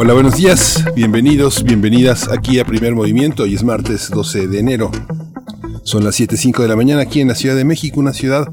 Hola, buenos días. Bienvenidos, bienvenidas aquí a Primer Movimiento. Hoy es martes 12 de enero. Son las 7.05 de la mañana aquí en la Ciudad de México, una ciudad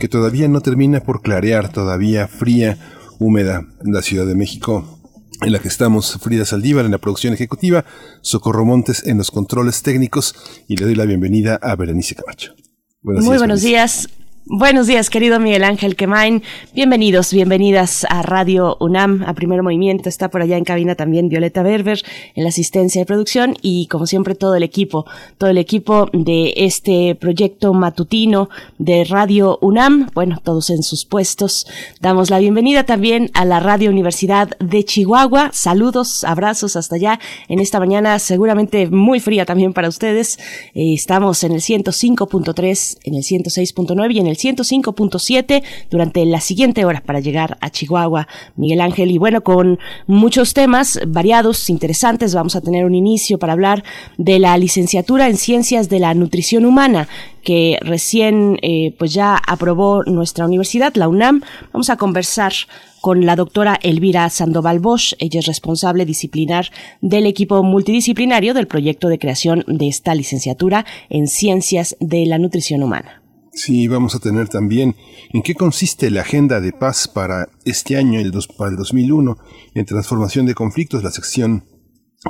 que todavía no termina por clarear, todavía fría, húmeda. La Ciudad de México en la que estamos Frida Saldívar en la producción ejecutiva, Socorro Montes en los controles técnicos y le doy la bienvenida a Berenice Camacho. Muy buenos días. Buenos días, querido Miguel Ángel Quemain. Bienvenidos, bienvenidas a Radio UNAM, a Primer Movimiento. Está por allá en cabina también Violeta Berber en la asistencia de producción y, como siempre, todo el equipo, todo el equipo de este proyecto matutino de Radio UNAM. Bueno, todos en sus puestos. Damos la bienvenida también a la Radio Universidad de Chihuahua. Saludos, abrazos hasta allá en esta mañana, seguramente muy fría también para ustedes. Eh, estamos en el 105.3, en el 106.9 y en el 105.7 durante la siguiente hora para llegar a Chihuahua, Miguel Ángel. Y bueno, con muchos temas variados, interesantes, vamos a tener un inicio para hablar de la licenciatura en Ciencias de la Nutrición Humana que recién eh, pues ya aprobó nuestra universidad, la UNAM. Vamos a conversar con la doctora Elvira Sandoval Bosch. Ella es responsable disciplinar del equipo multidisciplinario del proyecto de creación de esta licenciatura en Ciencias de la Nutrición Humana. Sí, vamos a tener también en qué consiste la agenda de paz para este año, el dos, para el 2001, en transformación de conflictos, la sección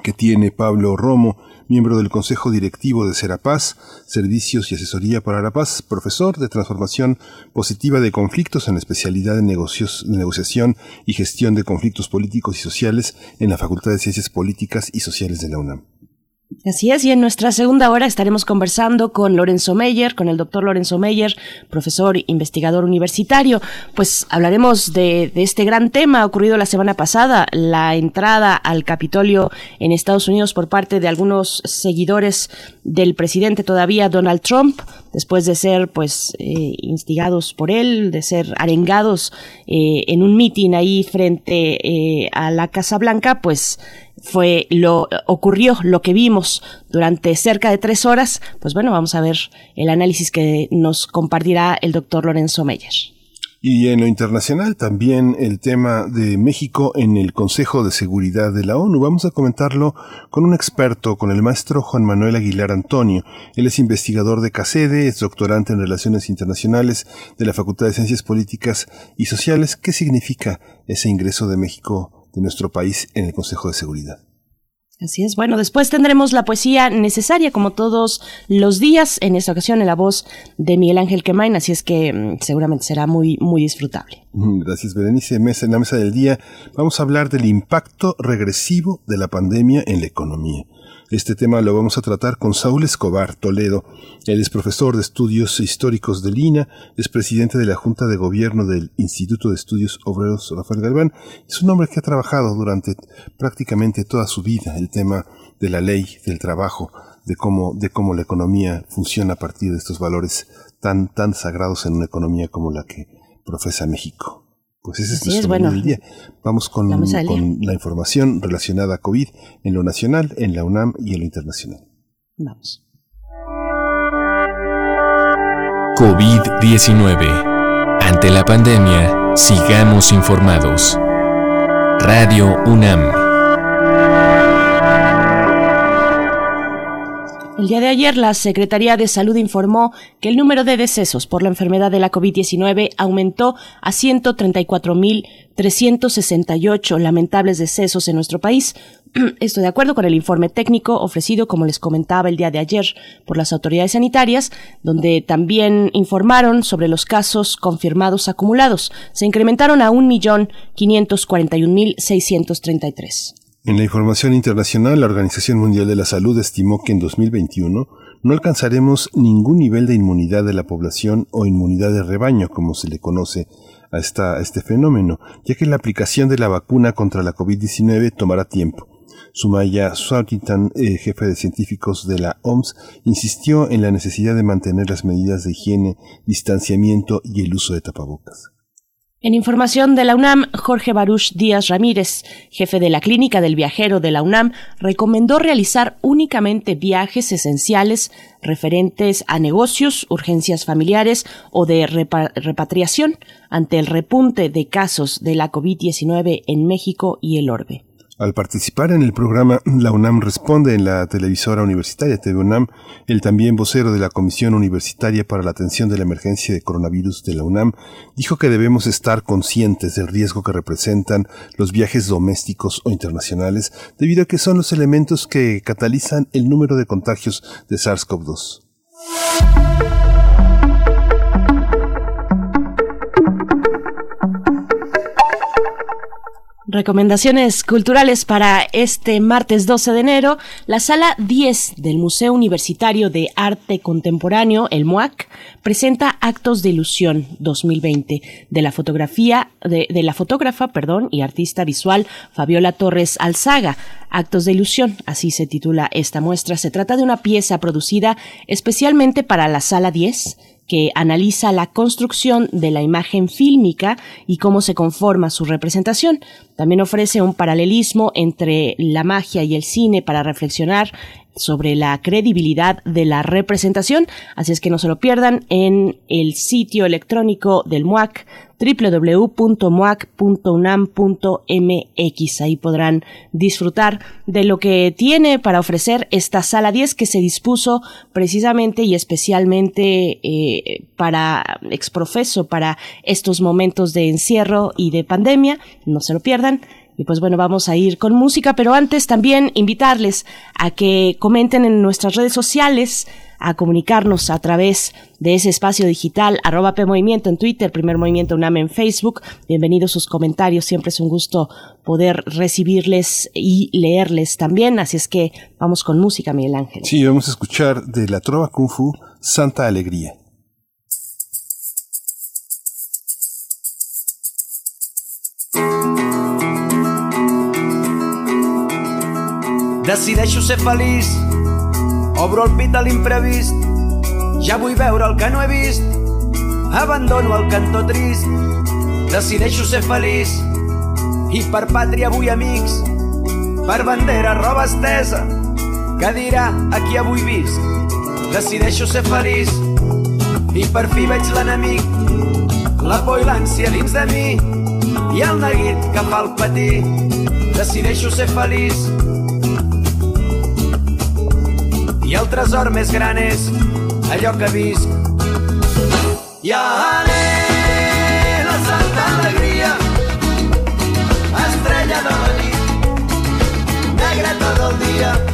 que tiene Pablo Romo, miembro del Consejo Directivo de Serapaz, Servicios y Asesoría para la Paz, profesor de Transformación Positiva de Conflictos en la especialidad de, negocios, negociación y gestión de conflictos políticos y sociales en la Facultad de Ciencias Políticas y Sociales de la UNAM. Así es, y en nuestra segunda hora estaremos conversando con Lorenzo Meyer, con el doctor Lorenzo Meyer, profesor investigador universitario. Pues hablaremos de, de, este gran tema ocurrido la semana pasada, la entrada al Capitolio en Estados Unidos por parte de algunos seguidores del presidente todavía Donald Trump, después de ser pues eh, instigados por él, de ser arengados eh, en un mitin ahí frente eh, a la Casa Blanca, pues fue lo ocurrió lo que vimos durante cerca de tres horas pues bueno vamos a ver el análisis que nos compartirá el doctor Lorenzo Meyer y en lo internacional también el tema de México en el Consejo de Seguridad de la ONU. Vamos a comentarlo con un experto, con el maestro Juan Manuel Aguilar Antonio. Él es investigador de CACEDE, es doctorante en Relaciones Internacionales de la Facultad de Ciencias Políticas y Sociales. ¿Qué significa ese ingreso de México, de nuestro país, en el Consejo de Seguridad? Así es. Bueno, después tendremos la poesía necesaria, como todos los días, en esta ocasión en la voz de Miguel Ángel Quemain, así es que mm, seguramente será muy, muy disfrutable. Gracias, Berenice. En la mesa del día vamos a hablar del impacto regresivo de la pandemia en la economía. Este tema lo vamos a tratar con Saúl Escobar Toledo. Él es profesor de estudios históricos de Lina, es presidente de la Junta de Gobierno del Instituto de Estudios Obreros Rafael Galván. Es un hombre que ha trabajado durante prácticamente toda su vida el tema de la ley, del trabajo, de cómo, de cómo la economía funciona a partir de estos valores tan, tan sagrados en una economía como la que profesa México. Pues ese es nuestro bueno, del día. Vamos con, con la información relacionada a COVID en lo nacional, en la UNAM y en lo internacional. Vamos. COVID-19. Ante la pandemia, sigamos informados. Radio UNAM. El día de ayer, la Secretaría de Salud informó que el número de decesos por la enfermedad de la COVID-19 aumentó a 134.368 lamentables decesos en nuestro país. Esto de acuerdo con el informe técnico ofrecido, como les comentaba el día de ayer, por las autoridades sanitarias, donde también informaron sobre los casos confirmados acumulados. Se incrementaron a 1.541.633. En la información internacional, la Organización Mundial de la Salud estimó que en 2021 no alcanzaremos ningún nivel de inmunidad de la población o inmunidad de rebaño, como se le conoce a, esta, este fenómeno, ya que la aplicación de la vacuna contra la COVID-19 tomará tiempo. Sumaya Swatitan, eh, jefe de científicos de la OMS, insistió en la necesidad de mantener las medidas de higiene, distanciamiento y el uso de tapabocas. En información de la UNAM, Jorge Baruch Díaz Ramírez, jefe de la Clínica del Viajero de la UNAM, recomendó realizar únicamente viajes esenciales referentes a negocios, urgencias familiares o de repatriación ante el repunte de casos de la COVID-19 en México y el orbe. Al participar en el programa La UNAM Responde en la televisora universitaria TV UNAM, el también vocero de la Comisión Universitaria para la Atención de la Emergencia de Coronavirus de la UNAM dijo que debemos estar conscientes del riesgo que representan los viajes domésticos o internacionales debido a que son los elementos que catalizan el número de contagios de SARS-CoV-2. Recomendaciones culturales para este martes 12 de enero. La sala 10 del Museo Universitario de Arte Contemporáneo, el MUAC, presenta Actos de Ilusión 2020 de la fotografía, de, de la fotógrafa, perdón, y artista visual Fabiola Torres Alzaga. Actos de Ilusión, así se titula esta muestra. Se trata de una pieza producida especialmente para la sala 10 que analiza la construcción de la imagen fílmica y cómo se conforma su representación. También ofrece un paralelismo entre la magia y el cine para reflexionar sobre la credibilidad de la representación, así es que no se lo pierdan en el sitio electrónico del MUAC www.muac.unam.mx. Ahí podrán disfrutar de lo que tiene para ofrecer esta sala 10 que se dispuso precisamente y especialmente eh, para exprofeso, para estos momentos de encierro y de pandemia. No se lo pierdan. Y pues bueno, vamos a ir con música, pero antes también invitarles a que comenten en nuestras redes sociales, a comunicarnos a través de ese espacio digital, arroba P Movimiento en Twitter, Primer Movimiento UNAM en Facebook. Bienvenidos sus comentarios, siempre es un gusto poder recibirles y leerles también, así es que vamos con música, Miguel Ángel. Sí, vamos a escuchar de la trova Kung Fu, Santa Alegría. Decideixo ser feliç, obro el pit a l'imprevist, ja vull veure el que no he vist, abandono el cantó trist, decideixo ser feliç, i per pàtria vull amics, per bandera roba estesa, que dirà a qui avui vist, decideixo ser feliç, i per fi veig l'enemic, la por i l'ànsia dins de mi, i el neguit que fa el patir, decideixo ser feliç, i el tresor més gran és allò que visc. I anem la santa alegria, estrella de la nit, negra tot el dia.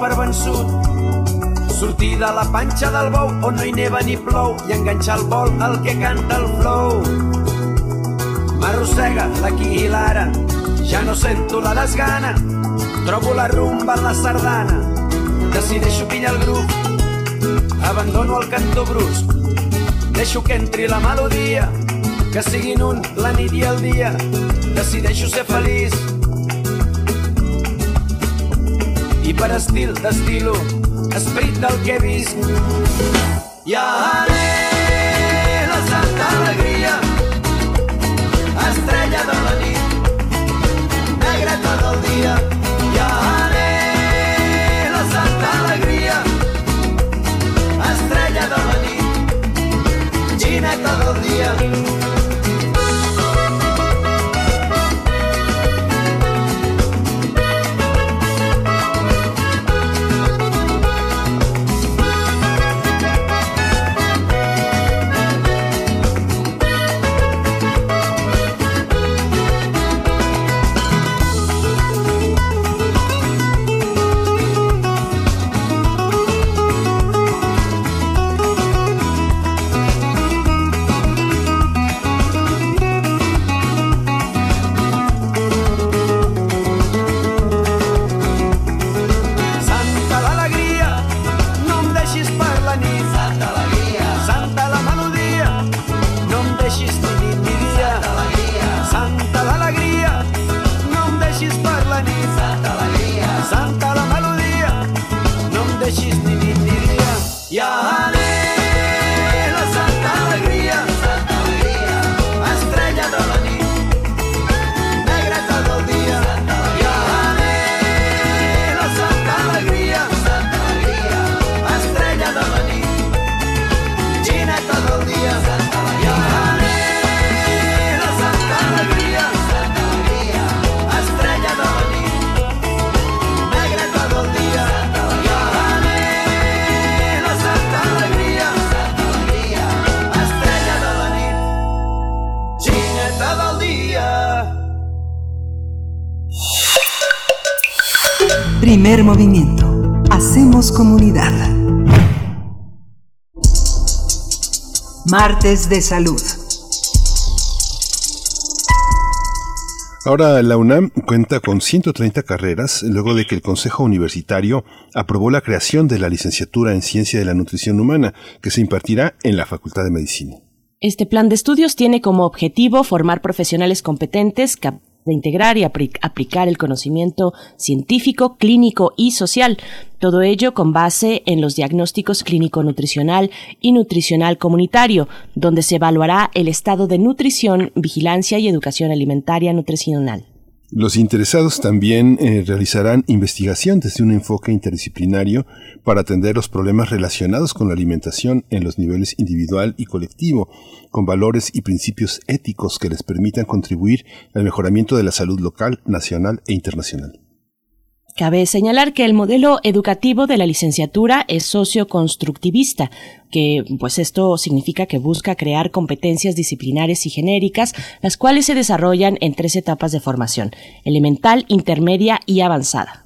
Per vençut. Sortir de la panxa del bou on no hi neva ni plou i enganxar el vol al que canta el flow. M'arrossega l'aquí i l'ara, ja no sento la desgana, trobo la rumba en la sardana, decideixo pillar el grup, abandono el cantó brusc, deixo que entri la melodia, que siguin un la nit i el dia, decideixo ser feliç, i per estil d'estilo, esperit del que he vist. I ara la santa alegria, estrella de la nit, negra tot el dia. Primer movimiento. Hacemos comunidad. Martes de Salud. Ahora la UNAM cuenta con 130 carreras luego de que el Consejo Universitario aprobó la creación de la licenciatura en Ciencia de la Nutrición Humana que se impartirá en la Facultad de Medicina. Este plan de estudios tiene como objetivo formar profesionales competentes de integrar y aplicar el conocimiento científico, clínico y social. Todo ello con base en los diagnósticos clínico-nutricional y nutricional comunitario, donde se evaluará el estado de nutrición, vigilancia y educación alimentaria nutricional. Los interesados también eh, realizarán investigación desde un enfoque interdisciplinario para atender los problemas relacionados con la alimentación en los niveles individual y colectivo, con valores y principios éticos que les permitan contribuir al mejoramiento de la salud local, nacional e internacional. Cabe señalar que el modelo educativo de la licenciatura es socioconstructivista, que pues esto significa que busca crear competencias disciplinares y genéricas, las cuales se desarrollan en tres etapas de formación, elemental, intermedia y avanzada.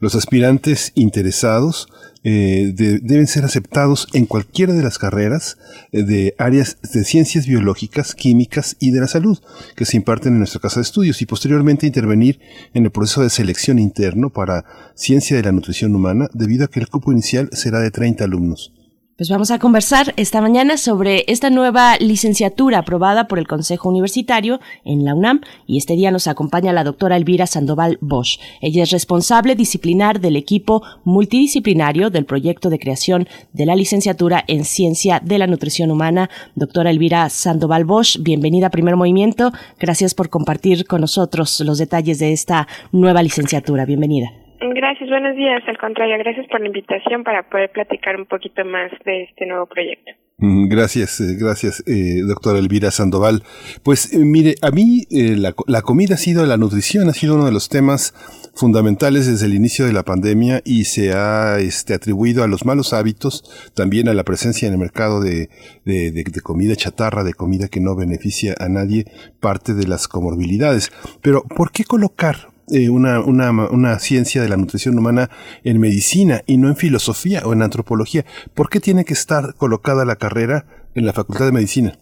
Los aspirantes interesados eh, deben ser aceptados en cualquiera de las carreras eh, de áreas de ciencias biológicas, químicas y de la salud que se imparten en nuestra casa de estudios y posteriormente intervenir en el proceso de selección interno para ciencia de la nutrición humana debido a que el cupo inicial será de 30 alumnos. Pues vamos a conversar esta mañana sobre esta nueva licenciatura aprobada por el Consejo Universitario en la UNAM y este día nos acompaña la doctora Elvira Sandoval Bosch. Ella es responsable disciplinar del equipo multidisciplinario del proyecto de creación de la licenciatura en Ciencia de la Nutrición Humana. Doctora Elvira Sandoval Bosch, bienvenida a Primer Movimiento. Gracias por compartir con nosotros los detalles de esta nueva licenciatura. Bienvenida. Gracias, buenos días. Al contrario, gracias por la invitación para poder platicar un poquito más de este nuevo proyecto. Mm, gracias, eh, gracias, eh, doctora Elvira Sandoval. Pues eh, mire, a mí eh, la, la, comida ha sido, la nutrición ha sido uno de los temas fundamentales desde el inicio de la pandemia y se ha este, atribuido a los malos hábitos, también a la presencia en el mercado de, de comida chatarra, de comida que no beneficia a nadie, parte de las comorbilidades. Pero, ¿por qué colocar eh, una, una, una, ciencia de la nutrición humana en medicina y no en filosofía o en antropología? ¿Por qué tiene que estar colocada la carrera en la Facultad de Medicina?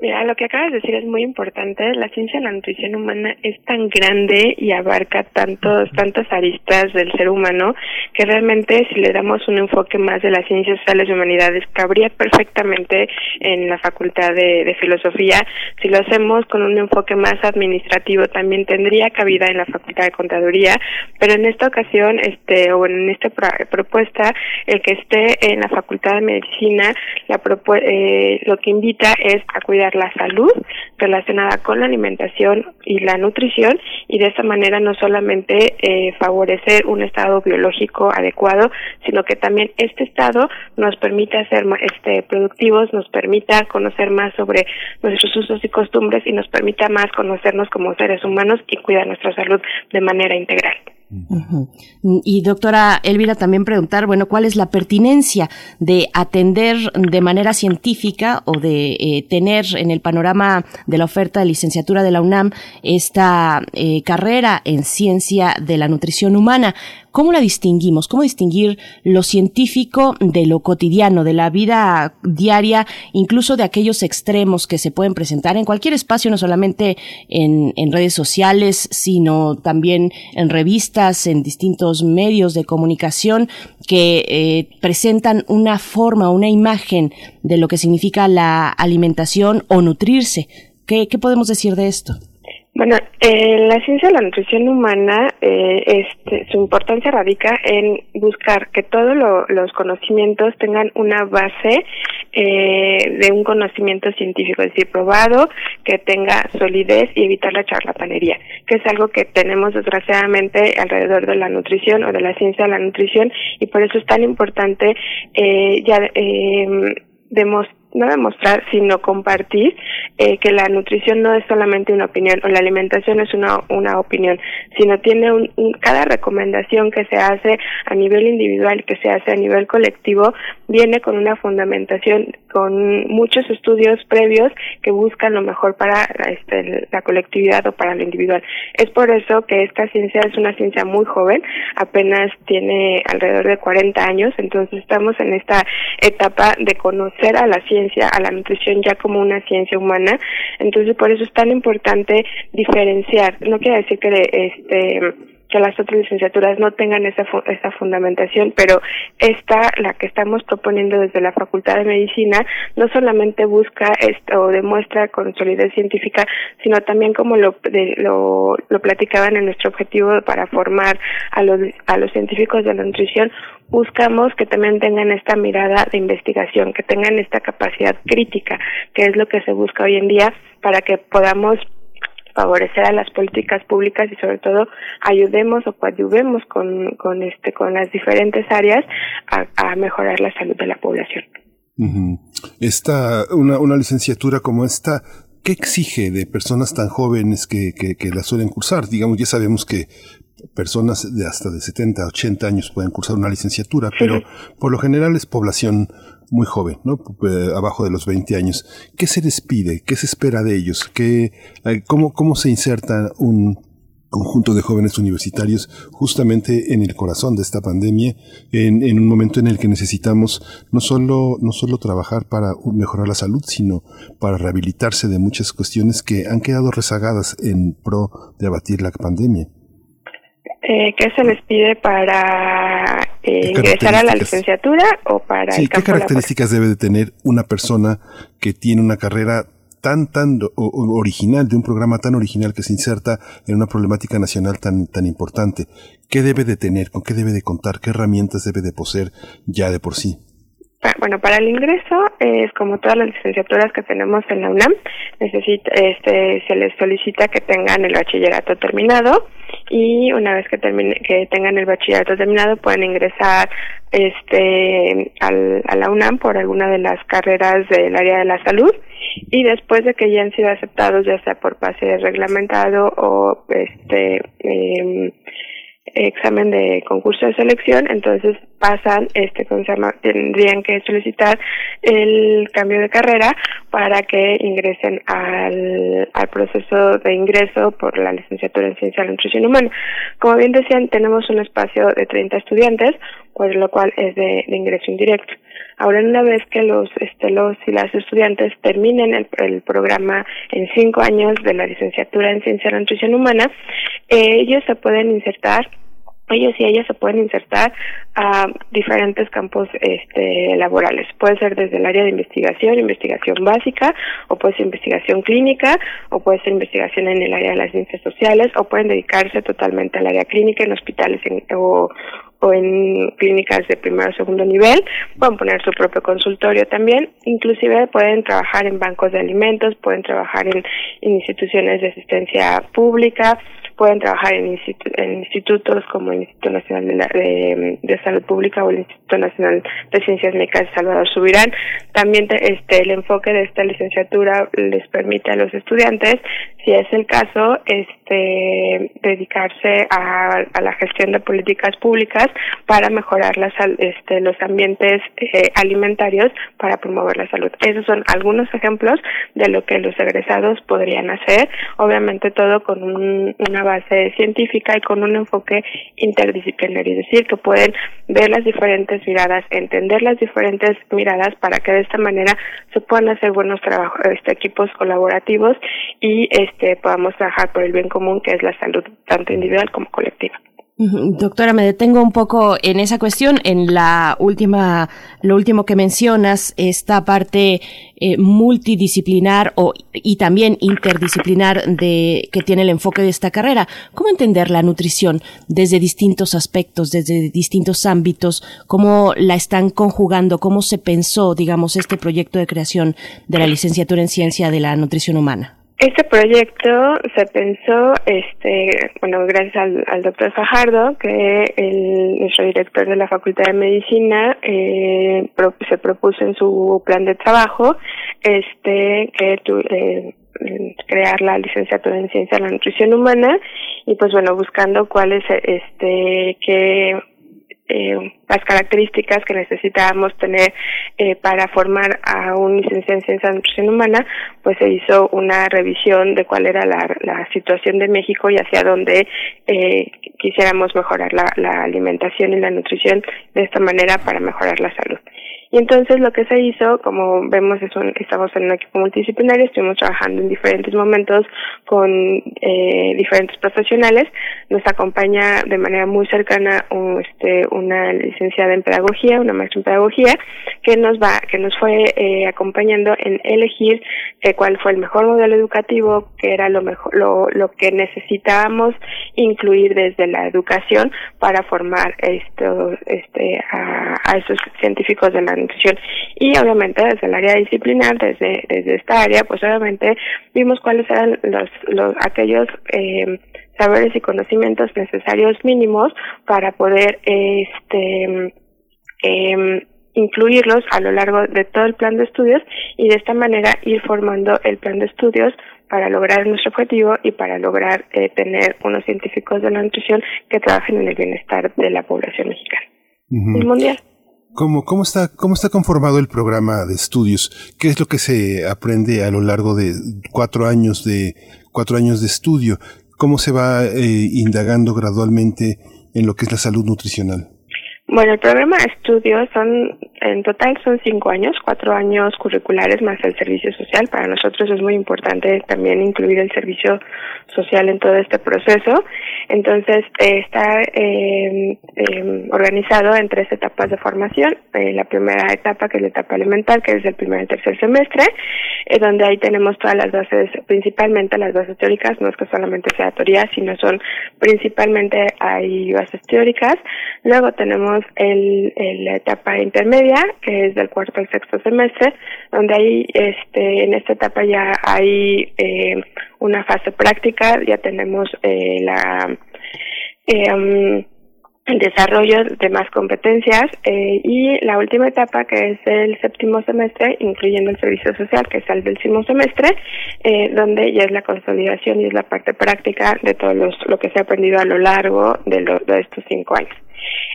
Mira, lo que acabas de decir es muy importante. La ciencia de la nutrición humana es tan grande y abarca tantos, tantas aristas del ser humano que realmente si le damos un enfoque más de las ciencias sociales y humanidades cabría perfectamente en la facultad de, de filosofía. Si lo hacemos con un enfoque más administrativo también tendría cabida en la facultad de contaduría, pero en esta ocasión, este, o en esta propuesta, el que esté en la facultad de medicina, la eh, lo que invita es a cuidar la salud relacionada con la alimentación y la nutrición y de esa manera no solamente eh, favorecer un estado biológico adecuado, sino que también este estado nos permite ser este, productivos, nos permita conocer más sobre nuestros usos y costumbres y nos permita más conocernos como seres humanos y cuidar nuestra salud de manera integral. Y doctora Elvira, también preguntar, bueno, ¿cuál es la pertinencia de atender de manera científica o de eh, tener en el panorama de la oferta de licenciatura de la UNAM esta eh, carrera en ciencia de la nutrición humana? ¿Cómo la distinguimos? ¿Cómo distinguir lo científico de lo cotidiano, de la vida diaria, incluso de aquellos extremos que se pueden presentar en cualquier espacio, no solamente en, redes sociales, sino también en revistas, en distintos medios de comunicación que eh, presentan una forma, una imagen de lo que significa la alimentación o nutrirse? ¿Qué, qué podemos decir de esto? Bueno, eh, la ciencia de la nutrición humana, eh, este, su importancia radica en buscar que todos los conocimientos tengan una base eh, de un conocimiento científico, es decir, probado, que tenga solidez y evitar la charlatanería, que es algo que tenemos desgraciadamente alrededor de la nutrición o de la ciencia de la nutrición y por eso es tan importante eh, ya eh, demostrar no demostrar, sino compartir eh, que la nutrición no es solamente una opinión o la alimentación es una, una opinión, sino tiene un, cada recomendación que se hace a nivel individual, que se hace a nivel colectivo, viene con una fundamentación, con muchos estudios previos que buscan lo mejor para este, la colectividad o para lo individual. Es por eso que esta ciencia es una ciencia muy joven, apenas tiene alrededor de 40 años, entonces estamos en esta etapa de conocer a la ciencia, a la nutrición ya como una ciencia humana, entonces por eso es tan importante diferenciar. No quiere decir que este que las otras licenciaturas no tengan esa, esa fundamentación, pero esta, la que estamos proponiendo desde la Facultad de Medicina, no solamente busca esto o demuestra con solidez científica, sino también como lo, lo, lo platicaban en nuestro objetivo para formar a los, a los científicos de la nutrición, buscamos que también tengan esta mirada de investigación, que tengan esta capacidad crítica, que es lo que se busca hoy en día para que podamos favorecer a las políticas públicas y sobre todo ayudemos o coadyuvemos con, con este con las diferentes áreas a, mejorar la salud de la población. Esta, una, una licenciatura como esta, ¿qué exige de personas tan jóvenes que, que, que la suelen cursar? Digamos, ya sabemos que personas de hasta de 70, 80 años pueden cursar una licenciatura, pero por lo general es población muy joven, ¿no? Abajo de los 20 años. ¿Qué se les pide? ¿Qué se espera de ellos? ¿Qué, eh, cómo, ¿Cómo se inserta un conjunto de jóvenes universitarios justamente en el corazón de esta pandemia, en, en, un momento en el que necesitamos no solo, no solo trabajar para mejorar la salud, sino para rehabilitarse de muchas cuestiones que han quedado rezagadas en pro de abatir la pandemia. Eh, ¿Qué se les pide para eh, ingresar a la licenciatura o para sí, ¿Qué características debe de tener una persona que tiene una carrera tan tan original, de un programa tan original que se inserta en una problemática nacional tan tan importante? ¿Qué debe de tener? ¿Con qué debe de contar? ¿Qué herramientas debe de poseer ya de por sí? Bueno, para el ingreso es como todas las licenciaturas que tenemos en la UNAM, necesita, este, se les solicita que tengan el bachillerato terminado y una vez que termine, que tengan el bachillerato terminado pueden ingresar este al, a la UNAM por alguna de las carreras del área de la salud. Y después de que ya han sido aceptados ya sea por pase reglamentado o este eh, examen de concurso de selección, entonces pasan, este, ¿cómo? Tendrían que solicitar el cambio de carrera para que ingresen al, al proceso de ingreso por la licenciatura en Ciencia de la Nutrición Humana. Como bien decían, tenemos un espacio de 30 estudiantes, pues lo cual es de, ingreso indirecto. Ahora, una vez que los, este, los y las estudiantes terminen el, el programa en cinco años de la licenciatura en Ciencia de la Nutrición Humana, eh, ellos se pueden insertar ellos y ellas se pueden insertar a diferentes campos este, laborales. Puede ser desde el área de investigación, investigación básica, o puede ser investigación clínica, o puede ser investigación en el área de las ciencias sociales, o pueden dedicarse totalmente al área clínica en hospitales o, o en clínicas de primer o segundo nivel, pueden poner su propio consultorio también, inclusive pueden trabajar en bancos de alimentos, pueden trabajar en instituciones de asistencia pública, pueden trabajar en, institutos como el Instituto Nacional de, Salud Pública o el Instituto Nacional de Ciencias Médicas de Salvador Subirán. También este, el enfoque de esta licenciatura les permite a los estudiantes, si es el caso, este, dedicarse a, la gestión de políticas públicas para mejorar las, este, los ambientes eh, alimentarios para promover la salud. Esos son algunos ejemplos de lo que los egresados podrían hacer, obviamente todo con un, una base científica y con un enfoque interdisciplinario, es decir, que pueden ver las diferentes miradas, entender las diferentes miradas para que de esta manera se puedan hacer buenos trabajos, este, equipos colaborativos y podamos trabajar por el bien común que es la salud tanto individual como colectiva. Doctora, me detengo un poco en esa cuestión, en la última, lo último que mencionas, esta parte eh, multidisciplinar o, y también interdisciplinar de, que tiene el enfoque de esta carrera. ¿Cómo entender la nutrición desde distintos aspectos, desde distintos ámbitos? ¿Cómo la están conjugando? ¿Cómo se pensó, digamos, este proyecto de creación de la licenciatura en ciencia de la nutrición humana? Este proyecto se pensó, este, bueno, gracias al, doctor Fajardo, que el, nuestro director de la Facultad de Medicina eh, se propuso en su plan de trabajo, este, que eh, crear la licenciatura en ciencia de la nutrición humana y pues bueno buscando cuáles este que eh, las características que necesitábamos tener eh, para formar a un licenciado en ciencia nutrición humana, pues se hizo una revisión de cuál era la, la situación de México y hacia dónde eh, quisiéramos mejorar la, la alimentación y la nutrición de esta manera para mejorar la salud. Y entonces lo que se hizo, como vemos, es un, estamos en un equipo multidisciplinario, estuvimos trabajando en diferentes momentos con eh, diferentes profesionales. Nos acompaña de manera muy cercana un, este, una licenciada en pedagogía, una maestra en pedagogía, que nos va, que nos fue eh, acompañando en elegir eh, cuál fue el mejor modelo educativo, que era lo mejor, lo, lo que necesitábamos incluir desde la educación para formar esto, este, a, a científicos de la nutrición. Y obviamente desde el área disciplinar, desde, desde esta área, pues obviamente vimos cuáles eran los, los aquellos eh, saberes y conocimientos necesarios mínimos para poder este eh, incluirlos a lo largo de todo el plan de estudios y de esta manera ir formando el plan de estudios para lograr nuestro objetivo y para lograr eh, tener unos científicos de la nutrición que trabajen en el bienestar de la población mexicana y mundial. ¿Cómo, cómo, está, ¿Cómo está conformado el programa de estudios? ¿Qué es lo que se aprende a lo largo de cuatro años de, cuatro años de estudio? ¿Cómo se va eh, indagando gradualmente en lo que es la salud nutricional? Bueno, el programa de estudios son, en total son cinco años, cuatro años curriculares más el servicio social. Para nosotros es muy importante también incluir el servicio social en todo este proceso. Entonces, eh, está eh, eh, organizado en tres etapas de formación. Eh, la primera etapa, que es la etapa elemental, que es el primer y tercer semestre, donde ahí tenemos todas las bases, principalmente las bases teóricas, no es que solamente sea teoría, sino son principalmente hay bases teóricas. Luego tenemos el, la etapa intermedia, que es del cuarto al sexto semestre, donde ahí, este, en esta etapa ya hay eh, una fase práctica, ya tenemos eh, la eh, el desarrollo de más competencias eh, y la última etapa que es el séptimo semestre, incluyendo el servicio social que es el décimo semestre, donde ya es la consolidación y es la parte práctica de todo los, lo que se ha aprendido a lo largo de, de estos cinco años.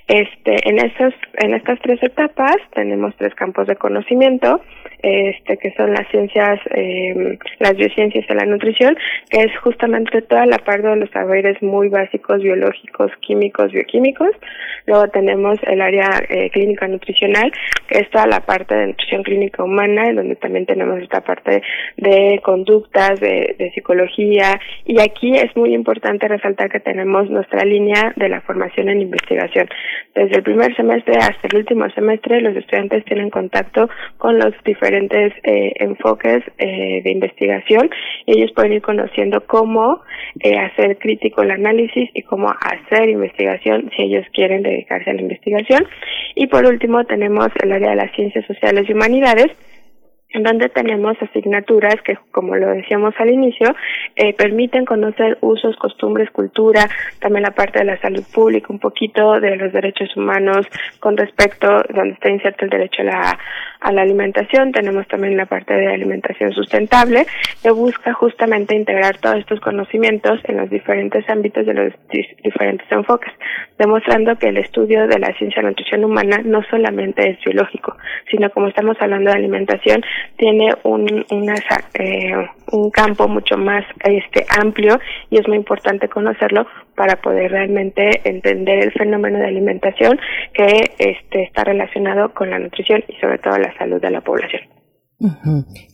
Este, en estas, en estas tres etapas tenemos tres campos de conocimiento, este, que son las ciencias, eh, las biociencias de la nutrición, que es justamente toda la parte de los saberes muy básicos, biológicos, químicos, bioquímicos. Luego tenemos el área eh, clínica nutricional, que es toda la parte de nutrición clínica humana, en donde también tenemos esta parte de conductas, de, de psicología, y aquí es muy importante resaltar que tenemos nuestra línea de la formación en investigación. Desde el primer semestre hasta el último semestre, los estudiantes tienen contacto con los diferentes eh, enfoques eh, de investigación y ellos pueden ir conociendo cómo eh, hacer crítico el análisis y cómo hacer investigación si ellos quieren dedicarse a la investigación. Y por último tenemos el área de las ciencias sociales y humanidades, en donde tenemos asignaturas que, como lo decíamos al inicio, eh, permiten conocer usos, costumbres, cultura, también la parte de la salud pública, un poquito de los derechos humanos con respecto, donde está inserto el derecho a la, a la alimentación, tenemos también la parte de alimentación sustentable, que busca justamente integrar todos estos conocimientos en los diferentes ámbitos de los diferentes enfoques, demostrando que el estudio de la ciencia de nutrición humana no solamente es biológico, sino como estamos hablando de alimentación, tiene un, una, eh, un campo mucho más este amplio y es muy importante conocerlo para poder realmente entender el fenómeno de alimentación que este, está relacionado con la nutrición y sobre todo la salud de la población.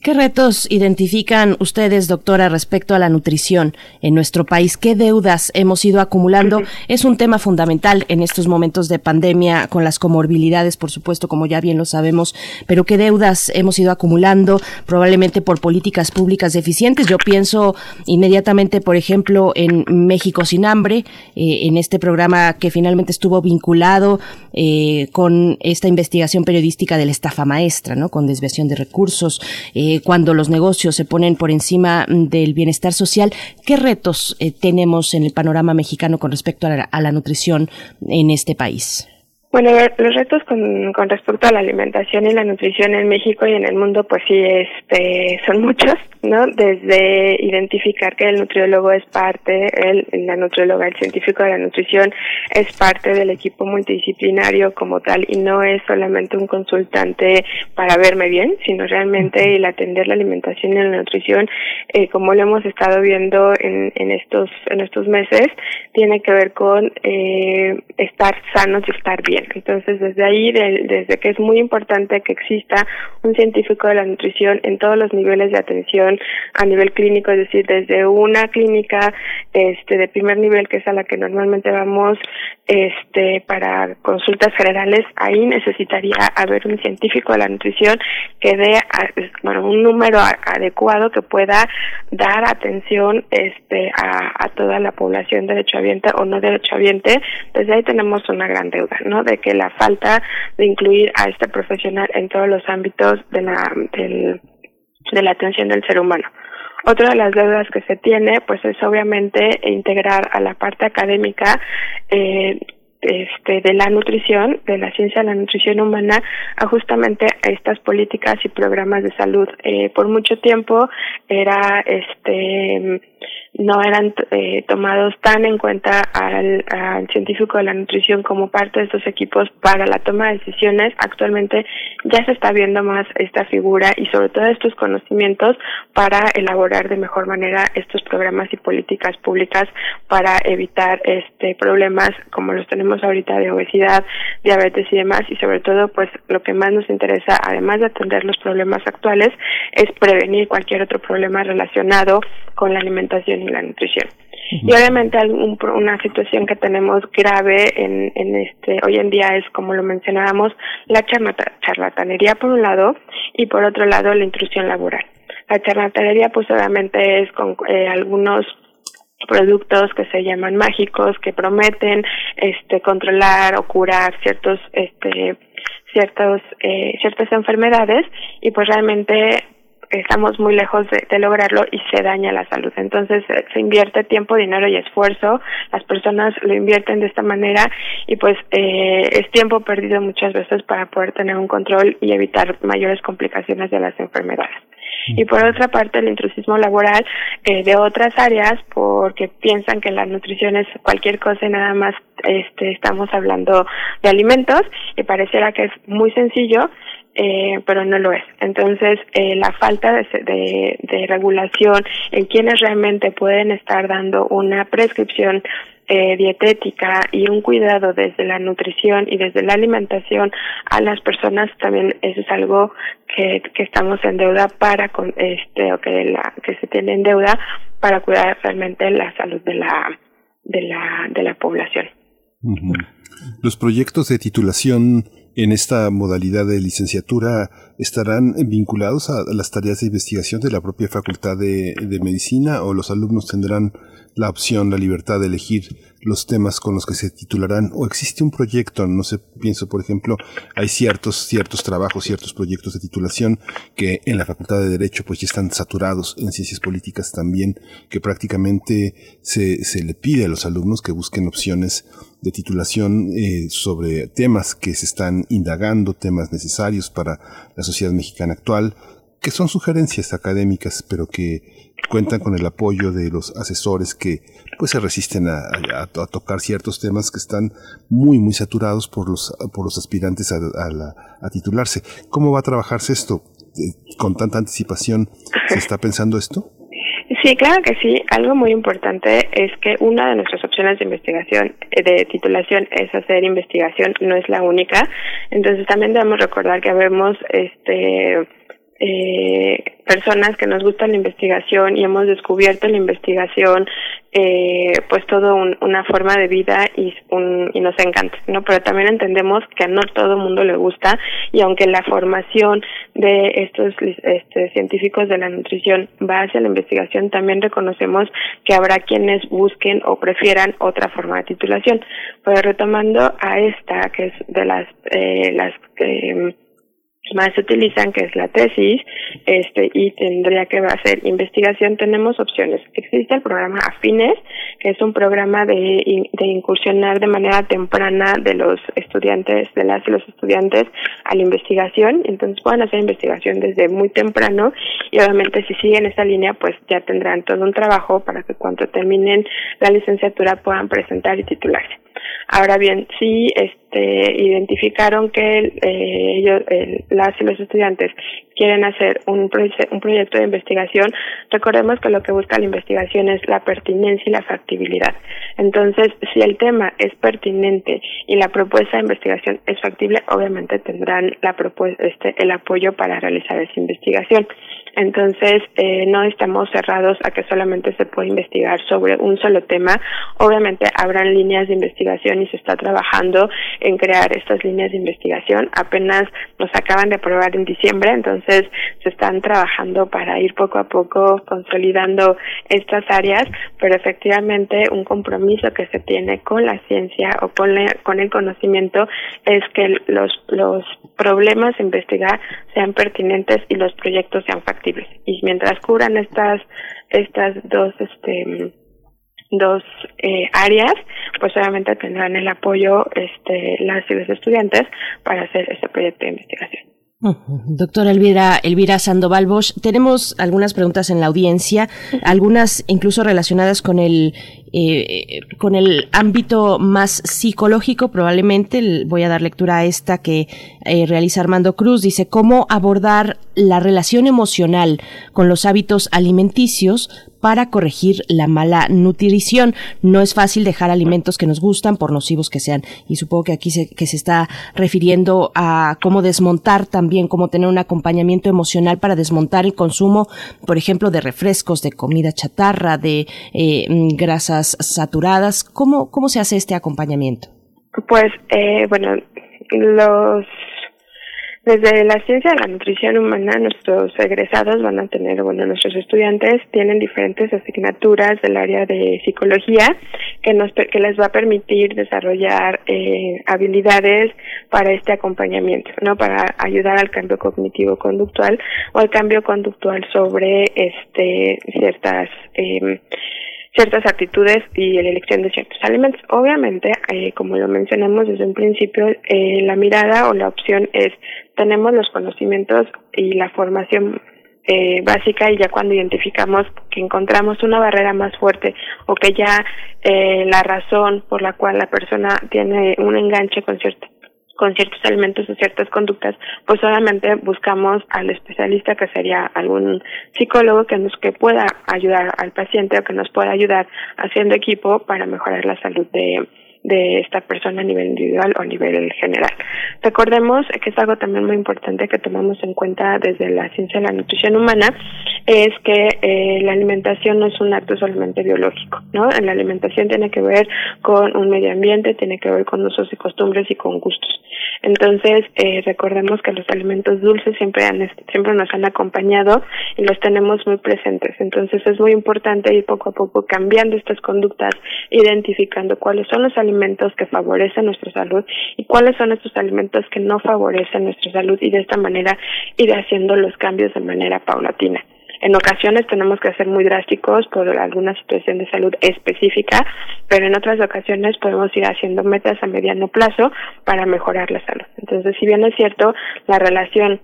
¿Qué retos identifican ustedes, doctora, respecto a la nutrición en nuestro país? ¿Qué deudas hemos ido acumulando? Es un tema fundamental en estos momentos de pandemia, con las comorbilidades, por supuesto, como ya bien lo sabemos, pero ¿qué deudas hemos ido acumulando? Probablemente por políticas públicas deficientes. Yo pienso inmediatamente, por ejemplo, en México sin hambre, eh, en este programa que finalmente estuvo vinculado eh, con esta investigación periodística de la estafa maestra, ¿no? Con desviación de recursos recursos, eh, cuando los negocios se ponen por encima del bienestar social. ¿Qué retos eh, tenemos en el panorama mexicano con respecto a la nutrición en este país? Bueno, los retos con, con respecto a la alimentación y la nutrición en México y en el mundo, pues sí, este, son muchos, ¿no? Desde identificar que el nutriólogo es parte, el, la nutrióloga, el científico de la nutrición es parte del equipo multidisciplinario como tal y no es solamente un consultante para verme bien, sino realmente el atender la alimentación y la nutrición, eh, como lo hemos estado viendo en, en estos en estos meses, tiene que ver con eh, estar sanos y estar bien. Entonces, desde ahí, desde que es muy importante que exista un científico de la nutrición en todos los niveles de atención a nivel clínico, es decir, desde una clínica este de primer nivel que es a la que normalmente vamos este para consultas generales, ahí necesitaría haber un científico de la nutrición que dé bueno, un número adecuado que pueda dar atención este a, a toda la población derechohabiente o no derechohabiente, desde ahí tenemos una gran deuda, ¿no? De que la falta de incluir a este profesional en todos los ámbitos de la, del, de la atención del ser humano. Otra de las deudas que se tiene, pues es obviamente integrar a la parte académica eh, este, de la nutrición, de la ciencia de la nutrición humana, a justamente a estas políticas y programas de salud. Eh, por mucho tiempo era este no eran eh, tomados tan en cuenta al, al, científico de la nutrición como parte de estos equipos para la toma de decisiones. Actualmente ya se está viendo más esta figura y sobre todo estos conocimientos para elaborar de mejor manera estos programas y políticas públicas para evitar este problemas como los tenemos ahorita de obesidad, diabetes y demás y sobre todo pues lo que más nos interesa además de atender los problemas actuales es prevenir cualquier otro problema relacionado con la alimentación y la nutrición. Y obviamente una situación que tenemos grave en, en este hoy en día es como lo mencionábamos la charlatanería por un lado y por otro lado la intrusión laboral. La charlatanería pues obviamente es con eh, algunos productos que se llaman mágicos que prometen este controlar o curar ciertos este ciertos eh, ciertas enfermedades y pues realmente estamos muy lejos de, lograrlo y se daña la salud. Entonces eh, se invierte tiempo, dinero y esfuerzo, las personas lo invierten de esta manera y pues eh, es tiempo perdido muchas veces para poder tener un control y evitar mayores complicaciones de las enfermedades. Y por otra parte, el intrusismo laboral eh, de otras áreas, porque piensan que la nutrición es cualquier cosa y nada más este, estamos hablando de alimentos, y pareciera que es muy sencillo, eh, pero no lo es. Entonces, eh, la falta de, de, de, regulación en quienes realmente pueden estar dando una prescripción eh, dietética y un cuidado desde la nutrición y desde la alimentación a las personas también eso es algo que, que estamos en deuda para con este o que la que se tiene en deuda para cuidar realmente la salud de la de la de la población. Los proyectos de titulación en esta modalidad de licenciatura estarán vinculados a las tareas de investigación de la propia Facultad de, Medicina o los alumnos tendrán la opción, la libertad de elegir los temas con los que se titularán o existe un proyecto, no sé, pienso por ejemplo, hay ciertos, ciertos trabajos, ciertos proyectos de titulación que en la Facultad de Derecho pues ya están saturados, en ciencias políticas también, que prácticamente se, se le pide a los alumnos que busquen opciones de titulación eh, sobre temas que se están indagando, temas necesarios para la sociedad mexicana actual, que son sugerencias académicas, pero que cuentan con el apoyo de los asesores que pues se resisten a, tocar ciertos temas que están muy muy saturados por los por los aspirantes a, a, titularse. ¿Cómo va a trabajarse esto? Eh, ¿Con tanta anticipación se está pensando esto? Sí, claro que sí. Algo muy importante es que una de nuestras opciones de investigación, eh, de titulación, es hacer investigación, no es la única. Entonces también debemos recordar que habemos este eh, personas que nos gusta la investigación y hemos descubierto la investigación eh, pues todo una forma de vida y, un, y nos encanta no pero también entendemos que no todo mundo le gusta y aunque la formación de estos este, científicos de la nutrición va hacia la investigación también reconocemos que habrá quienes busquen o prefieran otra forma de titulación. Pero retomando a esta que es de las eh, las eh, más se utilizan, que es la tesis, este, y tendría que hacer investigación, tenemos opciones. Existe el programa Afines, que es un programa de, de incursionar de manera temprana de los estudiantes, de las y los estudiantes a la investigación, entonces pueden hacer investigación desde muy temprano y obviamente si siguen esa línea, pues ya tendrán todo un trabajo para que cuando terminen la licenciatura puedan presentar y titularse. Ahora bien, si este, identificaron que eh, ellos, las y los estudiantes quieren hacer un, un proyecto de investigación, recordemos que lo que busca la investigación es la pertinencia y la factibilidad. Entonces, si el tema es pertinente y la propuesta de investigación es factible, obviamente tendrán la este, el apoyo para realizar esa investigación. Entonces, eh, no estamos cerrados a que solamente se pueda investigar sobre un solo tema. Obviamente, habrán líneas de investigación y se está trabajando en crear estas líneas de investigación. Apenas nos acaban de aprobar en diciembre, entonces se están trabajando para ir poco a poco consolidando estas áreas, pero efectivamente un compromiso que se tiene con la ciencia o con, con el conocimiento es que los, los problemas a investigar sean pertinentes y los proyectos sean factibles y mientras cubran estas estas dos este dos eh, áreas pues obviamente tendrán el apoyo este las y los estudiantes para hacer ese proyecto de investigación. Doctora Elvira, Elvira Sandoval Bosch, tenemos algunas preguntas en la audiencia, algunas incluso relacionadas con el eh, con el ámbito más psicológico, probablemente voy a dar lectura a esta que eh, realiza Armando Cruz. Dice cómo abordar la relación emocional con los hábitos alimenticios para corregir la mala nutrición. No es fácil dejar alimentos que nos gustan, por nocivos que sean. Y supongo que aquí se, que se está refiriendo a cómo desmontar también, cómo tener un acompañamiento emocional para desmontar el consumo, por ejemplo, de refrescos, de comida chatarra, de eh, grasas saturadas. ¿Cómo, ¿Cómo se hace este acompañamiento? Pues, eh, bueno, los desde la ciencia de la nutrición humana, nuestros egresados van a tener, bueno, nuestros estudiantes tienen diferentes asignaturas del área de psicología que nos que les va a permitir desarrollar eh, habilidades para este acompañamiento, ¿no? Para ayudar al cambio cognitivo conductual o al cambio conductual sobre este ciertas eh, ciertas actitudes y la elección de ciertos alimentos. Obviamente, eh, como lo mencionamos desde un principio, eh, la mirada o la opción es tenemos los conocimientos y la formación eh, básica y ya cuando identificamos que encontramos una barrera más fuerte o que ya eh, la razón por la cual la persona tiene un enganche con cierto con ciertos alimentos o ciertas conductas, pues obviamente buscamos al especialista que sería algún psicólogo que nos que pueda ayudar al paciente o que nos pueda ayudar haciendo equipo para mejorar la salud de, de esta persona a nivel individual o a nivel general. Recordemos que es algo también muy importante que tomamos en cuenta desde la ciencia de la nutrición humana, es que eh, la alimentación no es un acto solamente biológico, ¿no? La alimentación tiene que ver con un medio ambiente, tiene que ver con usos y costumbres y con gustos. Entonces, eh, recordemos que los alimentos dulces siempre, han, siempre nos han acompañado y los tenemos muy presentes. Entonces, es muy importante ir poco a poco cambiando estas conductas, identificando cuáles son los alimentos que favorecen nuestra salud y cuáles son estos alimentos que no favorecen nuestra salud y de esta manera ir haciendo los cambios de manera paulatina. En ocasiones tenemos que ser muy drásticos por alguna situación de salud específica, pero en otras ocasiones podemos ir haciendo metas a mediano plazo para mejorar la salud. Entonces, si bien es cierto, la relación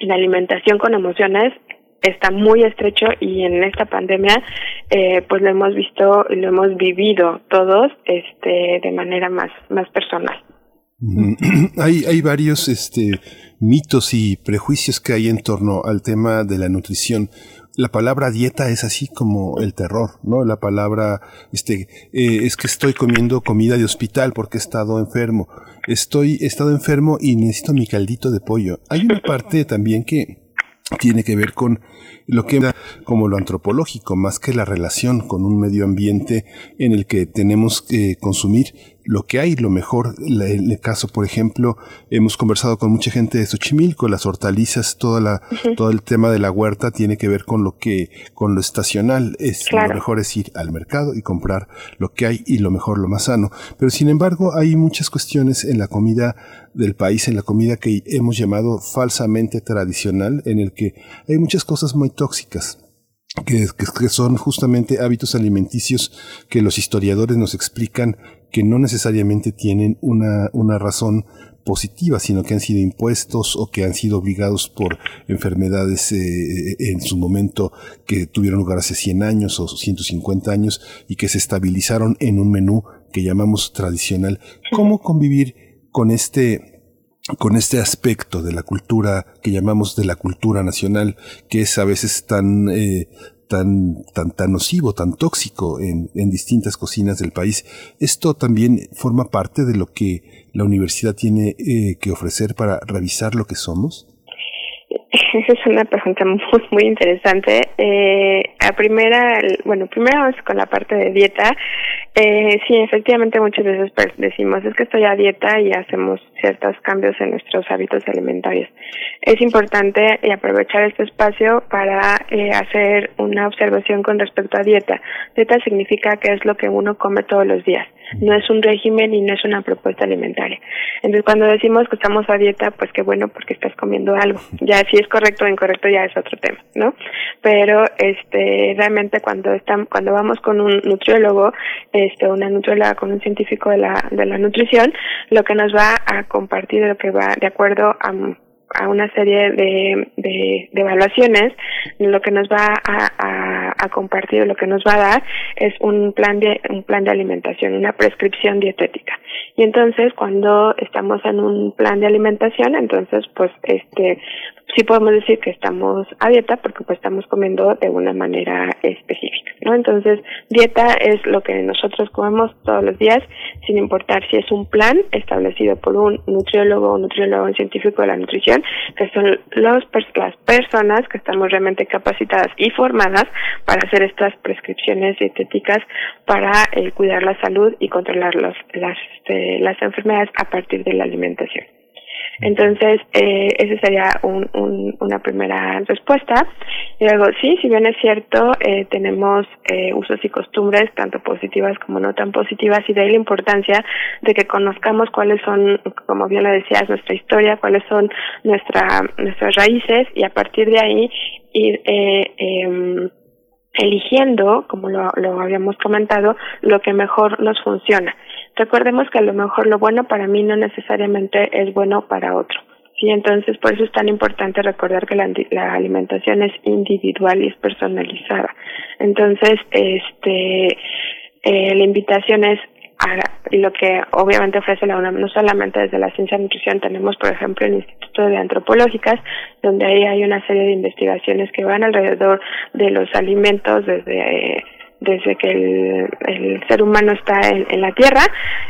la alimentación con emociones está muy estrecho y en esta pandemia eh, pues lo hemos visto y lo hemos vivido todos este de manera más más personal hay hay varios este mitos y prejuicios que hay en torno al tema de la nutrición. La palabra dieta es así como el terror, ¿no? La palabra, este, eh, es que estoy comiendo comida de hospital porque he estado enfermo. Estoy, he estado enfermo y necesito mi caldito de pollo. Hay una parte también que tiene que ver con lo que como lo antropológico, más que la relación con un medio ambiente en el que tenemos que consumir lo que hay, lo mejor. En el caso, por ejemplo, hemos conversado con mucha gente de Xochimilco, las hortalizas, toda la, todo el tema de la huerta tiene que ver con lo que, con lo estacional. Es lo mejor es ir al mercado y comprar lo que hay y lo mejor, lo más sano. Pero sin embargo, hay muchas cuestiones en la comida del país, en la comida que hemos llamado falsamente tradicional, en el que hay muchas cosas muy tóxicas que, son justamente hábitos alimenticios que los historiadores nos explican que no necesariamente tienen una, una razón positiva, sino que han sido impuestos o que han sido obligados por enfermedades eh, en su momento que tuvieron lugar hace 100 años o 150 años y que se estabilizaron en un menú que llamamos tradicional. ¿Cómo convivir con este con este aspecto de la cultura que llamamos de la cultura nacional, que es a veces tan, eh, tan, tan, tan nocivo, tan tóxico en, en distintas cocinas del país. Esto también forma parte de lo que la universidad tiene eh, que ofrecer para revisar lo que somos. Esa es una pregunta muy, muy interesante. Eh, a primera, bueno, primero vamos con la parte de dieta. Eh, sí, efectivamente muchas veces decimos es que estoy a dieta y hacemos ciertos cambios en nuestros hábitos alimentarios. Es importante aprovechar este espacio para eh, hacer una observación con respecto a dieta. Dieta significa que es lo que uno come todos los días. No es un régimen y no es una propuesta alimentaria. Entonces, cuando decimos que estamos a dieta, pues qué bueno porque estás comiendo algo. Ya si es correcto o incorrecto ya es otro tema, ¿no? Pero este realmente cuando están cuando vamos con un nutriólogo, este una nutrióloga con un científico de la de la nutrición, lo que nos va a compartir lo que va de acuerdo a a una serie de, de, evaluaciones, lo que nos va a, a, a, compartir, lo que nos va a dar es un plan de un plan de alimentación, una prescripción dietética. Y entonces, cuando estamos en un plan de alimentación, entonces, pues, este, sí podemos decir que estamos a dieta porque pues estamos comiendo de una manera específica, ¿no? Entonces, dieta es lo que nosotros comemos todos los días, sin importar si es un plan establecido por un nutriólogo o nutriólogo científico de la nutrición, que son los las personas que estamos realmente capacitadas y formadas para hacer estas prescripciones dietéticas para eh, cuidar la salud y controlar los, las, este, las enfermedades a partir de la alimentación. Entonces, eh, esa sería un, un, una primera respuesta. Y luego, sí, si bien es cierto, eh, tenemos eh, usos y costumbres, tanto positivas como no tan positivas, y de ahí la importancia de que conozcamos cuáles son, como bien lo decías, nuestra historia, cuáles son nuestra, nuestras raíces, y a partir de ahí ir eh, eh, eligiendo, como lo, lo habíamos comentado, lo que mejor nos funciona. Recordemos que a lo mejor lo bueno para mí no necesariamente es bueno para otro. Sí, entonces por eso es tan importante recordar que la, la alimentación es individual y es personalizada. Entonces, este, eh, la invitación es a lo que obviamente ofrece la UNAM, no solamente desde la ciencia de nutrición, tenemos por ejemplo el Instituto de Antropológicas, donde ahí hay una serie de investigaciones que van alrededor de los alimentos desde eh, desde que el, el ser humano está en, en, la Tierra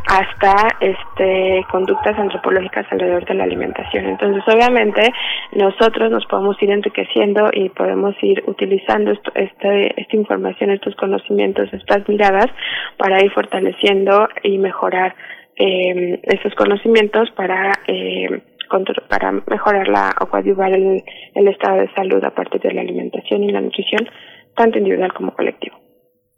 hasta este conductas antropológicas alrededor de la alimentación. Entonces, obviamente, nosotros nos podemos ir enriqueciendo y podemos ir utilizando esto, este, esta información, estos conocimientos, estas miradas para ir fortaleciendo y mejorar eh, estos conocimientos para eh, para mejorar la o coadyuvar el, el estado de salud a partir de la alimentación y la nutrición, tanto individual como colectivo.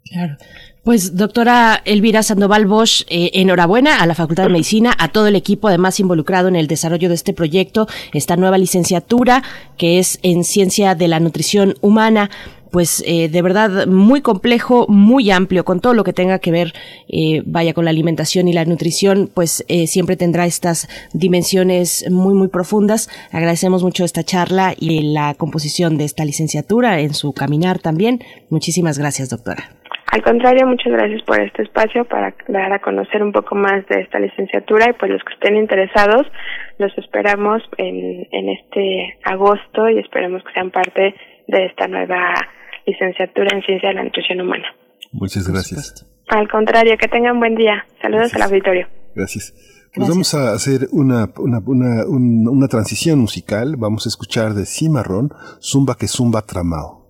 Claro. Pues doctora Elvira Sandoval Bosch, eh, enhorabuena a la Facultad de Medicina, a todo el equipo además involucrado en el desarrollo de este proyecto, esta nueva licenciatura que es en Ciencia de la Nutrición Humana pues eh, de verdad muy complejo, muy amplio, con todo lo que tenga que ver, eh, vaya, con la alimentación y la nutrición, pues eh, siempre tendrá estas dimensiones muy, muy profundas. Agradecemos mucho esta charla y la composición de esta licenciatura en su caminar también. Muchísimas gracias, doctora. Al contrario, muchas gracias por este espacio para dar a conocer un poco más de esta licenciatura y pues los que estén interesados los esperamos en, en este agosto y esperemos que sean parte de esta nueva licenciatura en Ciencia de la Nutrición Humana. Muchas gracias. Al contrario, que tengan buen día. Saludos al auditorio. Gracias. Pues vamos a hacer una, una, una, una, transición musical. Vamos a escuchar de Cimarrón, Zumba que Zumba Tramao.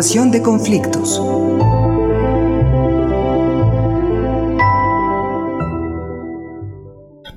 De conflictos.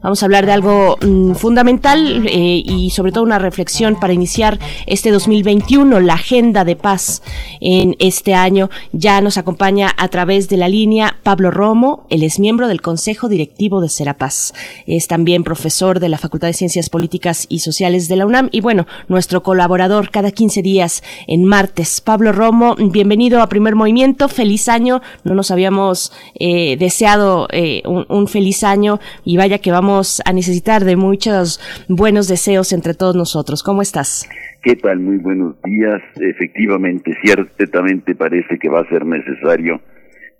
Vamos a hablar de algo mm, fundamental eh, y sobre todo una reflexión para iniciar este 2021, la agenda de paz en este año. Ya nos acompaña a través de la línea Pablo Romo, él es miembro del Consejo Directivo de Serapaz. Es también profesor de la Facultad de Ciencias Políticas y Sociales de la UNAM y bueno, nuestro colaborador cada 15 días en martes. Pablo Romo, bienvenido a Primer Movimiento, feliz año. No nos habíamos eh, deseado eh, un feliz año y vaya que vamos a necesitar de muchos buenos deseos entre todos nosotros. ¿Cómo estás? ¿Qué tal? Muy buenos días. Efectivamente, ciertamente parece que va a ser necesario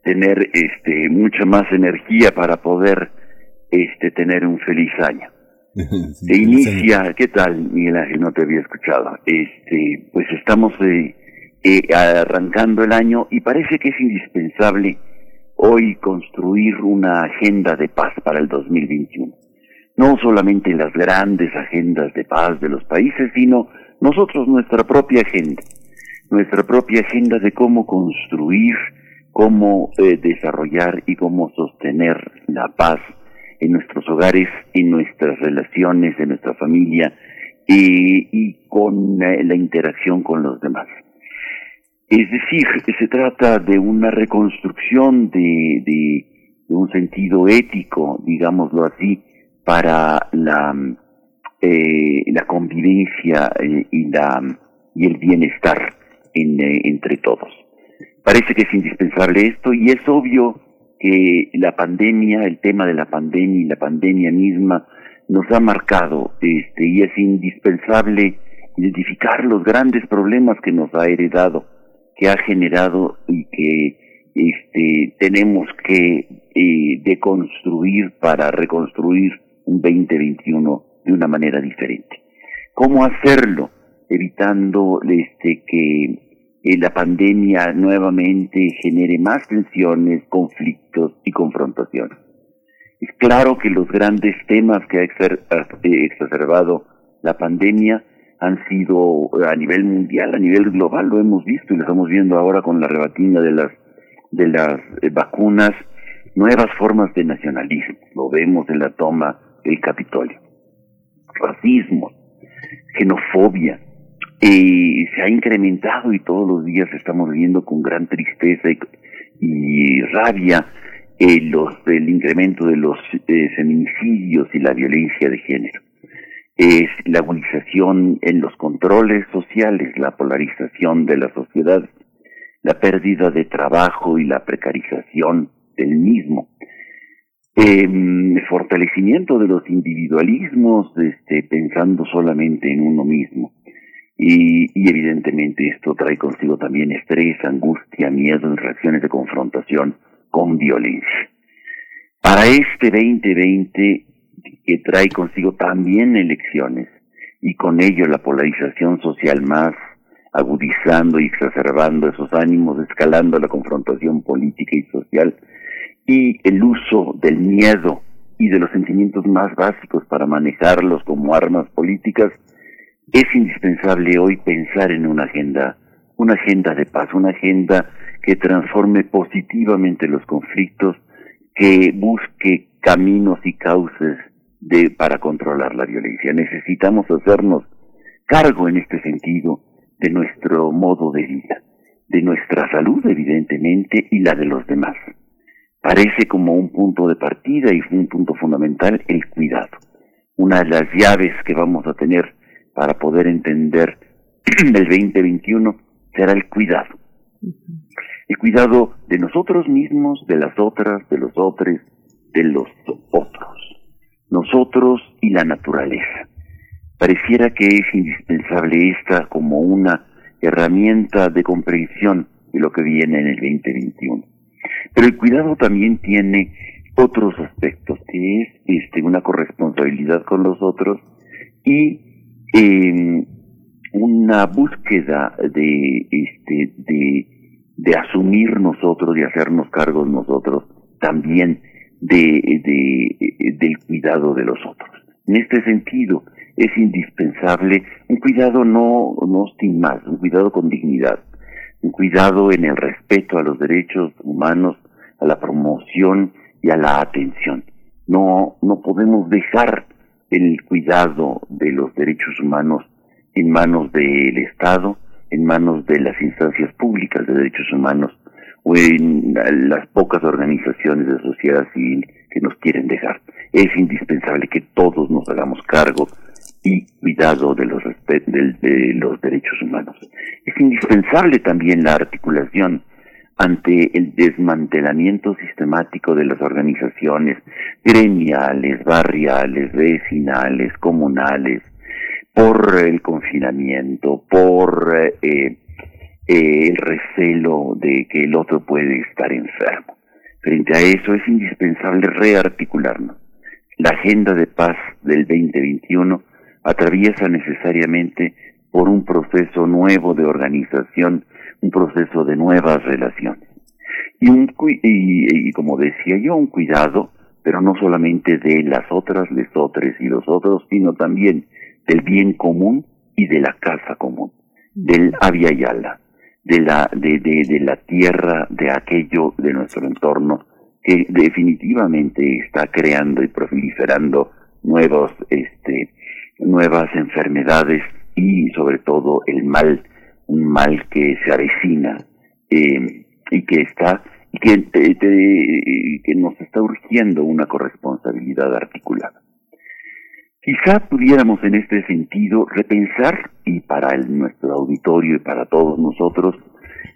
tener este mucha más energía para poder este tener un feliz año. Se inicia, ¿qué tal, Miguel Ángel? No te había escuchado. Este, pues estamos eh, eh, arrancando el año y parece que es indispensable hoy construir una agenda de paz para el 2021 no solamente las grandes agendas de paz de los países, sino nosotros nuestra propia agenda, nuestra propia agenda de cómo construir, cómo eh, desarrollar y cómo sostener la paz en nuestros hogares, en nuestras relaciones, en nuestra familia y con eh, la interacción con los demás. Es decir, se trata de una reconstrucción de un sentido ético, digámoslo así, para la, eh, la convivencia eh, y, la, y el bienestar en, eh, entre todos. Parece que es indispensable esto y es obvio que la pandemia, el tema de la pandemia y la pandemia misma nos ha marcado este, y es indispensable identificar los grandes problemas que nos ha heredado, que ha generado y que este, tenemos que eh, deconstruir para reconstruir un 2021 de una manera diferente. ¿Cómo hacerlo? Evitando este, que eh, la pandemia nuevamente genere más tensiones, conflictos y confrontaciones. Es claro que los grandes temas que ha eh, exacerbado la pandemia han sido a nivel mundial, a nivel global, lo hemos visto y lo estamos viendo ahora con la rebatina de las de las eh, vacunas, nuevas formas de nacionalismo. Lo vemos en la toma el Capitolio. Racismo, xenofobia, eh, se ha incrementado y todos los días estamos viendo con gran tristeza y, rabia eh, el incremento de los eh, feminicidios y la violencia de género. Es la agudización en los controles sociales, la polarización de la sociedad, la pérdida de trabajo y la precarización del mismo, eh, fortalecimiento de los individualismos, este, pensando solamente en uno mismo. Y, y, evidentemente esto trae consigo también estrés, angustia, miedo, reacciones de confrontación con violencia. Para este 2020 que trae consigo también elecciones y con ello la polarización social más agudizando y exacerbando esos ánimos, escalando la confrontación política y social, y el uso del miedo y de los sentimientos más básicos para manejarlos como armas políticas, es indispensable hoy pensar en una agenda, una agenda de paz, una agenda que transforme positivamente los conflictos, que busque caminos y cauces de, para controlar la violencia. Necesitamos hacernos cargo en este sentido de nuestro modo de vida, de nuestra salud evidentemente y la de los demás parece como un punto de partida y un punto fundamental el cuidado. Una de las llaves que vamos a tener para poder entender el 2021 será el cuidado. El cuidado de nosotros mismos, de las otras, de los otros, de los otros. Nosotros y la naturaleza. Pareciera que es indispensable esta como una herramienta de comprensión de lo que viene en el 2021. Pero el cuidado también tiene otros aspectos, que es este, una corresponsabilidad con los otros y em, una búsqueda de, este, de asumir nosotros, de hacernos cargos nosotros también de, de, del cuidado de los otros. En este sentido, es indispensable un cuidado no, no sin más, un cuidado con dignidad, un cuidado en el respeto a los derechos humanos, a la promoción y a la atención. No, no podemos dejar el cuidado de los derechos humanos en manos del Estado, en manos de las instancias públicas de derechos humanos o en las pocas organizaciones de sociedad civil que nos quieren dejar. Es indispensable que todos nos hagamos cargo y cuidado de los, de, los derechos humanos. Es indispensable también la articulación ante el desmantelamiento sistemático de las organizaciones gremiales, barriales, vecinales, comunales, por el confinamiento, por eh, eh, el recelo de que el otro puede estar enfermo. Frente a eso es indispensable rearticularnos. La agenda de paz del 2021 atraviesa necesariamente por un proceso nuevo de organización, un proceso de nuevas relaciones. Y, un, y, como decía yo, un cuidado, pero no solamente de las otras, les otros y los otros, sino también del bien común y de la casa común, del Avia Yala, de la, de, de, de la tierra, de aquello de nuestro entorno que definitivamente está creando y proliferando nuevos, este, nuevas enfermedades y sobre todo el mal, un mal que se avecina eh, y que está y que, que nos está urgiendo una corresponsabilidad articulada. Quizá pudiéramos en este sentido repensar, y para el, nuestro auditorio y para todos nosotros,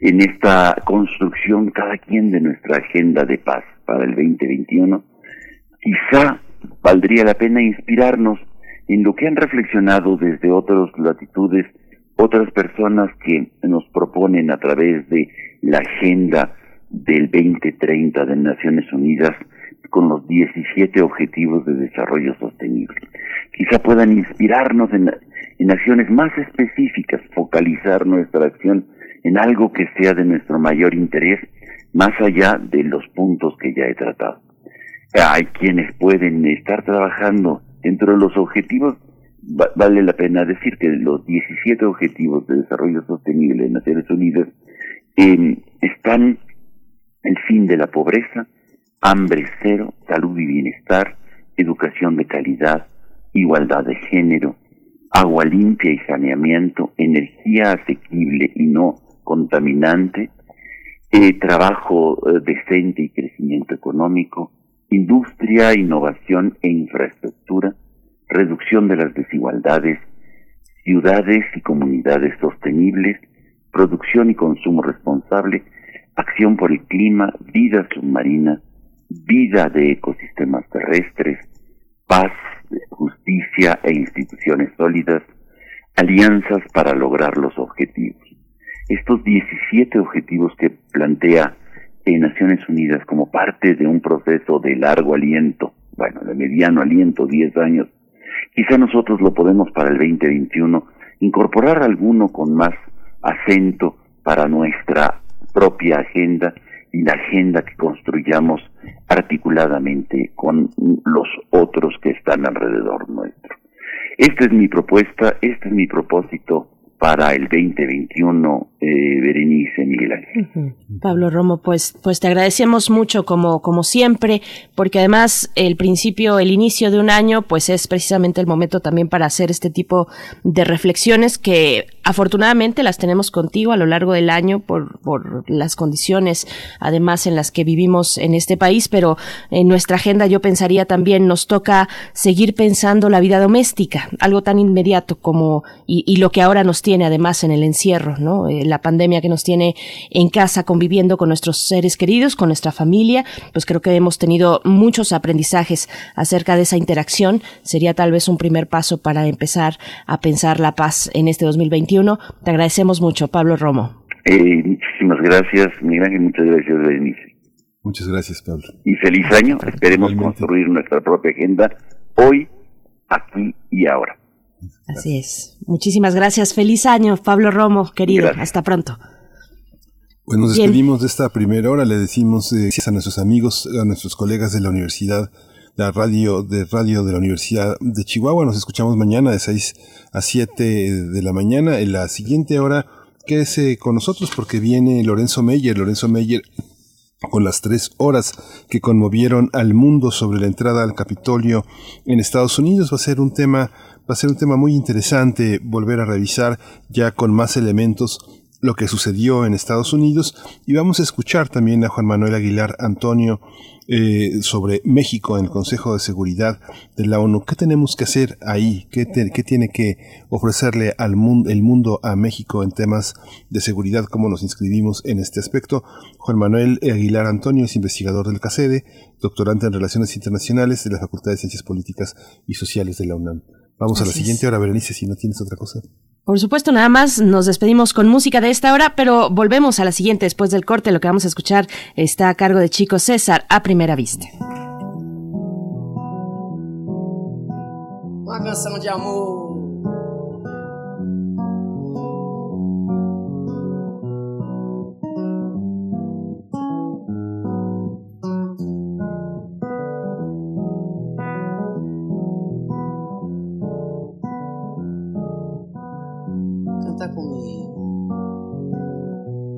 en esta construcción cada quien de nuestra agenda de paz para el 2021, quizá valdría la pena inspirarnos en lo que han reflexionado desde otras latitudes otras personas que nos proponen a través de la agenda del 2030 de Naciones Unidas con los 17 Objetivos de Desarrollo Sostenible. Quizá puedan inspirarnos en, en acciones más específicas, focalizar nuestra acción en algo que sea de nuestro mayor interés, más allá de los puntos que ya he tratado. Hay quienes pueden estar trabajando dentro de los objetivos, vale la pena decir que los 17 Objetivos de Desarrollo Sostenible de Naciones Unidas eh, están el fin de la pobreza, hambre cero, salud y bienestar, educación de calidad, igualdad de género, agua limpia y saneamiento, energía asequible y no contaminante, eh, trabajo eh, decente y crecimiento económico, industria, innovación e infraestructura, reducción de las desigualdades, ciudades y comunidades sostenibles, producción y consumo responsable, acción por el clima, vida submarina, vida de ecosistemas terrestres, paz, justicia e instituciones sólidas, alianzas para lograr los objetivos. Estos 17 objetivos que plantea en Naciones Unidas como parte de un proceso de largo aliento, bueno, de mediano aliento, 10 años, quizá nosotros lo podemos para el 2021 incorporar alguno con más acento para nuestra propia agenda y la agenda que construyamos articuladamente con los otros que están alrededor nuestro. Esta es mi propuesta, este es mi propósito para el 2021, eh, Berenice Miguel Ángel. Pablo Romo, pues, pues te agradecemos mucho como, como siempre, porque además el principio, el inicio de un año, pues es precisamente el momento también para hacer este tipo de reflexiones que afortunadamente las tenemos contigo a lo largo del año por, por las condiciones además en las que vivimos en este país, pero en nuestra agenda yo pensaría también nos toca seguir pensando la vida doméstica, algo tan inmediato como y, y lo que ahora nos tiene además en el encierro, ¿no? La pandemia que nos tiene en casa conviviendo con nuestros seres queridos, con nuestra familia, pues creo que hemos tenido muchos aprendizajes acerca de esa interacción. Sería tal vez un primer paso para empezar a pensar la paz en este 2021. Te agradecemos mucho, Pablo Romo. Eh, muchísimas gracias, Miguel Ángel, muchas gracias, Berenice. Muchas gracias, Pablo. Y feliz año. Esperemos construir nuestra propia agenda hoy, aquí y ahora. Así es. Muchísimas gracias. Feliz año, Pablo Romo, querido. Hasta pronto. Bueno, nos despedimos de esta primera hora. Le decimos eh, a nuestros amigos, a nuestros colegas de la Universidad la radio de radio de la Universidad de Chihuahua. Nos escuchamos mañana de 6 a 7 de la mañana. En la siguiente hora, quédese con nosotros porque viene Lorenzo Meyer. Lorenzo Meyer con las tres horas que conmovieron al mundo sobre la entrada al Capitolio en Estados Unidos. Va a ser un tema, va a ser un tema muy interesante volver a revisar ya con más elementos lo que sucedió en Estados Unidos y vamos a escuchar también a Juan Manuel Aguilar Antonio eh, sobre México en el Consejo de Seguridad de la ONU. ¿Qué tenemos que hacer ahí? ¿Qué, tiene que ofrecerle al mundo, el mundo a México en temas de seguridad? ¿Cómo nos inscribimos en este aspecto? Juan Manuel Aguilar Antonio es investigador del CACEDE, doctorante en Relaciones Internacionales de la Facultad de Ciencias Políticas y Sociales de la UNAM. Vamos a la siguiente hora, Berenice, si no tienes otra cosa. Por supuesto, nada más nos despedimos con música de esta hora, pero volvemos a la siguiente después del corte. Lo que vamos a escuchar está a cargo de Chico César a primera vista. Una canción de amor.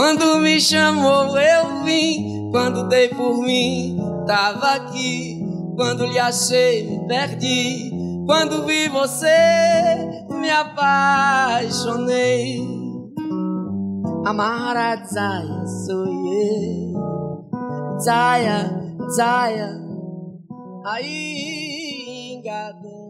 Quando me chamou, eu vim. Quando dei por mim, tava aqui. Quando lhe achei, me perdi. Quando vi você, me apaixonei. Amara Zaya, sou eu. Zaya, Zaya. Aí, engadou.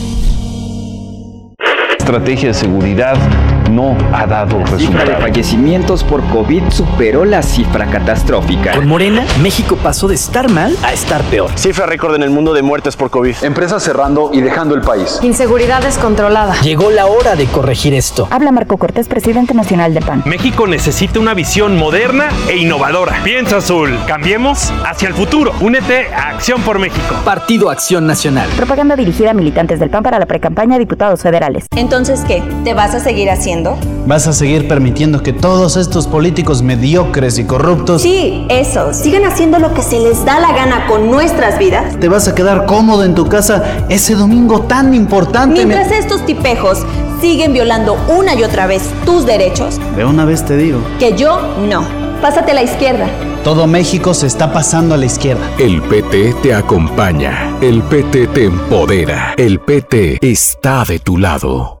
estrategia de seguridad no ha dado La resultados. cifra de fallecimientos por COVID superó la cifra catastrófica. Con Morena, México pasó de estar mal a estar peor. Cifra récord en el mundo de muertes por COVID. Empresas cerrando y dejando el país. Inseguridad descontrolada. Llegó la hora de corregir esto. Habla Marco Cortés, presidente nacional de PAN. México necesita una visión moderna e innovadora. Piensa azul. Cambiemos hacia el futuro. Únete a Acción por México. Partido Acción Nacional. Propaganda dirigida a militantes del PAN para la precampaña a diputados federales. Entonces, ¿qué? ¿Te vas a seguir haciendo? ¿Vas a seguir permitiendo que todos estos políticos mediocres y corruptos... Sí, eso. Sigan haciendo lo que se les da la gana con nuestras vidas. ¿Te vas a quedar cómodo en tu casa ese domingo tan importante? Mientras me... estos tipejos siguen violando una y otra vez tus derechos. De una vez te digo. Que yo no. Pásate a la izquierda. Todo México se está pasando a la izquierda. El PT te acompaña. El PT te empodera. El PT está de tu lado.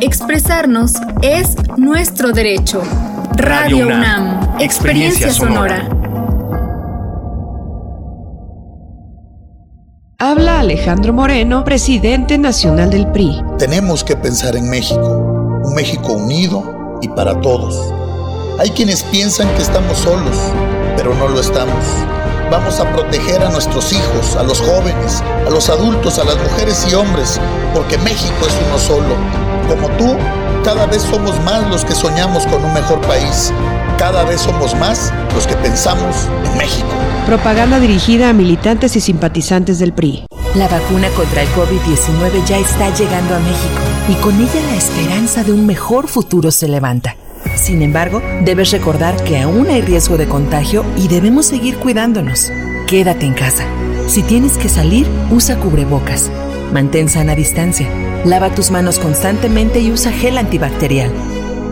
Expresarnos es nuestro derecho. Radio, UNAM, experiencia sonora. Habla Alejandro Moreno, presidente nacional del PRI. Tenemos que pensar en México, un México unido y para todos. Hay quienes piensan que estamos solos, pero no lo estamos. Vamos a proteger a nuestros hijos, a los jóvenes, a los adultos, a las mujeres y hombres, porque México es uno solo. Como tú, cada vez somos más los que soñamos con un mejor país. Cada vez somos más los que pensamos en México. Propaganda dirigida a militantes y simpatizantes del PRI. La vacuna contra el COVID-19 ya está llegando a México y con ella la esperanza de un mejor futuro se levanta. Sin embargo, debes recordar que aún hay riesgo de contagio y debemos seguir cuidándonos. Quédate en casa. Si tienes que salir, usa cubrebocas. Mantén sana distancia. Lava tus manos constantemente y usa gel antibacterial.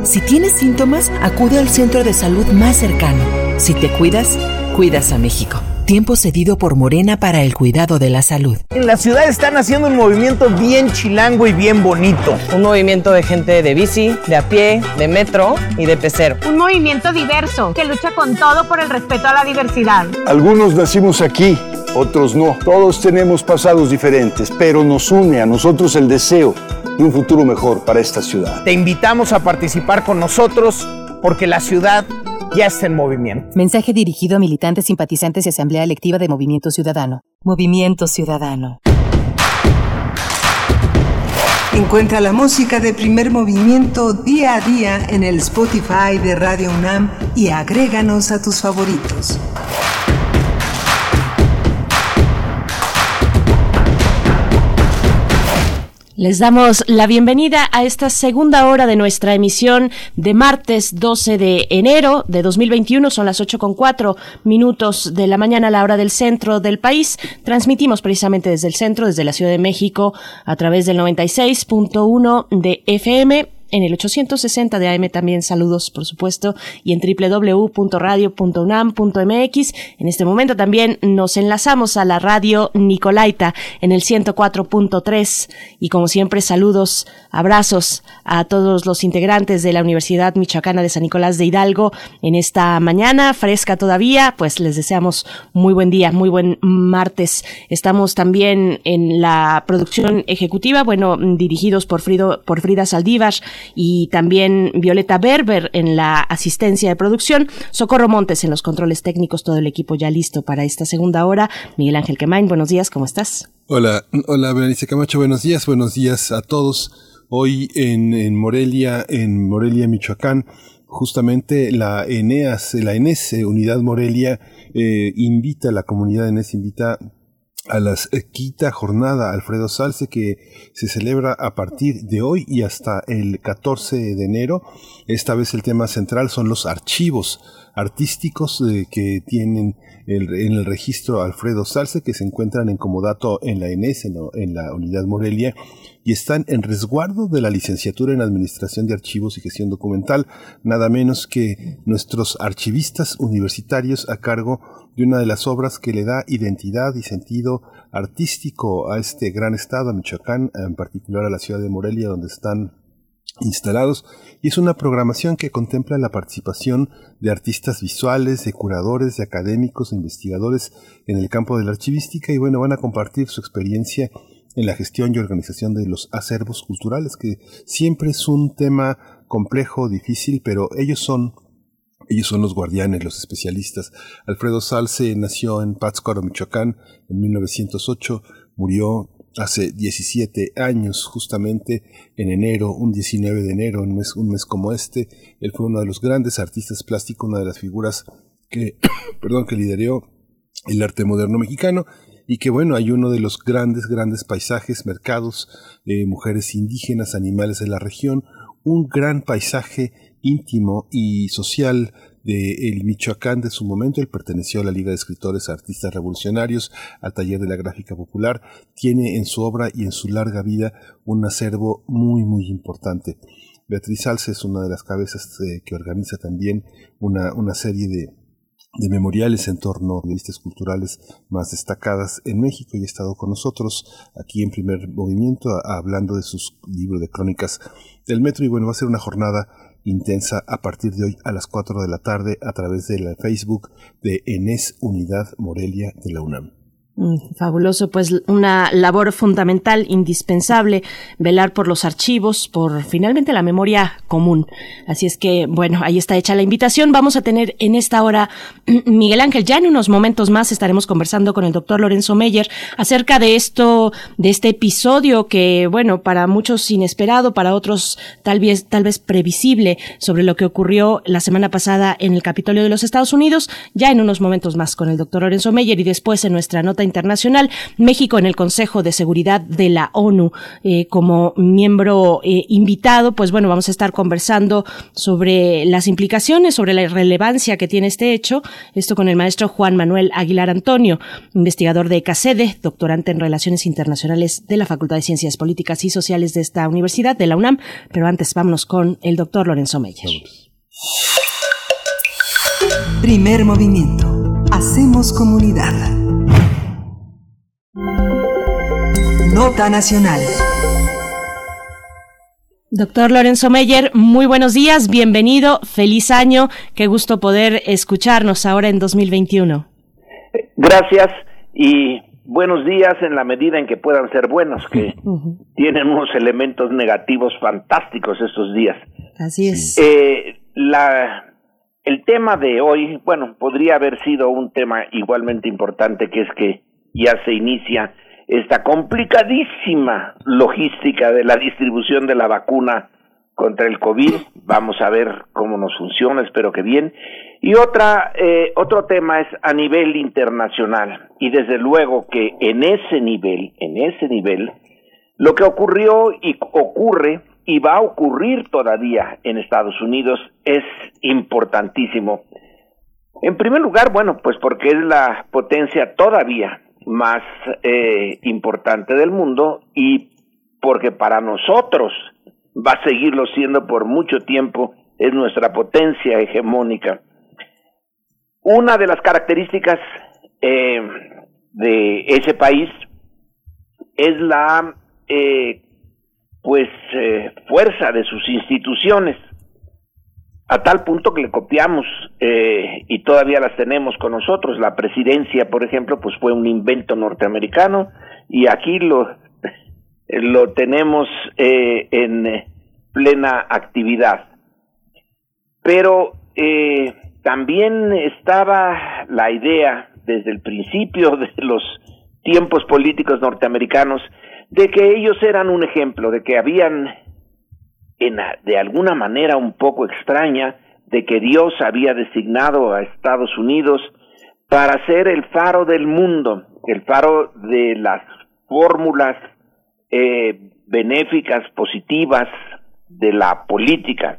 Si tienes síntomas, acude al centro de salud más cercano. Si te cuidas, cuidas a México. Tiempo cedido por Morena para el cuidado de la salud. En la ciudad están haciendo un movimiento bien chilango y bien bonito. Un movimiento de gente de bici, de a pie, de metro y de pecero. Un movimiento diverso que lucha con todo por el respeto a la diversidad. Algunos nacimos aquí, otros no. Todos tenemos pasados diferentes, pero nos une a nosotros el deseo de un futuro mejor para esta ciudad. Te invitamos a participar con nosotros porque la ciudad ya está en movimiento. Mensaje dirigido a militantes, simpatizantes y asamblea electiva de Movimiento Ciudadano. Movimiento Ciudadano. Encuentra la música de primer movimiento día a día en el Spotify de Radio UNAM y agréganos a tus favoritos. Les damos la bienvenida a esta segunda hora de nuestra emisión de martes 12 de enero de 2021. Son las 8 con 4 minutos de la mañana a la hora del centro del país. Transmitimos precisamente desde el centro, desde la Ciudad de México, a través del 96.1 de FM en el 860 de AM también saludos, por supuesto, y en www.radio.unam.mx. En este momento también nos enlazamos a la radio Nicolaita en el 104.3 y como siempre saludos, abrazos a todos los integrantes de la Universidad Michoacana de San Nicolás de Hidalgo en esta mañana fresca todavía, pues les deseamos muy buen día, muy buen martes. Estamos también en la producción ejecutiva, bueno, dirigidos por Frido, por Frida Saldívar y también Violeta Berber en la asistencia de producción, Socorro Montes en los controles técnicos, todo el equipo ya listo para esta segunda hora. Miguel Ángel Quemain, buenos días, ¿cómo estás? Hola, hola Berenice Camacho, buenos días, buenos días a todos. Hoy en, en Morelia, en Morelia, Michoacán, justamente la ENEAS, la ENES, Unidad Morelia, eh, invita, la comunidad ENES invita a la quinta jornada Alfredo Salce que se celebra a partir de hoy y hasta el 14 de enero. Esta vez el tema central son los archivos artísticos eh, que tienen el, en el registro Alfredo Salce que se encuentran en comodato en la ENES, en, en la unidad Morelia y están en resguardo de la licenciatura en Administración de Archivos y Gestión Documental, nada menos que nuestros archivistas universitarios a cargo de una de las obras que le da identidad y sentido artístico a este gran estado, a Michoacán, en particular a la ciudad de Morelia, donde están instalados. Y es una programación que contempla la participación de artistas visuales, de curadores, de académicos, de investigadores en el campo de la archivística y bueno, van a compartir su experiencia en la gestión y organización de los acervos culturales, que siempre es un tema complejo, difícil, pero ellos son ellos son los guardianes, los especialistas. Alfredo Salce nació en Pátzcuaro, Michoacán, en 1908, murió hace 17 años, justamente en enero, un 19 de enero, un mes, un mes como este. Él fue uno de los grandes artistas plásticos, una de las figuras que, perdón, que lideró el arte moderno mexicano y que bueno, hay uno de los grandes, grandes paisajes, mercados, eh, mujeres indígenas, animales de la región, un gran paisaje íntimo y social de el Michoacán de su momento, él perteneció a la Liga de Escritores Artistas Revolucionarios, al taller de la gráfica popular, tiene en su obra y en su larga vida un acervo muy, muy importante. Beatriz Salce es una de las cabezas eh, que organiza también una, una serie de, de memoriales en torno a revistas culturales más destacadas en México y ha estado con nosotros aquí en primer movimiento hablando de sus libros de crónicas del metro. Y bueno va a ser una jornada intensa a partir de hoy a las 4 de la tarde a través de la Facebook de Enes Unidad Morelia de la UNAM. Mm, fabuloso, pues una labor fundamental, indispensable, velar por los archivos, por finalmente la memoria común. Así es que, bueno, ahí está hecha la invitación. Vamos a tener en esta hora, Miguel Ángel, ya en unos momentos más estaremos conversando con el doctor Lorenzo Meyer acerca de esto, de este episodio que, bueno, para muchos inesperado, para otros tal vez, tal vez previsible sobre lo que ocurrió la semana pasada en el Capitolio de los Estados Unidos. Ya en unos momentos más con el doctor Lorenzo Meyer y después en nuestra nota internacional. México en el Consejo de Seguridad de la ONU eh, como miembro eh, invitado, pues bueno, vamos a estar conversando sobre las implicaciones, sobre la relevancia que tiene este hecho. Esto con el maestro Juan Manuel Aguilar Antonio, investigador de CACEDE, doctorante en Relaciones Internacionales de la Facultad de Ciencias Políticas y Sociales de esta universidad, de la UNAM. Pero antes vámonos con el doctor Lorenzo Meyer. Primer movimiento. Hacemos comunidad. Nota Nacional. Doctor Lorenzo Meyer, muy buenos días, bienvenido, feliz año, qué gusto poder escucharnos ahora en 2021. Gracias y buenos días en la medida en que puedan ser buenos, que tienen unos elementos negativos fantásticos estos días. Así es. Eh, la, el tema de hoy, bueno, podría haber sido un tema igualmente importante, que es que ya se inicia esta complicadísima logística de la distribución de la vacuna contra el COVID. Vamos a ver cómo nos funciona, espero que bien. Y otra, eh, otro tema es a nivel internacional. Y desde luego que en ese nivel, en ese nivel, lo que ocurrió y ocurre y va a ocurrir todavía en Estados Unidos es importantísimo. En primer lugar, bueno, pues porque es la potencia todavía más eh, importante del mundo y porque para nosotros va a seguirlo siendo por mucho tiempo, es nuestra potencia hegemónica. Una de las características eh, de ese país es la eh, pues eh, fuerza de sus instituciones a tal punto que le copiamos eh, y todavía las tenemos con nosotros. La presidencia, por ejemplo, pues fue un invento norteamericano y aquí lo, lo tenemos eh, en plena actividad. Pero eh, también estaba la idea desde el principio de los tiempos políticos norteamericanos de que ellos eran un ejemplo, de que habían de alguna manera un poco extraña de que Dios había designado a Estados Unidos para ser el faro del mundo, el faro de las fórmulas eh, benéficas, positivas de la política.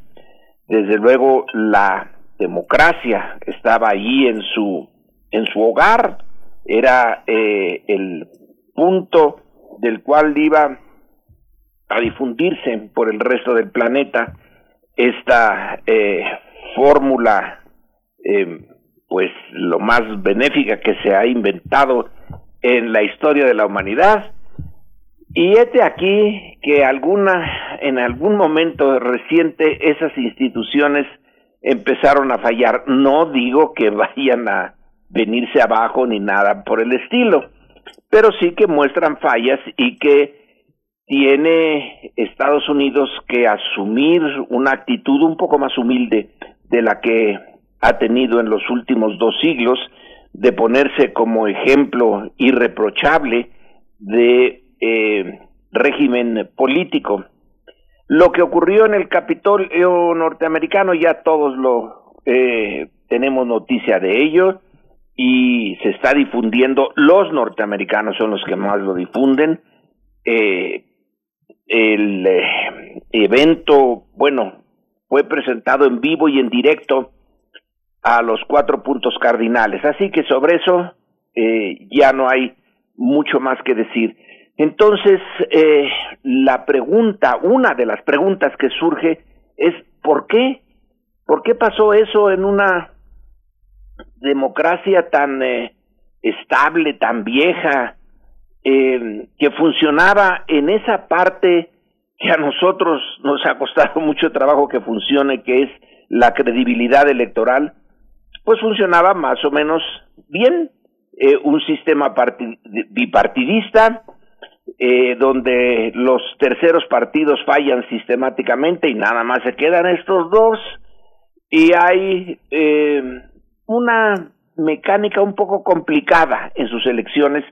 Desde luego la democracia estaba allí en su en su hogar, era eh, el punto del cual iba a difundirse por el resto del planeta esta eh, fórmula eh, pues lo más benéfica que se ha inventado en la historia de la humanidad. Y este aquí que alguna en algún momento reciente esas instituciones empezaron a fallar. No digo que vayan a venirse abajo ni nada por el estilo pero sí que muestran fallas y que tiene Estados Unidos que asumir una actitud un poco más humilde de la que ha tenido en los últimos dos siglos, de ponerse como ejemplo irreprochable de eh, régimen político. Lo que ocurrió en el Capitolio norteamericano ya todos lo eh, tenemos noticia de ello y se está difundiendo. Los norteamericanos son los que más lo difunden. Eh, el eh, evento, bueno, fue presentado en vivo y en directo a los cuatro puntos cardinales. Así que sobre eso eh, ya no hay mucho más que decir. Entonces, eh, la pregunta, una de las preguntas que surge es ¿por qué? ¿Por qué pasó eso en una democracia tan estable, tan vieja, eh, que funcionaba en esa parte que a nosotros nos ha costado mucho trabajo que funcione, que es la credibilidad electoral, pues funcionaba más o menos bien. eh, un sistema bipartidista, eh, donde los terceros partidos fallan sistemáticamente y nada más se quedan estos dos, y hay eh, una mecánica un poco complicada en sus elecciones,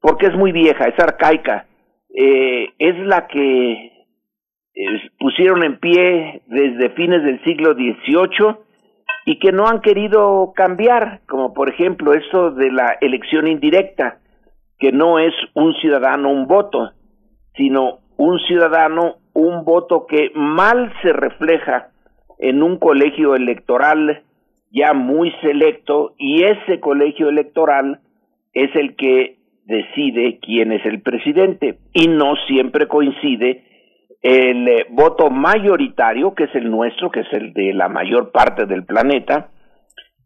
porque es muy vieja, es arcaica, es la que pusieron en pie desde fines del siglo XVIII y que no han querido cambiar, como por ejemplo esto de la elección indirecta, que no es un ciudadano un voto, sino un ciudadano un voto que mal se refleja en un colegio electoral ya muy selecto y ese colegio electoral es el que decide quién es el presidente y no siempre coincide el eh, voto mayoritario, que es el nuestro, que es el de la mayor parte del planeta,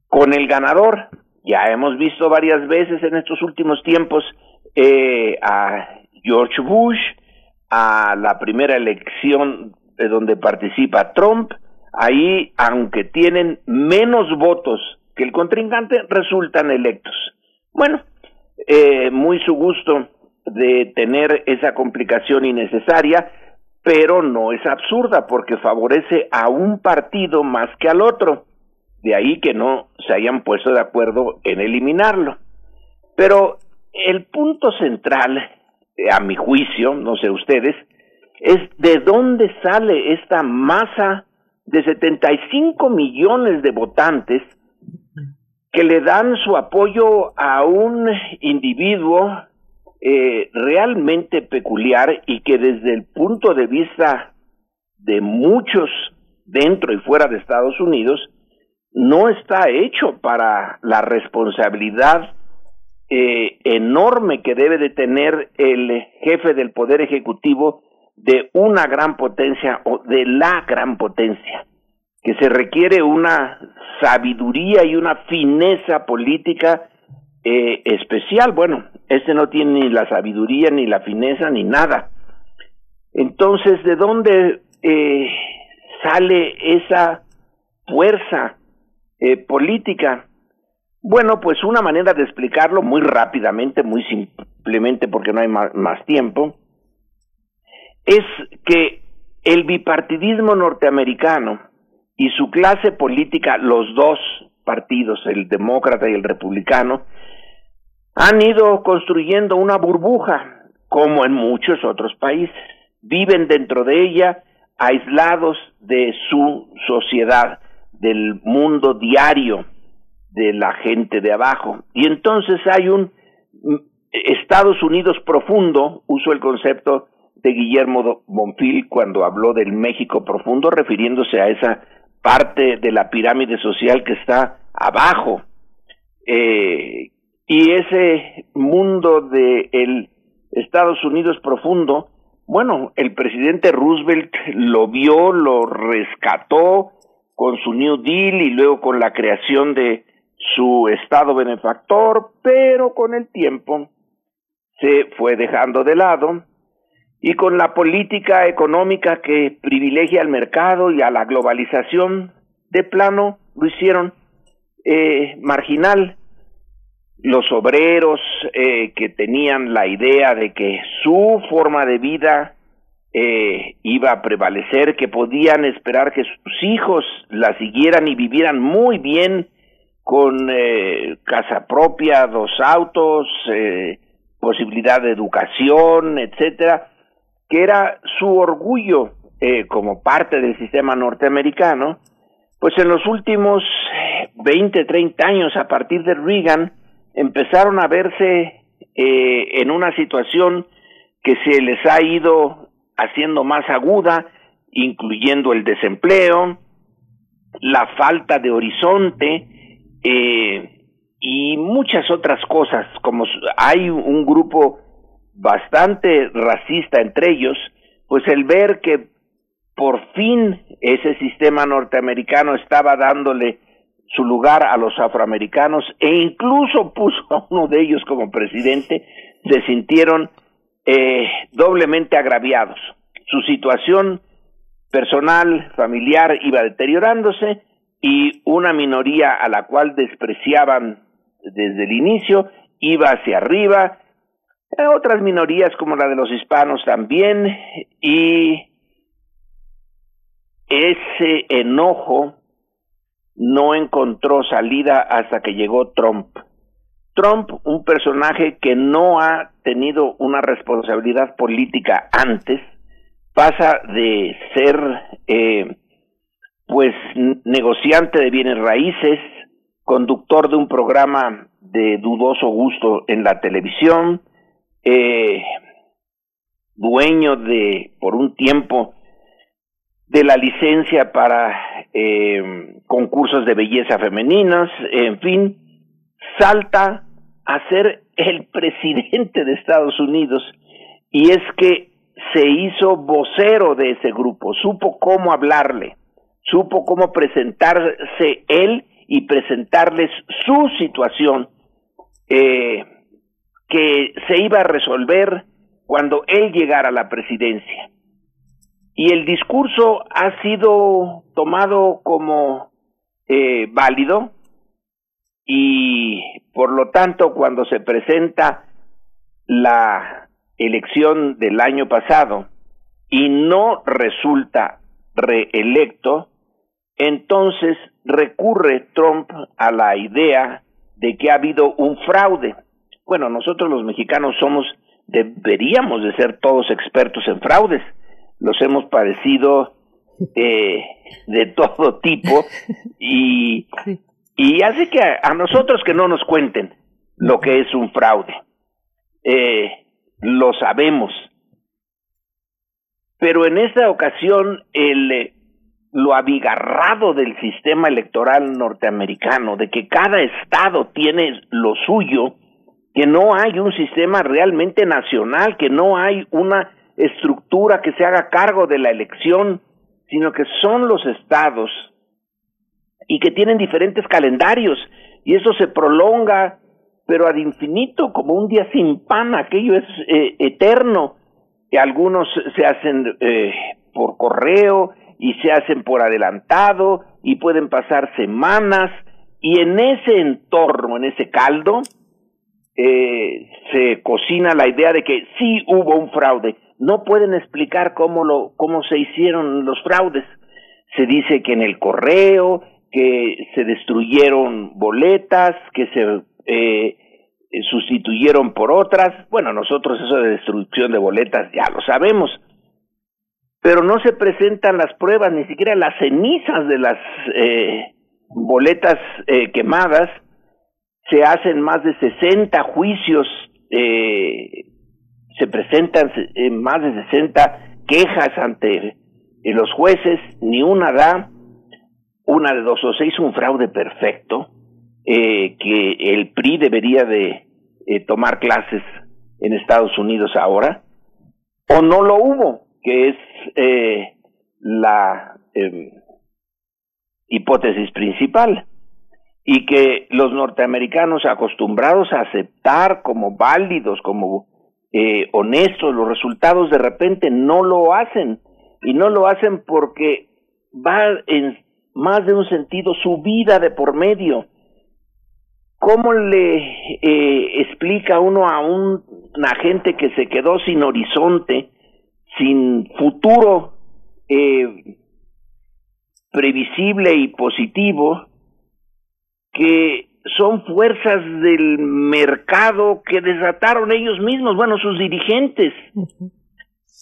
con el ganador. Ya hemos visto varias veces en estos últimos tiempos eh, a George Bush, a la primera elección de donde participa Trump, ahí, aunque tienen menos votos que el contrincante, resultan electos. Bueno, eh, muy su gusto de tener esa complicación innecesaria, pero no es absurda porque favorece a un partido más que al otro. De ahí que no se hayan puesto de acuerdo en eliminarlo. Pero el punto central, eh, a mi juicio, no sé ustedes, es de dónde sale esta masa de 75 millones de votantes que le dan su apoyo a un individuo eh, realmente peculiar y que desde el punto de vista de muchos dentro y fuera de Estados Unidos no está hecho para la responsabilidad eh, enorme que debe de tener el jefe del Poder Ejecutivo de una gran potencia o de la gran potencia, que se requiere una sabiduría y una fineza política eh, especial. Bueno, este no tiene ni la sabiduría, ni la fineza, ni nada. Entonces, ¿de dónde eh, sale esa fuerza eh, política? Bueno, pues una manera de explicarlo muy rápidamente, muy simplemente porque no hay más tiempo, es que el bipartidismo norteamericano y su clase política, los dos partidos, el demócrata y el republicano, han ido construyendo una burbuja, como en muchos otros países. Viven dentro de ella aislados de su sociedad, del mundo diario de la gente de abajo. Y entonces hay un mm, Estados Unidos profundo, uso el concepto de Guillermo Bonfil cuando habló del México profundo, refiriéndose a esa parte de la pirámide social que está abajo, eh, y ese mundo de el Estados Unidos profundo, bueno, el presidente Roosevelt lo vio, lo rescató con su New Deal y luego con la creación de su Estado benefactor, pero con el tiempo se fue dejando de lado y con la política económica que privilegia al mercado y a la globalización, de plano lo hicieron eh, marginal. Los obreros eh, que tenían la idea de que su forma de vida eh, iba a prevalecer, que podían esperar que sus hijos la siguieran y vivieran muy bien con eh, casa propia, dos autos, posibilidad de educación, etcétera, que era su orgullo como parte del sistema norteamericano, pues en los últimos 20, 30 años a partir de Reagan, empezaron a verse eh, en una situación que se les ha ido haciendo más aguda, incluyendo el desempleo, la falta de horizonte eh, y muchas otras cosas, como hay un grupo bastante racista entre ellos, pues el ver que por fin ese sistema norteamericano estaba dándole su lugar a los afroamericanos e incluso puso a uno de ellos como presidente, se sintieron eh, doblemente agraviados. Su situación personal, familiar iba deteriorándose y una minoría a la cual despreciaban desde el inicio iba hacia arriba, otras minorías como la de los hispanos también, y ese enojo no encontró salida hasta que llegó Trump. Trump, un personaje que no ha tenido una responsabilidad política antes, pasa de ser eh, pues negociante de bienes raíces, conductor de un programa de dudoso gusto en la televisión, eh, dueño de, por un tiempo, de la licencia para eh, concursos de belleza femeninas, en fin, salta a ser el presidente de Estados Unidos. Y es que se hizo vocero de ese grupo, supo cómo hablarle, supo cómo presentarse él y presentarles su situación eh, que se iba a resolver cuando él llegara a la presidencia. Y el discurso ha sido tomado como eh, válido y por lo tanto cuando se presenta la elección del año pasado y no resulta reelecto, entonces recurre Trump a la idea de que ha habido un fraude. Bueno, nosotros los mexicanos somos, deberíamos de ser todos expertos en fraudes. Los hemos padecido eh, de todo tipo y, y hace que a, nosotros que no nos cuenten lo que es un fraude. Eh, lo sabemos. Pero en esta ocasión el eh, lo abigarrado del sistema electoral norteamericano, de que cada estado tiene lo suyo, que no hay un sistema realmente nacional, que no hay una estructura que se haga cargo de la elección, sino que son los estados y que tienen diferentes calendarios y eso se prolonga pero ad infinito como un día sin pan, aquello es eh, eterno, que algunos se hacen eh, por correo, y se hacen por adelantado y pueden pasar semanas y en ese entorno, en ese caldo, se cocina la idea de que sí hubo un fraude. No pueden explicar cómo lo, cómo se hicieron los fraudes. Se dice que en el correo, que se destruyeron boletas, que se eh, sustituyeron por otras. Bueno, nosotros eso de destrucción de boletas ya lo sabemos pero no se presentan las pruebas, ni siquiera las cenizas de las eh, boletas eh, quemadas. Se hacen más de 60 juicios, eh, se presentan más de 60 quejas ante los jueces, ni una da, una de dos, o se hizo un fraude perfecto, que el PRI debería de tomar clases en Estados Unidos ahora, o no lo hubo, que es eh, la em, hipótesis principal y que los norteamericanos acostumbrados a aceptar como válidos, como eh, honestos los resultados, de repente no lo hacen y no lo hacen porque va en más de un sentido su vida de por medio. ¿Cómo le eh, explica uno a un, una gente que se quedó sin horizonte, sin futuro eh, previsible y positivo, que son fuerzas del mercado que desataron ellos mismos, bueno, sus dirigentes.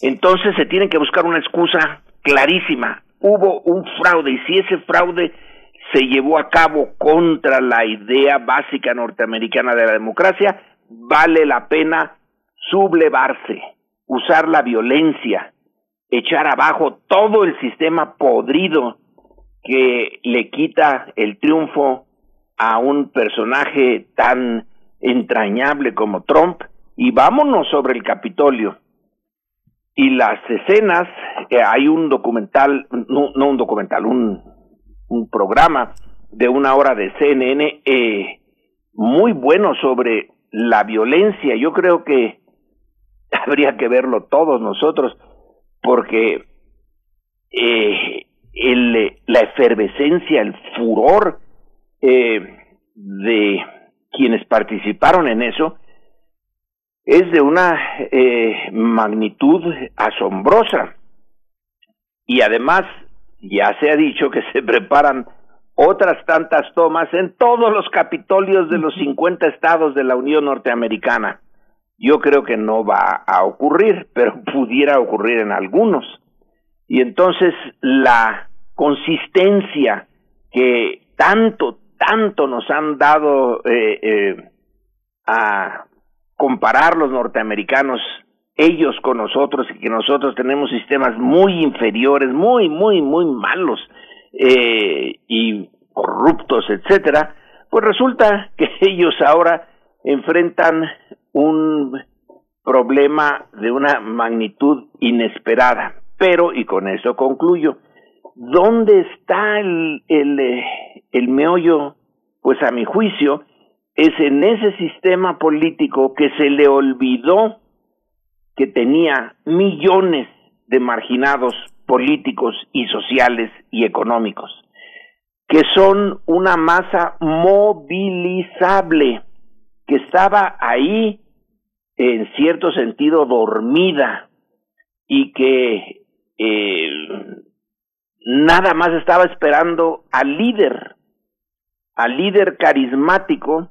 Entonces se tiene que buscar una excusa clarísima. Hubo un fraude y si ese fraude se llevó a cabo contra la idea básica norteamericana de la democracia, vale la pena sublevarse usar la violencia, echar abajo todo el sistema podrido que le quita el triunfo a un personaje tan entrañable como Trump y vámonos sobre el Capitolio. Y las escenas, eh, hay un documental, no, un documental, un, un, programa de una hora de CNN eh, muy bueno sobre la violencia. Yo creo que habría que verlo todos nosotros, porque eh, el, la efervescencia, el furor eh, de quienes participaron en eso es de una eh, magnitud asombrosa. Y además, ya se ha dicho que se preparan otras tantas tomas en todos los capitolios de los 50 estados de la Unión Norteamericana. Yo creo que no va a ocurrir, pero pudiera ocurrir en algunos. Y entonces la consistencia que tanto, tanto nos han dado eh, eh, a comparar los norteamericanos ellos con nosotros y que nosotros tenemos sistemas muy inferiores, muy, muy, muy malos eh, y corruptos, etcétera, pues resulta que ellos ahora enfrentan un problema de una magnitud inesperada. Pero, y con eso concluyo, ¿dónde está el, el, eh, el meollo? Pues a mi juicio, es en ese sistema político que se le olvidó que tenía millones de marginados políticos y sociales y económicos, que son una masa movilizable, que estaba ahí en cierto sentido dormida y que eh, nada más estaba esperando al líder, al líder carismático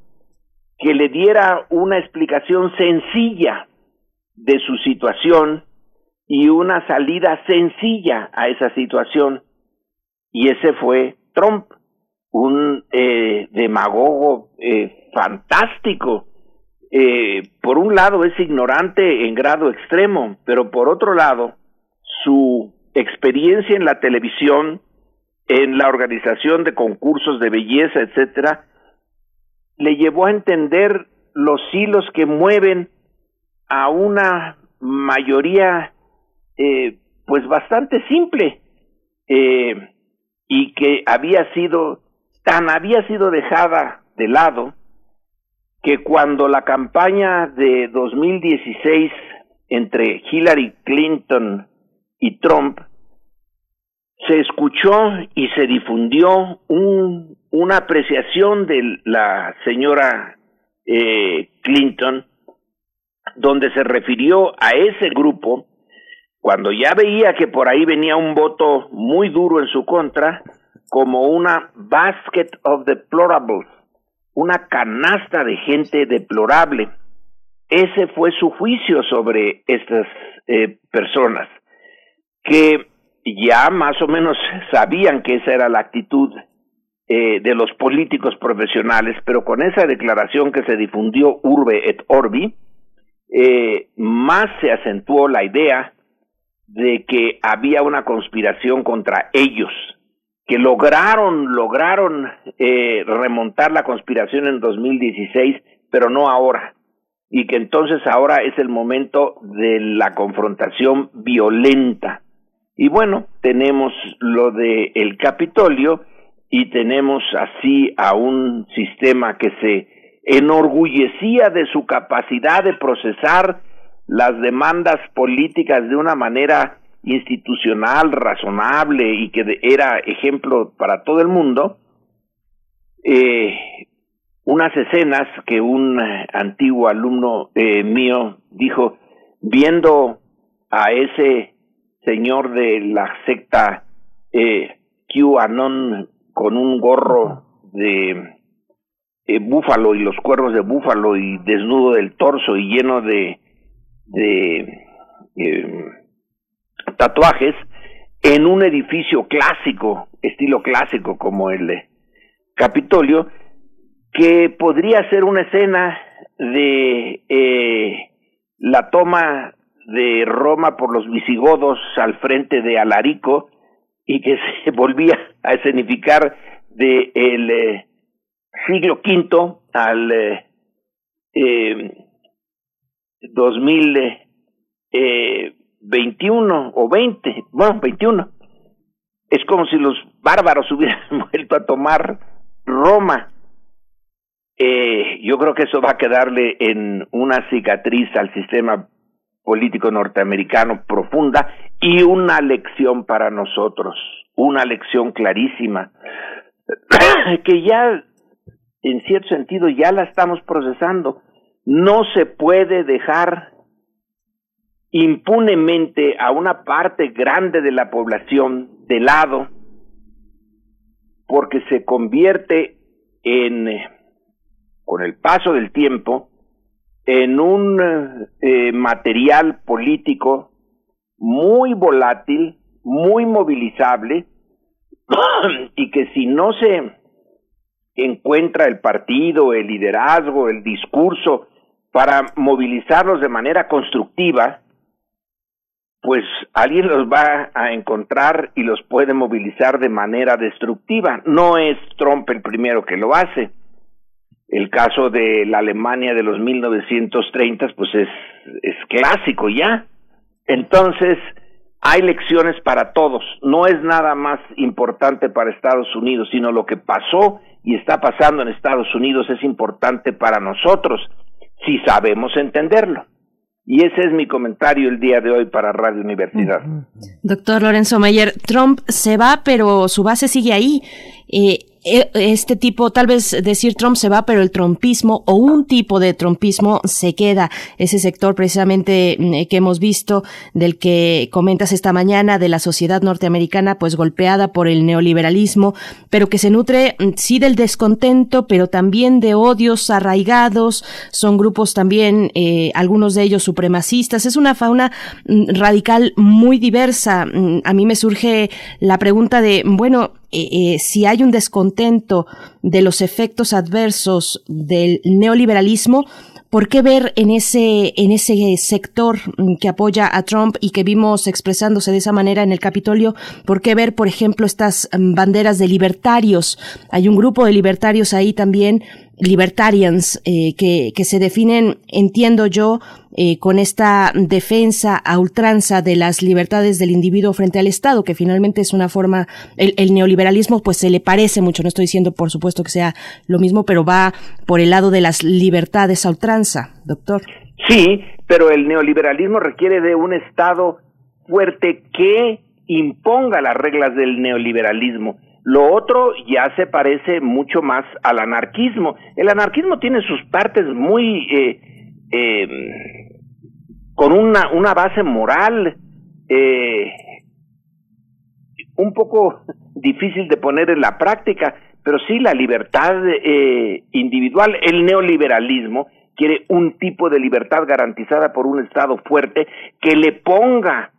que le diera una explicación sencilla de su situación y una salida sencilla a esa situación. Y ese fue Trump, un eh, demagogo eh, fantástico. Eh, por un lado es ignorante en grado extremo, pero por otro lado, su experiencia en la televisión, en la organización de concursos de belleza, etcétera, le llevó a entender los hilos que mueven a una mayoría eh, pues bastante simple eh, y que había sido tan había sido dejada de lado que cuando la campaña de 2016 entre Hillary Clinton y Trump se escuchó y se difundió un, una apreciación de la señora eh, Clinton donde se refirió a ese grupo cuando ya veía que por ahí venía un voto muy duro en su contra como una basket of deplorables, una canasta de gente deplorable. Ese fue su juicio sobre estas eh, personas, que ya más o menos sabían que esa era la actitud eh, de los políticos profesionales, pero con esa declaración que se difundió urbe et orbi, eh, más se acentuó la idea de que había una conspiración contra ellos, que lograron, lograron eh, remontar la conspiración en 2016, pero no ahora, y que entonces ahora es el momento de la confrontación violenta y bueno, tenemos lo de el Capitolio y tenemos así a un sistema que se enorgullecía de su capacidad de procesar las demandas políticas de una manera institucional, razonable y que era ejemplo para todo el mundo, eh, unas escenas que un antiguo alumno eh, mío dijo, viendo a ese señor de la secta eh, QAnon con un gorro de eh, búfalo y los cuernos de búfalo y desnudo del torso y lleno de, de eh, tatuajes en un edificio clásico, estilo clásico como el Capitolio, que podría ser una escena de eh, la toma de Roma por los visigodos al frente de Alarico y que se volvía a escenificar de el eh, siglo V al eh, eh, 2021 eh, o 20, bueno, 21. Es como si los bárbaros hubieran vuelto a tomar Roma. Eh, yo creo que eso va a quedarle en una cicatriz al sistema político norteamericano profunda y una lección para nosotros, una lección clarísima, que ya en cierto sentido ya la estamos procesando. No se puede dejar impunemente a una parte grande de la población de lado porque se convierte en, con el paso del tiempo, en un eh, material político muy volátil, muy movilizable, y que si no se encuentra el partido, el liderazgo, el discurso para movilizarlos de manera constructiva, pues alguien los va a encontrar y los puede movilizar de manera destructiva. No es Trump el primero que lo hace. El caso de la Alemania de los 1930, pues es, es clásico ya. Entonces, hay lecciones para todos. No es nada más importante para Estados Unidos, sino lo que pasó y está pasando en Estados Unidos es importante para nosotros, si sabemos entenderlo. Y ese es mi comentario el día de hoy para Radio Universidad. Doctor Lorenzo Mayer, Trump se va, pero su base sigue ahí. Eh, este tipo, tal vez decir Trump se va, pero el trumpismo o un tipo de trumpismo se queda. Ese sector precisamente mm, que hemos visto, del que comentas esta mañana, de la sociedad norteamericana, pues golpeada por el neoliberalismo, pero que se nutre mm, sí del descontento, pero también de odios arraigados. Son grupos también, eh, algunos de ellos supremacistas. Es una fauna mm, radical muy diversa. A mí me surge la pregunta de, bueno, eh, eh, si hay un descontento de los efectos adversos del neoliberalismo, ¿por qué ver en ese, en ese sector que apoya a Trump y que vimos expresándose de esa manera en el Capitolio, por qué ver, por ejemplo, estas mm, banderas de libertarios? Hay un grupo de libertarios ahí también libertarians eh, que, que se definen, entiendo yo, eh, con esta defensa a ultranza de las libertades del individuo frente al Estado, que finalmente es una forma, el, el, neoliberalismo pues se le parece mucho, no estoy diciendo por supuesto que sea lo mismo, pero va por el lado de las libertades a ultranza, doctor. Sí, pero el neoliberalismo requiere de un Estado fuerte que imponga las reglas del neoliberalismo. Lo otro ya se parece mucho más al anarquismo. El anarquismo tiene sus partes muy eh, eh, con una, una base moral eh, un poco difícil de poner en la práctica, pero sí la libertad eh, individual. El neoliberalismo quiere un tipo de libertad garantizada por un Estado fuerte que le ponga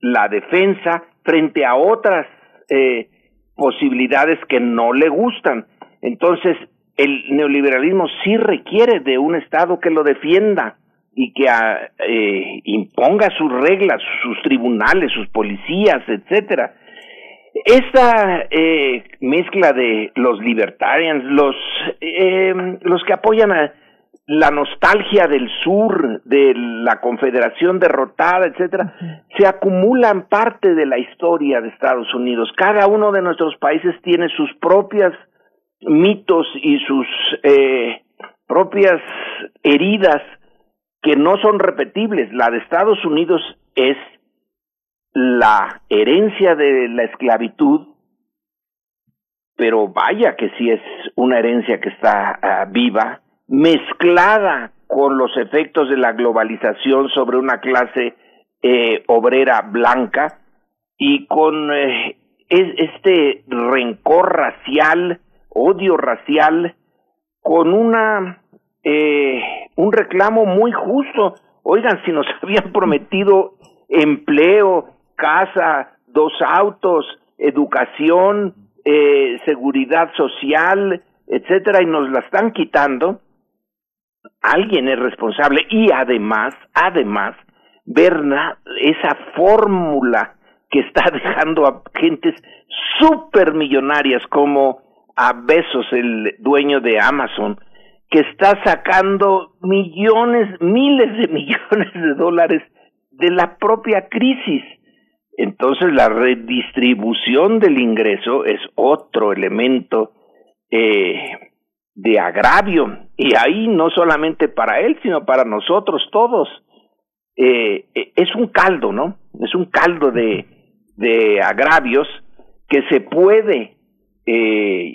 la defensa frente a otras eh, posibilidades que no le gustan. Entonces, el neoliberalismo sí requiere de un Estado que lo defienda y que ah, eh, imponga sus reglas, sus tribunales, sus policías, etcétera. Esta eh, mezcla de los libertarians, los eh, los que apoyan a la nostalgia del sur, de la confederación derrotada, etcétera, se acumulan parte de la historia de Estados Unidos. Cada uno de nuestros países tiene sus propias mitos y sus eh, propias heridas que no son repetibles. La de Estados Unidos es la herencia de la esclavitud, pero vaya que sí es una herencia que está uh, viva, mezclada con los efectos de la globalización sobre una clase eh, obrera blanca y con eh, este rencor racial odio racial con una eh, un reclamo muy justo. Oigan, si nos habían prometido empleo, casa, dos autos, educación, eh, seguridad social, etcétera, y nos la están quitando, alguien es responsable y además, además, ver esa fórmula que está dejando a gentes supermillonarias como a Besos, el dueño de Amazon, que está sacando millones, miles de millones de dólares de la propia crisis. Entonces la redistribución del ingreso es otro elemento eh, de agravio y ahí no solamente para él, sino para nosotros todos. Eh, es un caldo, ¿no? Es un caldo de, de agravios que se puede eh,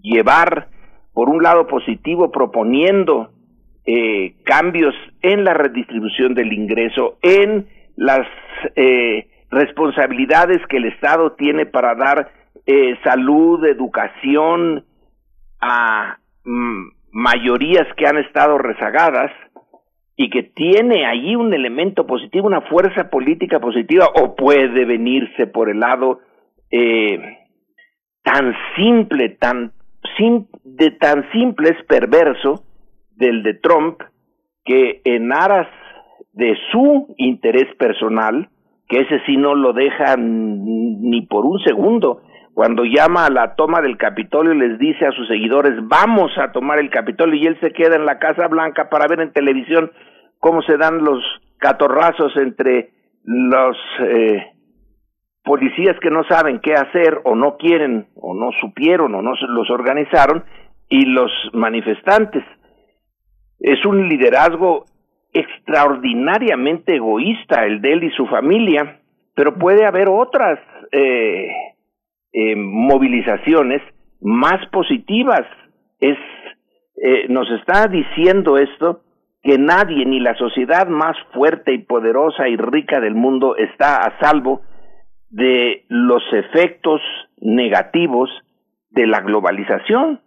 llevar por un lado positivo, proponiendo eh, cambios en la redistribución del ingreso, en las eh, responsabilidades que el Estado tiene para dar eh, salud, educación a mm, mayorías que han estado rezagadas y que tiene ahí un elemento positivo, una fuerza política positiva, o puede venirse por el lado eh, tan simple, tan de tan simple es perverso del de Trump que en aras de su interés personal, que ese sí no lo deja ni por un segundo, cuando llama a la toma del Capitolio les dice a sus seguidores vamos a tomar el Capitolio y él se queda en la Casa Blanca para ver en televisión cómo se dan los catorrazos entre los eh, policías que no saben qué hacer o no quieren o no supieron o no los organizaron y los manifestantes. Es un liderazgo extraordinariamente egoísta el de él y su familia, pero puede haber otras eh, eh, movilizaciones más positivas. Es, eh, nos está diciendo esto que nadie, ni la sociedad más fuerte y poderosa y rica del mundo está a salvo de los efectos negativos de la globalización.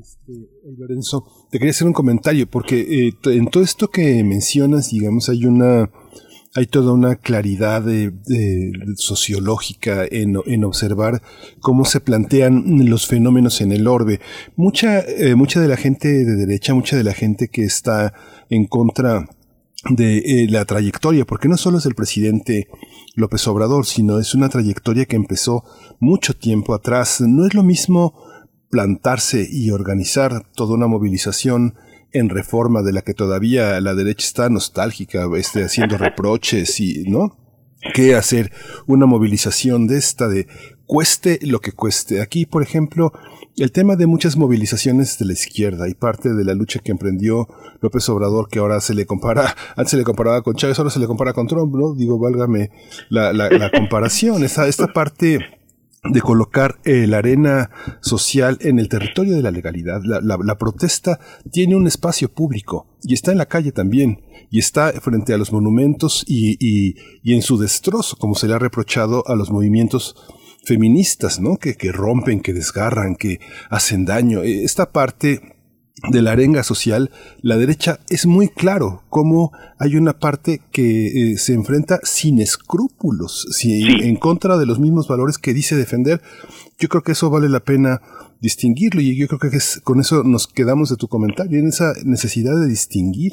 Este, Lorenzo, te quería hacer un comentario, porque eh, en todo esto que mencionas, digamos, hay una hay toda una claridad sociológica en, en, observar cómo se plantean los fenómenos en el orbe. Mucha, eh, mucha de la gente de derecha, mucha de la gente que está en contra de eh, la trayectoria, porque no solo es el presidente López Obrador, sino es una trayectoria que empezó mucho tiempo atrás. No es lo mismo plantarse y organizar toda una movilización en reforma de la que todavía la derecha está nostálgica, este, haciendo reproches y, ¿no? que hacer una movilización de esta de cueste lo que cueste. Aquí, por ejemplo, el tema de muchas movilizaciones de la izquierda y parte de la lucha que emprendió López Obrador, que ahora se le compara, antes se le comparaba con Chávez, ahora se le compara con Trump, ¿no? Digo, válgame la, la, la comparación. Esta, esta parte de colocar eh, la arena social en el territorio de la legalidad. La, la, protesta tiene un espacio público y está en la calle también y está frente a los monumentos y, y, y en su destrozo, como se le ha reprochado a los movimientos feministas, ¿no? Que, que rompen, que desgarran, que hacen daño. Eh, esta parte de la arenga social, la derecha es muy claro cómo hay una parte que eh, se enfrenta sin escrúpulos, si, en contra de los mismos valores que dice defender. Yo creo que eso vale la pena distinguirlo y yo creo que es, con eso nos quedamos de tu comentario, en esa necesidad de distinguir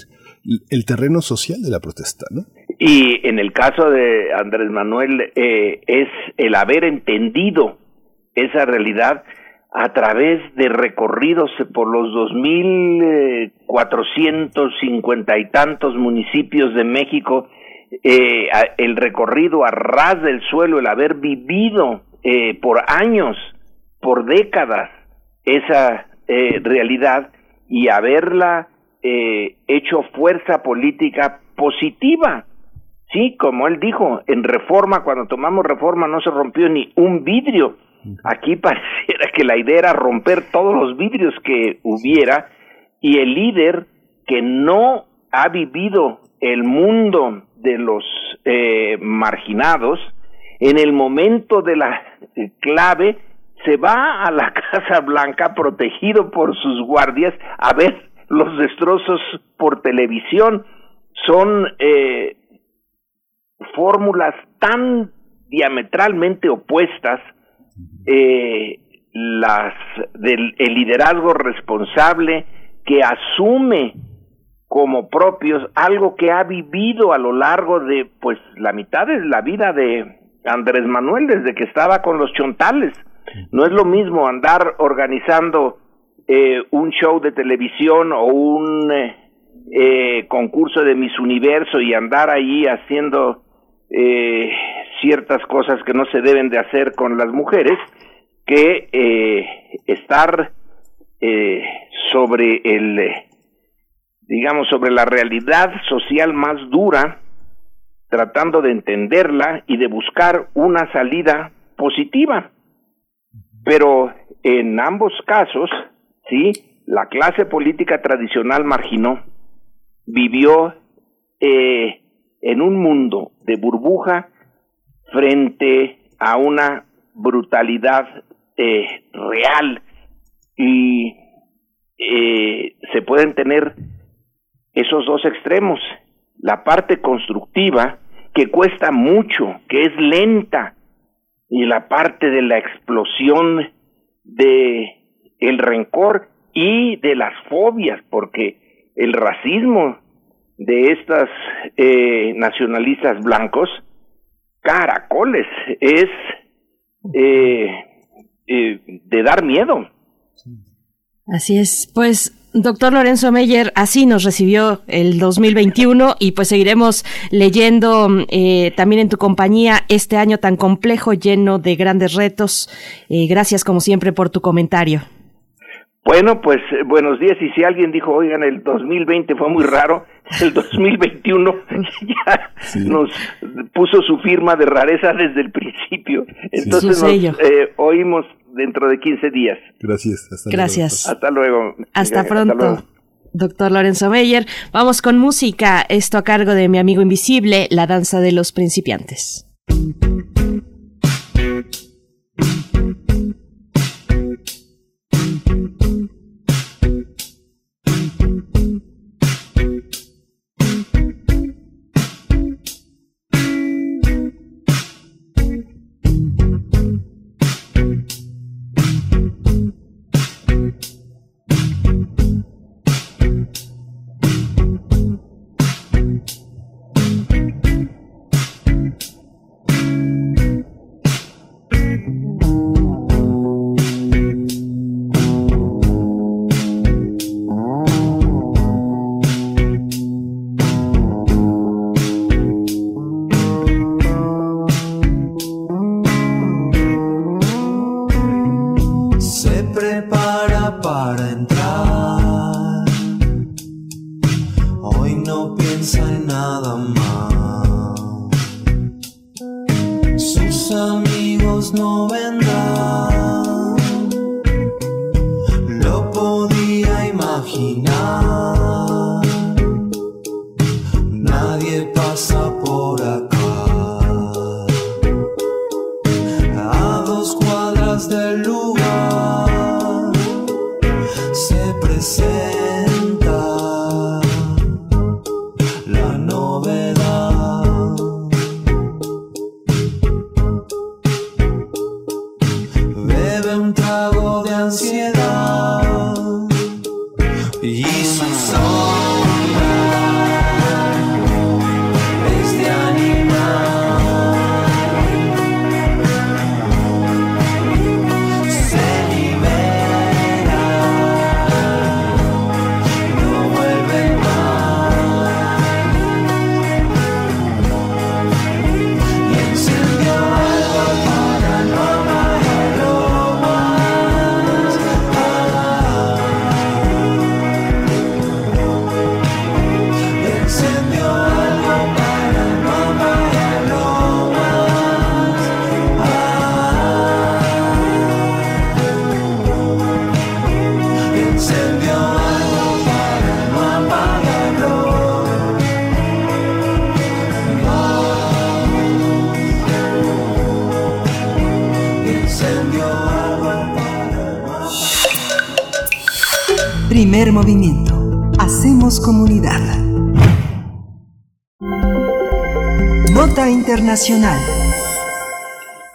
el terreno social de la protesta, ¿no? Y en el caso de Andrés Manuel eh, es el haber entendido esa realidad a través de recorridos por los dos mil cuatrocientos cincuenta y tantos municipios de México, eh, el recorrido a ras del suelo, el haber vivido eh, por años, por décadas, esa eh, realidad y haberla eh, hecho fuerza política positiva Sí, como él dijo, en reforma, cuando tomamos reforma no se rompió ni un vidrio. Aquí pareciera que la idea era romper todos los vidrios que hubiera y el líder que no ha vivido el mundo de los eh, marginados, en el momento de la clave se va a la Casa Blanca protegido por sus guardias a ver los destrozos por televisión. Son eh, fórmulas tan diametralmente opuestas eh, las del el liderazgo responsable que asume como propios algo que ha vivido a lo largo de pues la mitad de la vida de Andrés Manuel desde que estaba con los chontales. No es lo mismo andar organizando eh, un show de televisión o un eh, eh concurso de Miss Universo y andar ahí haciendo eh, ciertas cosas que no se deben de hacer con las mujeres que eh, estar eh, sobre el digamos sobre la realidad social más dura tratando de entenderla y de buscar una salida positiva. Pero en ambos casos, sí, la clase política tradicional marginó, vivió eh, en un mundo de burbuja frente a una brutalidad eh, real. Y eh, se pueden tener esos dos extremos, la parte constructiva que cuesta mucho, que es lenta, y la parte de la explosión de el rencor y de las fobias, porque el racismo de estas eh, nacionalistas blancos, caracoles, es eh, eh, de dar miedo. Así es, pues Doctor Lorenzo Meyer, así nos recibió el 2021 y pues seguiremos leyendo eh, también en tu compañía este año tan complejo, lleno de grandes retos. Eh, gracias como siempre por tu comentario. Bueno, pues eh, buenos días. Y si alguien dijo, oigan, el 2020 fue muy raro, el 2021 ya nos puso su firma de rareza desde el principio. Entonces nos eh, oímos dentro de 15 días. Gracias. Hasta Gracias. Hasta luego. Hasta pronto. Doctor Lorenzo Meyer, vamos con música, esto a cargo de mi amigo invisible, La Danza de los Principiantes.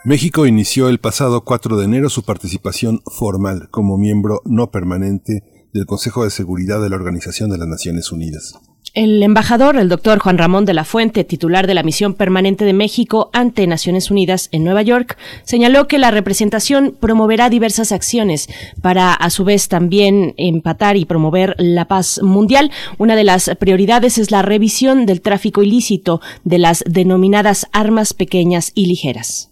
México inició el pasado 4 de enero su participación formal como miembro no permanente del Consejo de Seguridad de la Organización de las Naciones Unidas. El embajador, el doctor Juan Ramón de la Fuente, titular de la Misión Permanente de México ante Naciones Unidas en Nueva York, señaló que la representación promoverá diversas acciones para, a su vez, también empatar y promover la paz mundial. Una de las prioridades es la revisión del tráfico ilícito de las denominadas armas pequeñas y ligeras.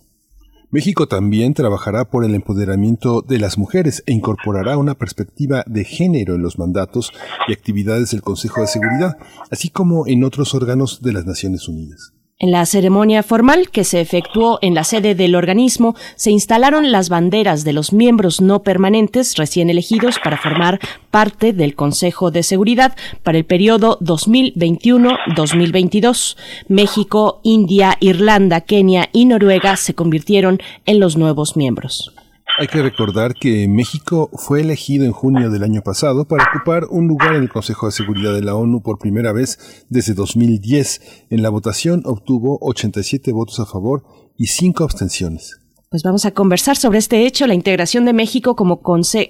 México también trabajará por el empoderamiento de las mujeres e incorporará una perspectiva de género en los mandatos y actividades del Consejo de Seguridad, así como en otros órganos de las Naciones Unidas. En la ceremonia formal que se efectuó en la sede del organismo, se instalaron las banderas de los miembros no permanentes recién elegidos para formar parte del Consejo de Seguridad para el periodo 2021-2022. México, India, Irlanda, Kenia y Noruega se convirtieron en los nuevos miembros. Hay que recordar que México fue elegido en junio del año pasado para ocupar un lugar en el Consejo de Seguridad de la ONU por primera vez desde 2010. En la votación obtuvo 87 votos a favor y 5 abstenciones. Pues vamos a conversar sobre este hecho, la integración de México como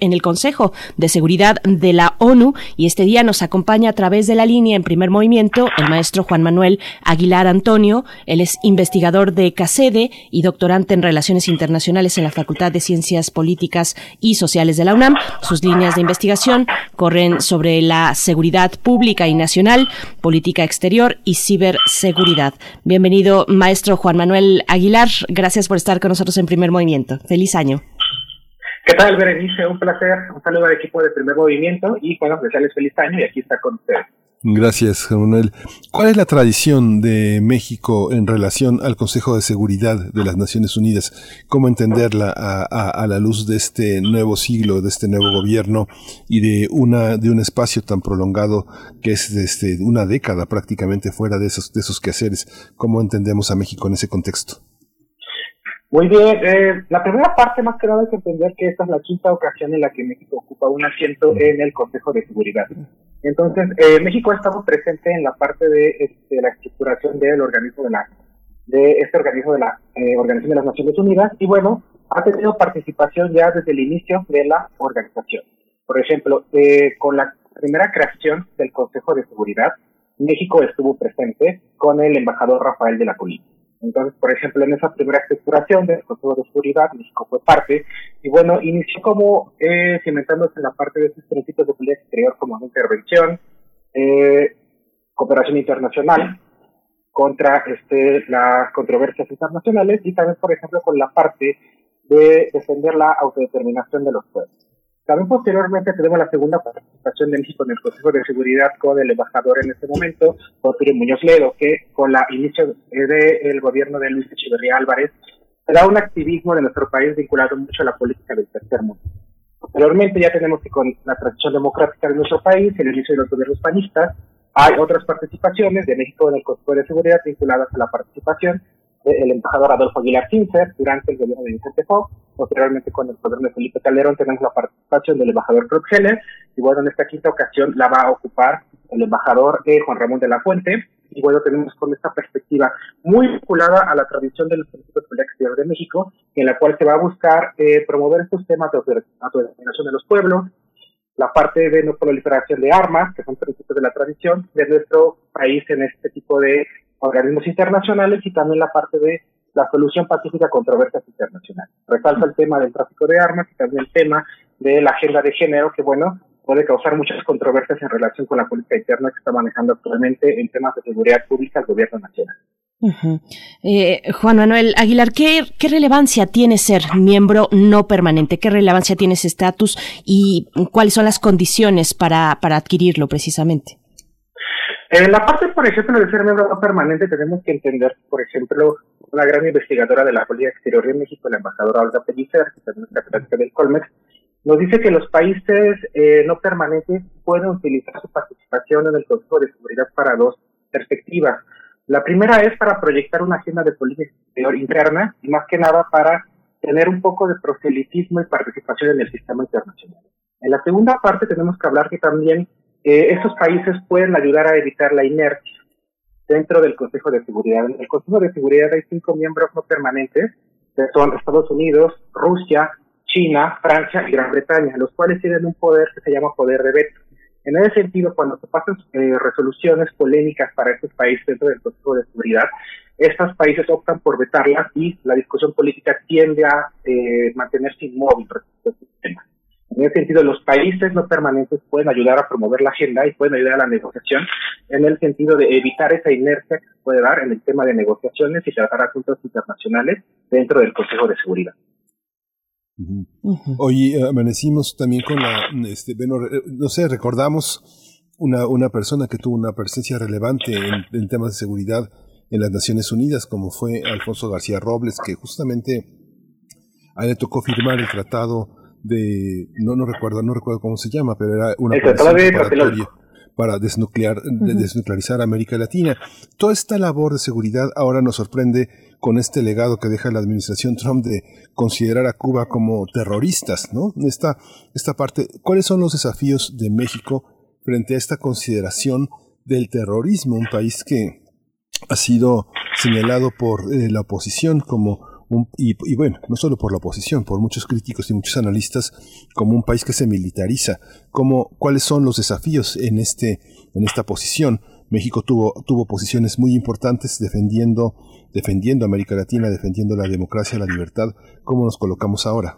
en el Consejo de Seguridad de la ONU. Y este día nos acompaña a través de la línea en primer movimiento el maestro Juan Manuel Aguilar Antonio. Él es investigador de CACEDE y doctorante en Relaciones Internacionales en la Facultad de Ciencias Políticas y Sociales de la UNAM. Sus líneas de investigación corren sobre la seguridad pública y nacional, política exterior y ciberseguridad. Bienvenido, maestro Juan Manuel Aguilar. Gracias por estar con nosotros en primer movimiento. Feliz año. ¿Qué tal, Berenice? Un placer. Un saludo al equipo de primer movimiento y bueno, desearles feliz año y aquí está con ustedes. Gracias, Manuel. ¿Cuál es la tradición de México en relación al Consejo de Seguridad de las Naciones Unidas? ¿Cómo entenderla a, la luz de este nuevo siglo, de este nuevo gobierno y de una de un espacio tan prolongado que es desde una década prácticamente fuera de esos de esos quehaceres? ¿Cómo entendemos a México en ese contexto? Muy bien, eh, la primera parte más que nada es entender que esta es la quinta ocasión en la que México ocupa un asiento en el Consejo de Seguridad. Entonces, eh, México ha estado presente en la parte de este, la estructuración del organismo de la de este organismo de la eh, Organización de las Naciones Unidas y bueno, ha tenido participación ya desde el inicio de la organización. Por ejemplo, eh, con la primera creación del Consejo de Seguridad, México estuvo presente con el embajador Rafael de la Colina. Entonces, por ejemplo, en esa primera estructuración del Consejo de Seguridad, México fue parte, y bueno, inició como eh, cimentándose en la parte de esos principios de política exterior como intervención, eh, cooperación internacional contra este, las controversias internacionales y también, por ejemplo, con la parte de defender la autodeterminación de los pueblos. También posteriormente tenemos la segunda participación de México en el Consejo de Seguridad con el embajador en ese momento, Porfirio Muñoz Ledo, que con la inicio del gobierno de Luis Echeverría Álvarez, da un activismo de nuestro país vinculado mucho a la política del tercer mundo. Posteriormente ya tenemos que con la transición democrática de nuestro país, el inicio de los gobiernos panistas, hay otras participaciones de México en el Consejo de Seguridad vinculadas a la participación del embajador Adolfo Aguilar Cincer durante el gobierno de Vicente Fox, posteriormente con el gobierno de Felipe Calderón tenemos la participación del embajador Heller, y bueno, en esta quinta ocasión la va a ocupar el embajador eh, Juan Ramón de la Fuente, y bueno, tenemos con esta perspectiva muy vinculada a la tradición del Instituto de Exterior de México, en la cual se va a buscar eh, promover estos temas de autodeterminación de los pueblos, la parte de no proliferación de armas, que son principios de la tradición de nuestro país en este tipo de organismos internacionales y también la parte de la solución pacífica a controversias internacionales. Resalta el tema del tráfico de armas y también el tema de la agenda de género, que bueno, puede causar muchas controversias en relación con la política interna que está manejando actualmente en temas de seguridad pública el gobierno nacional. eh, Juan Manuel Aguilar, ¿qué, ¿qué, relevancia tiene ser miembro no permanente? ¿Qué relevancia tiene ese estatus y cuáles son las condiciones para, para adquirirlo precisamente? En la parte, por ejemplo, de ser miembro no permanente, tenemos que entender, por ejemplo, una gran investigadora de la política exterior de México, la embajadora Olga Pellicer, que también es catedrática del Colmex, nos dice que los países eh, no permanentes pueden utilizar su participación en el Consejo de Seguridad para dos perspectivas. La primera es para proyectar una agenda de política exterior interna y más que nada para tener un poco de proselitismo y participación en el sistema internacional. En la segunda parte tenemos que hablar que también eh, esos países pueden ayudar a evitar la inercia dentro del Consejo de Seguridad. En el Consejo de Seguridad hay cinco miembros no permanentes, que son Estados Unidos, Rusia, China, Francia y Gran Bretaña, los cuales tienen un poder que se llama poder de veto. En ese sentido, cuando se pasan eh, resoluciones polémicas para estos países dentro del Consejo de Seguridad, estos países optan por vetarlas y la discusión política tiende a eh, mantenerse inmóvil respecto a este tema. En ese sentido, los países no permanentes pueden ayudar a promover la agenda y pueden ayudar a la negociación en el sentido de evitar esa inercia que se puede dar en el tema de negociaciones y tratar asuntos internacionales dentro del Consejo de Seguridad. Hoy amanecimos también con la, este, no sé, recordamos una, una persona que tuvo una presencia relevante en, en temas de seguridad en las Naciones Unidas, como fue Alfonso García Robles, que justamente a él le tocó firmar el tratado de, no, no recuerdo, no recuerdo cómo se llama, pero era una para desnuclear, desnuclearizar América Latina. Toda esta labor de seguridad ahora nos sorprende con este legado que deja la administración Trump de considerar a Cuba como terroristas, ¿no? Esta, esta parte, ¿cuáles son los desafíos de México frente a esta consideración del terrorismo? Un país que ha sido señalado por eh, la oposición como y, bueno, no solo por la oposición, por muchos críticos y muchos analistas, como un país que se militariza, como cuáles son los desafíos en este en esta posición. México tuvo tuvo posiciones muy importantes defendiendo defendiendo América Latina, defendiendo la democracia, la libertad. ¿Cómo nos colocamos ahora?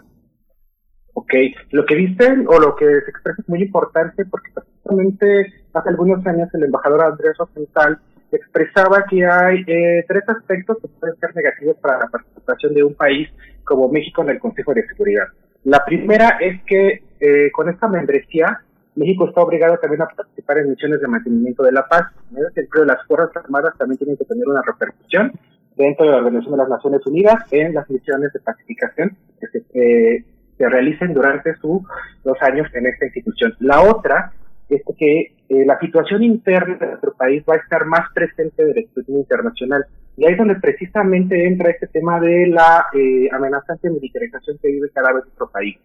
Ok, lo que dicen o lo que se expresa es muy importante porque precisamente hace algunos años el embajador Andrés Rosenthal expresaba que hay eh, tres aspectos que pueden ser negativos para la participación de un país como México en el Consejo de Seguridad. La primera es que eh, con esta membresía México está obligado también a participar en misiones de mantenimiento de la paz. En ese sentido, las Fuerzas Armadas también tienen que tener una repercusión dentro de la Organización de las Naciones Unidas en las misiones de pacificación que se, eh, se realicen durante sus dos años en esta institución. La otra es que eh, la situación interna de nuestro país va a estar más presente del escrutinio internacional. Y ahí es donde precisamente entra este tema de la eh, amenazante militarización que vive cada vez nuestro país.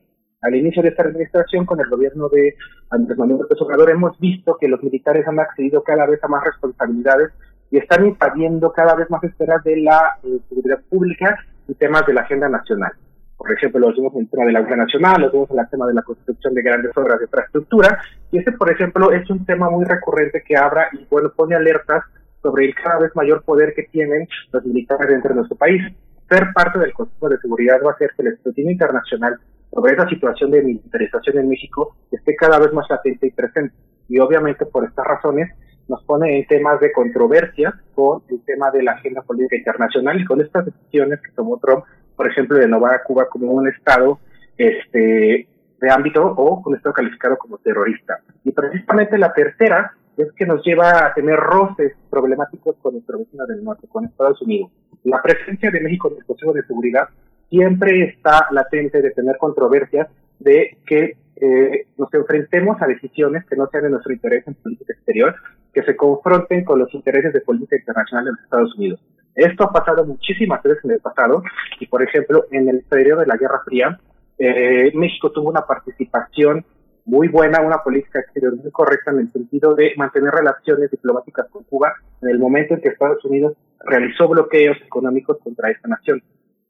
Al inicio de esta administración, con el gobierno de Andrés Manuel López Obrador, hemos visto que los militares han accedido cada vez a más responsabilidades y están invadiendo cada vez más esferas de la eh, seguridad pública y temas de la agenda nacional. Por ejemplo, los vimos en el tema de la Guardia Nacional, los vimos en el tema de la construcción de grandes obras de infraestructura, y ese, por ejemplo, es un tema muy recurrente que abra y bueno, pone alertas sobre el cada vez mayor poder que tienen los militares dentro de nuestro país. Ser parte del Consejo de Seguridad va a hacer que el escrutinio internacional sobre esa situación de militarización en México esté cada vez más latente y presente. Y obviamente por estas razones nos pone en temas de controversia con el tema de la agenda política internacional y con estas decisiones que tomó Trump por ejemplo, de a Cuba como un Estado este, de ámbito o un Estado calificado como terrorista. Y precisamente la tercera es que nos lleva a tener roces problemáticos con nuestro vecino del norte, con Estados Unidos. La presencia de México en el Consejo de Seguridad siempre está latente de tener controversias de que eh, nos enfrentemos a decisiones que no sean de nuestro interés en política exterior, que se confronten con los intereses de política internacional de los Estados Unidos. Esto ha pasado muchísimas veces en el pasado y, por ejemplo, en el periodo de la Guerra Fría, eh, México tuvo una participación muy buena, una política exterior muy correcta en el sentido de mantener relaciones diplomáticas con Cuba en el momento en que Estados Unidos realizó bloqueos económicos contra esta nación.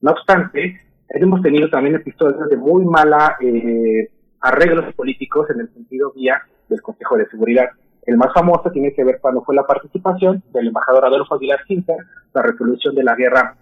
No obstante, hemos tenido también episodios de muy mala eh, arreglos políticos en el sentido vía del Consejo de Seguridad. El más famoso tiene que ver cuando fue la participación del embajador Adolfo Aguilar Sinter, la resolución de la guerra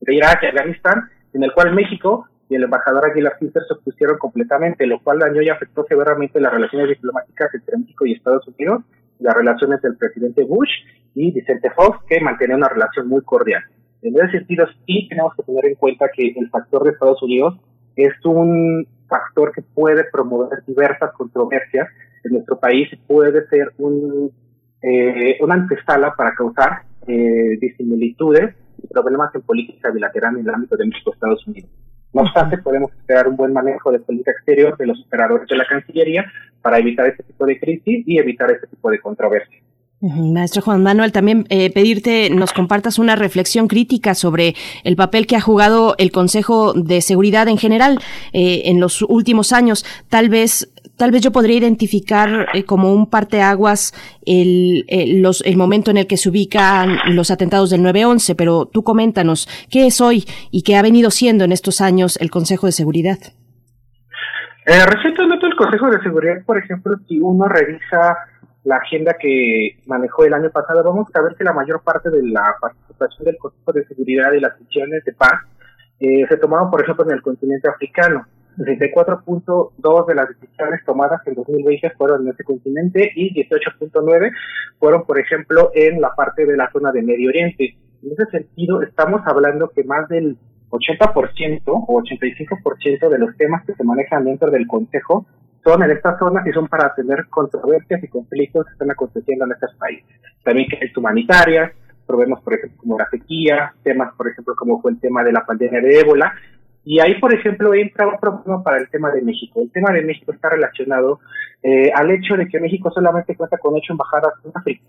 de Irak y Afganistán, en el cual México y el embajador Aguilar Sinter se opusieron completamente, lo cual dañó y afectó severamente las relaciones diplomáticas entre México y Estados Unidos, las relaciones del presidente Bush y Vicente Fox, que mantenía una relación muy cordial. En ese sentido, sí tenemos que tener en cuenta que el factor de Estados Unidos es un factor que puede promover diversas controversias en nuestro país puede ser un, eh, una antesala para causar eh, disimilitudes y problemas en política bilateral en el ámbito de México-Estados Unidos. No obstante, podemos esperar un buen manejo de política exterior de los operadores de la Cancillería para evitar este tipo de crisis y evitar este tipo de controversias. Maestro Juan Manuel, también eh, pedirte nos compartas una reflexión crítica sobre el papel que ha jugado el Consejo de Seguridad en general eh, en los últimos años. Tal vez tal vez yo podría identificar eh, como un parteaguas el, los, el momento en el que se ubican los atentados del 9-11, pero tú coméntanos, ¿qué es hoy y qué ha venido siendo en estos años el Consejo de Seguridad? Eh, recientemente el Consejo de Seguridad, por ejemplo, si uno revisa la agenda que manejó el año pasado, vamos a ver que la mayor parte de la participación del Consejo de Seguridad y las misiones de paz eh, se tomaron, por ejemplo, en el continente africano. 64.2 de las decisiones tomadas en 2020 fueron en ese continente y 18.9 fueron, por ejemplo, en la parte de la zona de Medio Oriente. En ese sentido, estamos hablando que más del 80% o 85% de los temas que se manejan dentro del Consejo son en estas zonas y son para atender controversias y conflictos que están aconteciendo en estos países. También crisis humanitarias, problemas, por ejemplo, como la sequía, temas, por ejemplo, como fue el tema de la pandemia de ébola. Y ahí, por ejemplo, entra un problema para el tema de México. El tema de México está relacionado eh, al hecho de que México solamente cuenta con ocho embajadas en África.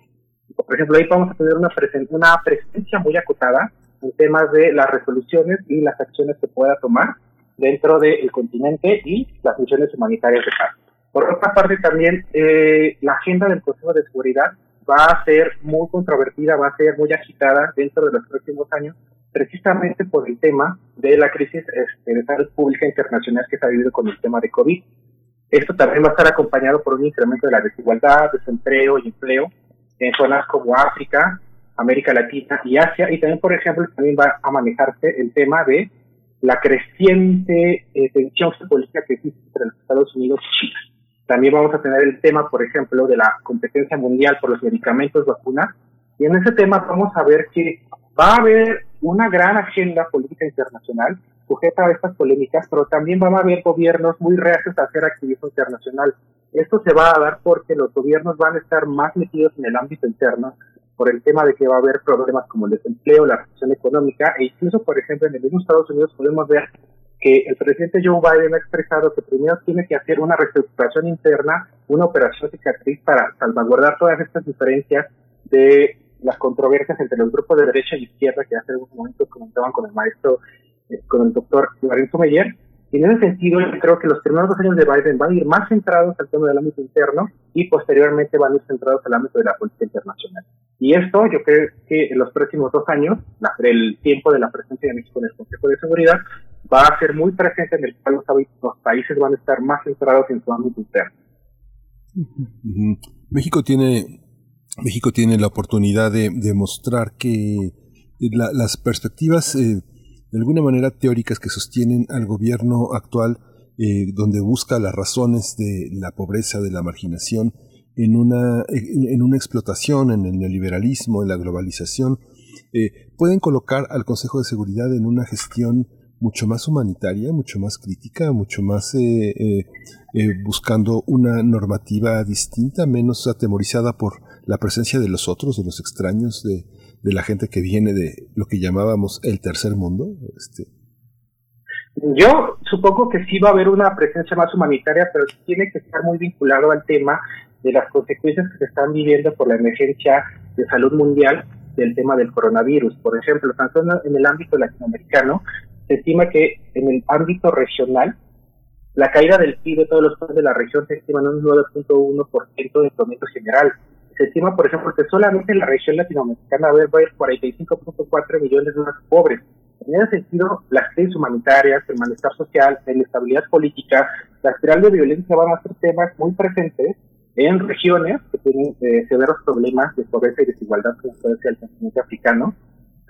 Por ejemplo, ahí vamos a tener una, una presencia muy acotada en temas de las resoluciones y las acciones que pueda tomar dentro del continente y las misiones humanitarias de paz. Por otra parte, también eh, la agenda del Consejo de Seguridad va a ser muy controvertida, va a ser muy agitada dentro de los próximos años, precisamente por el tema de la crisis este, de salud pública internacional que se ha vivido con el tema de COVID. Esto también va a estar acompañado por un incremento de la desigualdad, desempleo y empleo en zonas como África, América Latina y Asia, y también, por ejemplo, también va a manejarse el tema de la creciente eh, tensión geopolítica que existe entre los Estados Unidos y China. También vamos a tener el tema, por ejemplo, de la competencia mundial por los medicamentos vacunas. Y en ese tema vamos a ver que va a haber una gran agenda política internacional sujeta a estas polémicas, pero también van a haber gobiernos muy reacios a hacer activismo internacional. Esto se va a dar porque los gobiernos van a estar más metidos en el ámbito interno por el tema de que va a haber problemas como el desempleo, la recesión económica e incluso, por ejemplo, en el mismo Estados Unidos podemos ver que el presidente Joe Biden ha expresado que primero tiene que hacer una reestructuración interna, una operación cicatriz para salvaguardar todas estas diferencias de las controversias entre los grupos de derecha y izquierda que hace algunos momentos comentaban con el maestro, eh, con el doctor Lorenzo Meyer, y en ese sentido, yo creo que los primeros dos años de Biden van a ir más centrados al tema del ámbito interno y posteriormente van a ir centrados al ámbito de la política internacional. Y esto, yo creo que en los próximos dos años, el tiempo de la presencia de México en el Consejo de Seguridad, va a ser muy presente en el cual los, países van a estar más centrados en su ámbito interno. México tiene México tiene la oportunidad de demostrar que las perspectivas eh, de alguna manera teóricas que sostienen al gobierno actual, eh, donde busca las razones de la pobreza, de la marginación, en una, en una explotación, en el neoliberalismo, en la globalización, eh, pueden colocar al Consejo de Seguridad en una gestión mucho más humanitaria, mucho más crítica, mucho más eh, buscando una normativa distinta, menos atemorizada por la presencia de los otros, de los extraños, de, la gente que viene de lo que llamábamos el tercer mundo? Este. Yo supongo que sí va a haber una presencia más humanitaria, pero tiene que estar muy vinculado al tema de las consecuencias que se están viviendo por la emergencia de salud mundial del tema del coronavirus. Por ejemplo, tanto en el ámbito latinoamericano, se estima que en el ámbito regional, la caída del PIB de todos los países de la región se estima en un 9.1% de promedio general se estima, por ejemplo, que solamente en la región latinoamericana va a haber 45.4 millones de más pobres. En ese sentido, las crisis humanitarias, el malestar social, la inestabilidad política, la espiral de violencia van a ser temas muy presentes en regiones que tienen eh, severos problemas de pobreza y desigualdad, como puede ser el continente africano,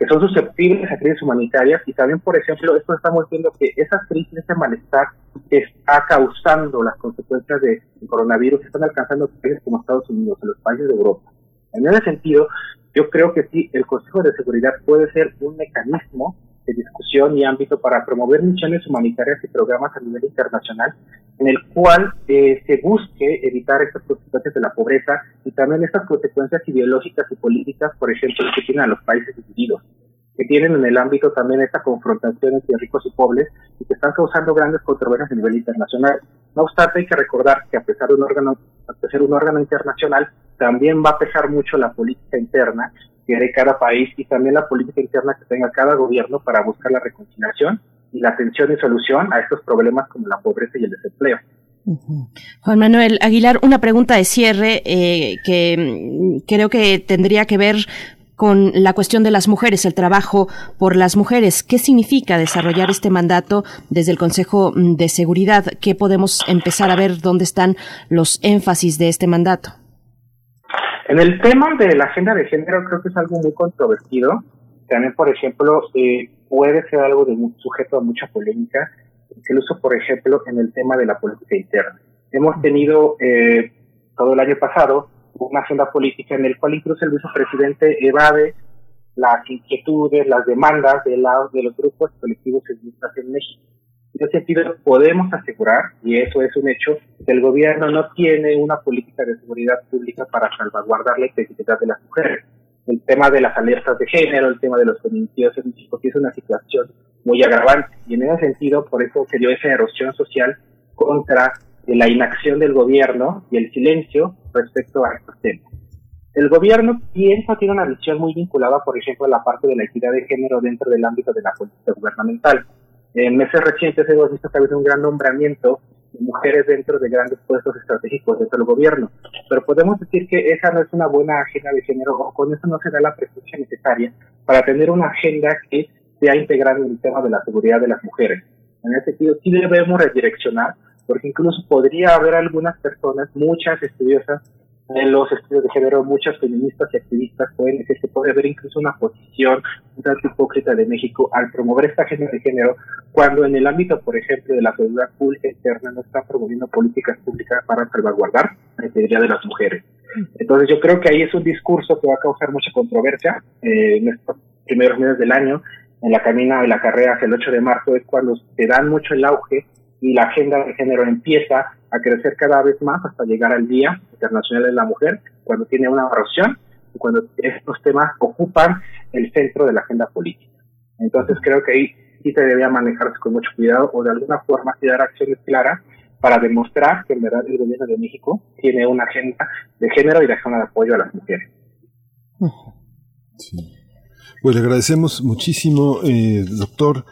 que son susceptibles a crisis humanitarias y también, por ejemplo, esto estamos viendo que esas crisis, ese malestar está causando las consecuencias del coronavirus, están alcanzando países como Estados Unidos, en los países de Europa. En ese sentido, yo creo que sí, el Consejo de Seguridad puede ser un mecanismo de discusión y ámbito para promover misiones humanitarias y programas a nivel internacional en el cual eh, se busque evitar estas consecuencias de la pobreza y también estas consecuencias ideológicas y políticas, por ejemplo, que tienen a los países divididos, que tienen en el ámbito también esta confrontación entre ricos y pobres y que están causando grandes controversias a nivel internacional. No obstante, hay que recordar que a pesar de un órgano, a ser un órgano internacional, también va a pesar mucho la política interna que cada país y también la política interna que tenga cada gobierno para buscar la reconciliación y la atención y solución a estos problemas como la pobreza y el desempleo. Juan Manuel Aguilar, una pregunta de cierre eh, que mm, creo que tendría que ver con la cuestión de las mujeres, el trabajo por las mujeres. ¿Qué significa desarrollar este mandato desde el Consejo mm, de Seguridad? ¿Qué podemos empezar a ver dónde están los énfasis de este mandato? En el tema de la agenda de género creo que es algo muy controvertido. También, por ejemplo, eh, puede ser algo de sujeto a mucha polémica, incluso, por ejemplo, en el tema de la política interna. Hemos tenido eh, todo el año pasado una agenda política en el cual incluso el vicepresidente evade las inquietudes, las demandas de, la, de los grupos colectivos feministas en México. En ese sentido, podemos asegurar, y eso es un hecho, que el gobierno no tiene una política de seguridad pública para salvaguardar la integridad de las mujeres. el tema de las alertas de género, el tema de los feminicidios en México, que es una situación muy agravante. Y en ese sentido, por eso se dio esa erosión social contra la inacción del gobierno y el silencio respecto a estos temas. El gobierno piensa, tiene una visión muy vinculada, por ejemplo, a la parte de la equidad de género dentro del ámbito de la política gubernamental. En meses recientes hemos visto que ha habido un gran nombramiento de mujeres dentro de grandes puestos estratégicos dentro del gobierno, pero podemos decir que esa no es una buena agenda de género o con eso no se da la presencia necesaria para tener una agenda que sea integrada en el tema de la seguridad de las mujeres. En ese sentido, sí debemos redireccionar, porque incluso podría haber algunas personas, muchas estudiosas, en los estudios de género, muchas feministas y activistas pueden decir que puede haber incluso una posición un hipócrita de México al promover esta agenda de género, cuando en el ámbito, por ejemplo, de la seguridad pública interna no está promoviendo políticas públicas para salvaguardar la integridad de las mujeres. Entonces yo creo que ahí es un discurso que va a causar mucha controversia eh, en estos primeros meses del año, en la camina de la carrera hacia el 8 de marzo es cuando se dan mucho el auge y la agenda de género empieza a crecer cada vez más hasta llegar al Día Internacional de la Mujer, cuando tiene una erosión y cuando estos temas ocupan el centro de la agenda política. Entonces creo que ahí sí se debía manejarse con mucho cuidado o de alguna forma sí dar acciones claras para demostrar que en verdad el gobierno de México tiene una agenda de género y de agenda de apoyo a las mujeres. Pues le agradecemos muchísimo, eh, doctor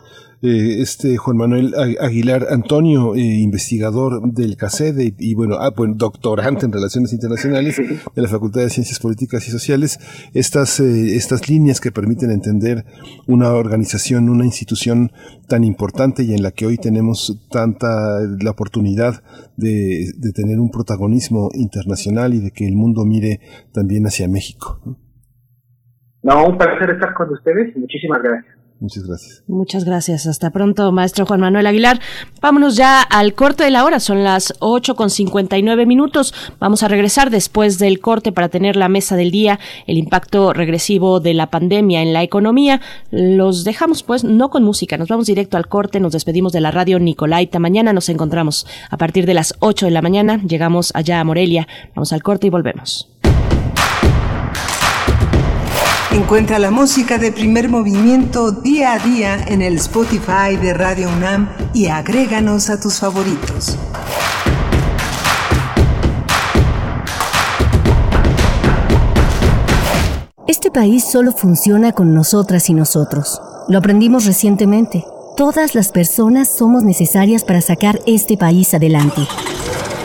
eh, este Juan Manuel Aguilar Antonio, eh, investigador del CACED y, bueno, ah, bueno, doctorante en Relaciones Internacionales de la Facultad de Ciencias Políticas y Sociales, estas, eh, estas líneas que permiten entender una organización, una institución tan importante y en la que hoy tenemos tanta la oportunidad de, tener un protagonismo internacional y de que el mundo mire también hacia México. No, un placer estar con ustedes muchísimas gracias. Muchas gracias. Muchas gracias. Hasta pronto, maestro Juan Manuel Aguilar. Vámonos ya al corte de la hora. Son las 8 con 59 minutos. Vamos a regresar después del corte para tener la mesa del día, el impacto regresivo de la pandemia en la economía. Los dejamos pues no con música. Nos vamos directo al corte. Nos despedimos de la radio Nicolaita. Mañana nos encontramos a partir de las 8 de la mañana. Llegamos allá a Morelia. Vamos al corte y volvemos. Encuentra la música de primer movimiento día a día en el Spotify de Radio UNAM y agréganos a tus favoritos. Este país solo funciona con nosotras y nosotros. Lo aprendimos recientemente. Todas las personas somos necesarias para sacar este país adelante.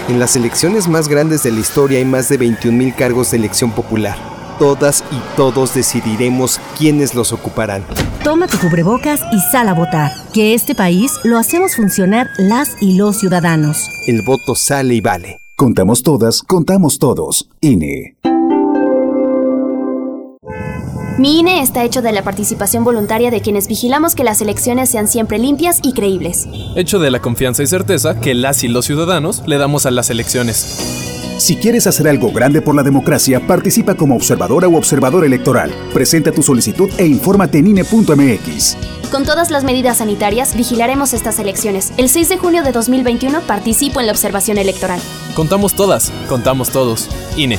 En las elecciones más grandes de la historia hay más de 21.000 cargos de elección popular todas y todos decidiremos quiénes los ocuparán. Toma tu cubrebocas y sal a votar, que este país lo hacemos funcionar las y los ciudadanos. El voto sale y vale. Contamos todas, contamos todos. INE. Mi INE está hecho de la participación voluntaria de quienes vigilamos que las elecciones sean siempre limpias y creíbles. Hecho de la confianza y certeza que las y los ciudadanos le damos a las elecciones. Si quieres hacer algo grande por la democracia, participa como observadora u observador electoral. Presenta tu solicitud e infórmate en INE.mx. Con todas las medidas sanitarias, vigilaremos estas elecciones. El 6 de junio de 2021 participo en la observación electoral. Contamos todas, contamos todos. INE.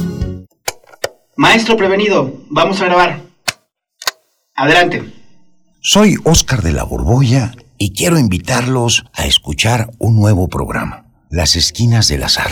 Maestro prevenido, vamos a grabar. Adelante. Soy Óscar de la Borbolla y quiero invitarlos a escuchar un nuevo programa, Las Esquinas del Azar.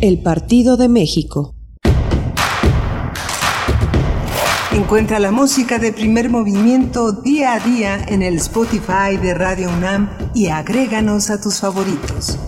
el Partido de México. Encuentra la música de primer movimiento día a día en el Spotify de Radio UNAM y agréganos a tus favoritos.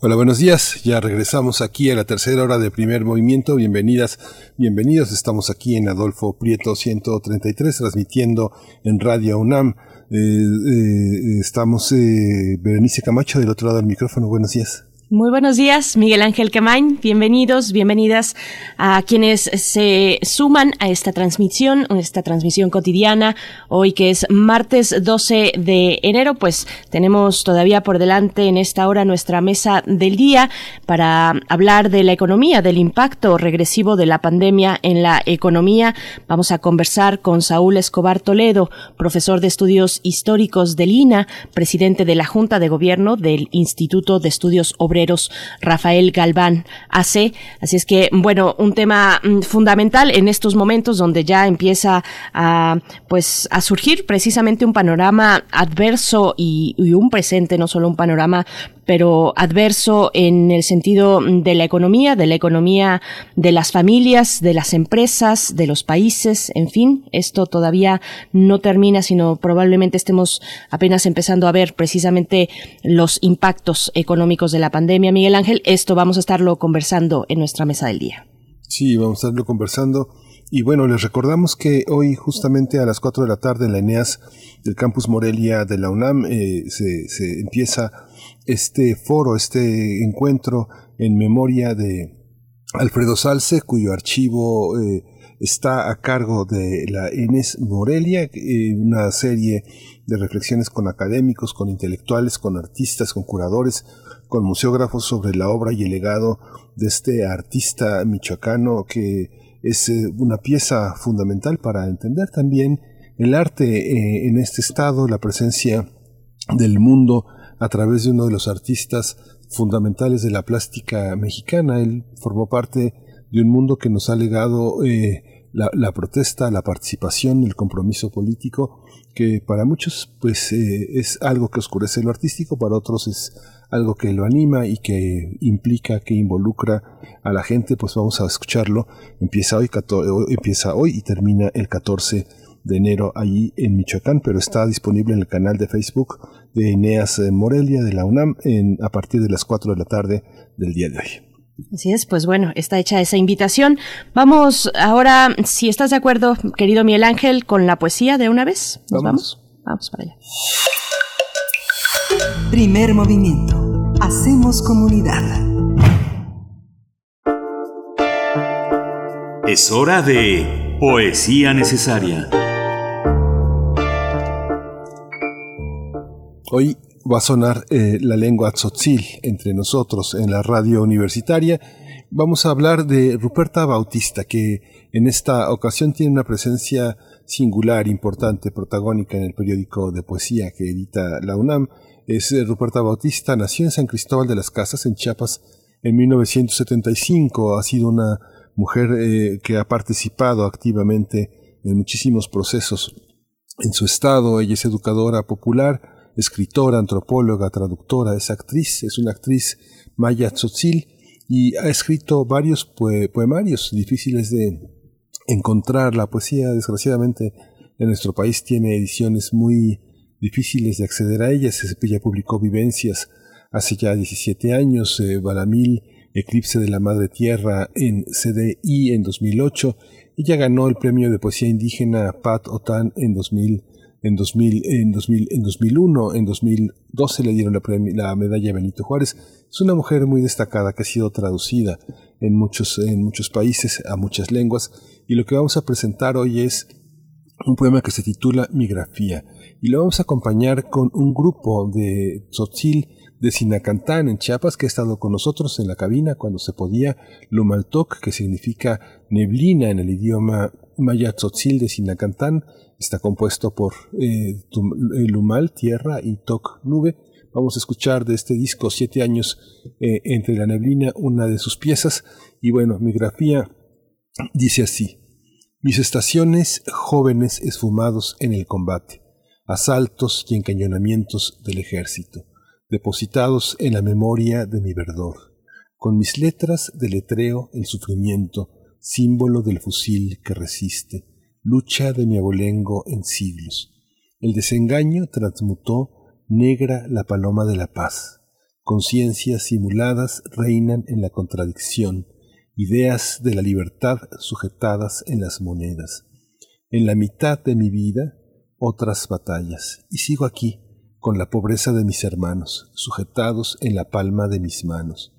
Hola, buenos días. Ya regresamos aquí a la tercera hora de primer movimiento. Bienvenidas, bienvenidos. Estamos aquí en Adolfo Prieto 133, transmitiendo en Radio UNAM. Eh, eh, estamos, eh, Berenice Camacho, del otro lado del micrófono. Buenos días. Muy buenos días, Miguel Ángel Quemain. Bienvenidos, bienvenidas a quienes se suman a esta transmisión, esta transmisión cotidiana. Hoy que es martes 12 de enero, pues tenemos todavía por delante en esta hora nuestra mesa del día para hablar de la economía, del impacto regresivo de la pandemia en la economía. Vamos a conversar con Saúl Escobar Toledo, profesor de estudios históricos del INA, presidente de la Junta de Gobierno del Instituto de Estudios Obreros Rafael Galván AC. Así es que, bueno, un tema mm, fundamental en estos momentos donde ya empieza a, pues, a surgir precisamente un panorama adverso y, y un presente, no solo un panorama pero adverso en el sentido de la economía, de la economía de las familias, de las empresas, de los países, en fin, esto todavía no termina, sino probablemente estemos apenas empezando a ver precisamente los impactos económicos de la pandemia. Miguel Ángel, esto vamos a estarlo conversando en nuestra mesa del día. Sí, vamos a estarlo conversando. Y bueno, les recordamos que hoy justamente a las 4 de la tarde en la ENEAS del campus Morelia de la UNAM eh, se, se empieza este foro, este encuentro en memoria de Alfredo Salce, cuyo archivo eh, está a cargo de la Enes Morelia, eh, una serie de reflexiones con académicos, con intelectuales, con artistas, con curadores, con museógrafos sobre la obra y el legado de este artista michoacano que es eh, una pieza fundamental para entender también el arte en este estado, la presencia del mundo a través de uno de los artistas fundamentales de la plástica mexicana. Él formó parte de un mundo que nos ha legado eh, la, protesta, la participación, el compromiso político, que para muchos pues eh, es algo que oscurece lo artístico, para otros es algo que lo anima y que implica, que involucra a la gente, pues vamos a escucharlo. Empieza hoy, empieza hoy y termina el 14 de enero allí en Michoacán, pero está disponible en el canal de Facebook de Eneas Morelia de la UNAM en, a partir de las 4 de la tarde del día de hoy. Así es, pues bueno, está hecha esa invitación. Vamos ahora, si estás de acuerdo, querido Miguel Ángel, con la poesía de una vez. ¿Nos vamos? Vamos, vamos para allá. Primer movimiento. Hacemos comunidad. Es hora de poesía necesaria. Hoy va a sonar eh, la lengua tzotzil entre nosotros en la radio universitaria. Vamos a hablar de Ruperta Bautista, que en esta ocasión tiene una presencia singular, importante, protagónica en el periódico de poesía que edita la UNAM. Es eh, Ruperta Bautista, nació en San Cristóbal de las Casas, en Chiapas, en 1975. Ha sido una mujer eh, que ha participado activamente en muchísimos procesos en su estado. Ella es educadora popular, escritora, antropóloga, traductora, es actriz, es una actriz maya tzotzil y ha escrito varios poemarios difíciles de encontrar. La poesía, desgraciadamente, en nuestro país tiene ediciones muy difíciles de acceder a ellas. Ella publicó Vivencias hace ya 17 años, eh, Balamil, Eclipse de la Madre Tierra en CDI en 2008. Ella ganó el premio de poesía indígena Pat Otan en 2000, en 2000, en 2000, en 2001, en 2012 le dieron la, la medalla Benito Juárez. Es una mujer muy destacada que ha sido traducida en muchos, en muchos países a muchas lenguas y lo que vamos a presentar hoy es un poema que se titula Migrafía y lo vamos a acompañar con un grupo de tzotzil de Sinacantán en Chiapas que ha estado con nosotros en la cabina cuando se podía, Lumaltoc, que significa neblina en el idioma maya tzotzil de Sinacantán, está compuesto por eh, Lumal, tierra, y Toc, nube. Vamos a escuchar de este disco Siete años eh, entre la neblina, una de sus piezas. Y bueno, mi grafía dice así. Mis estaciones jóvenes esfumados en el combate, asaltos y encañonamientos del ejército depositados en la memoria de mi verdor. Con mis letras deletreo el sufrimiento, símbolo del fusil que resiste, lucha de mi abolengo en siglos. El desengaño transmutó negra la paloma de la paz. Conciencias simuladas reinan en la contradicción, ideas de la libertad sujetadas en las monedas. En la mitad de mi vida, otras batallas, y sigo aquí, con la pobreza de mis hermanos, sujetados en la palma de mis manos.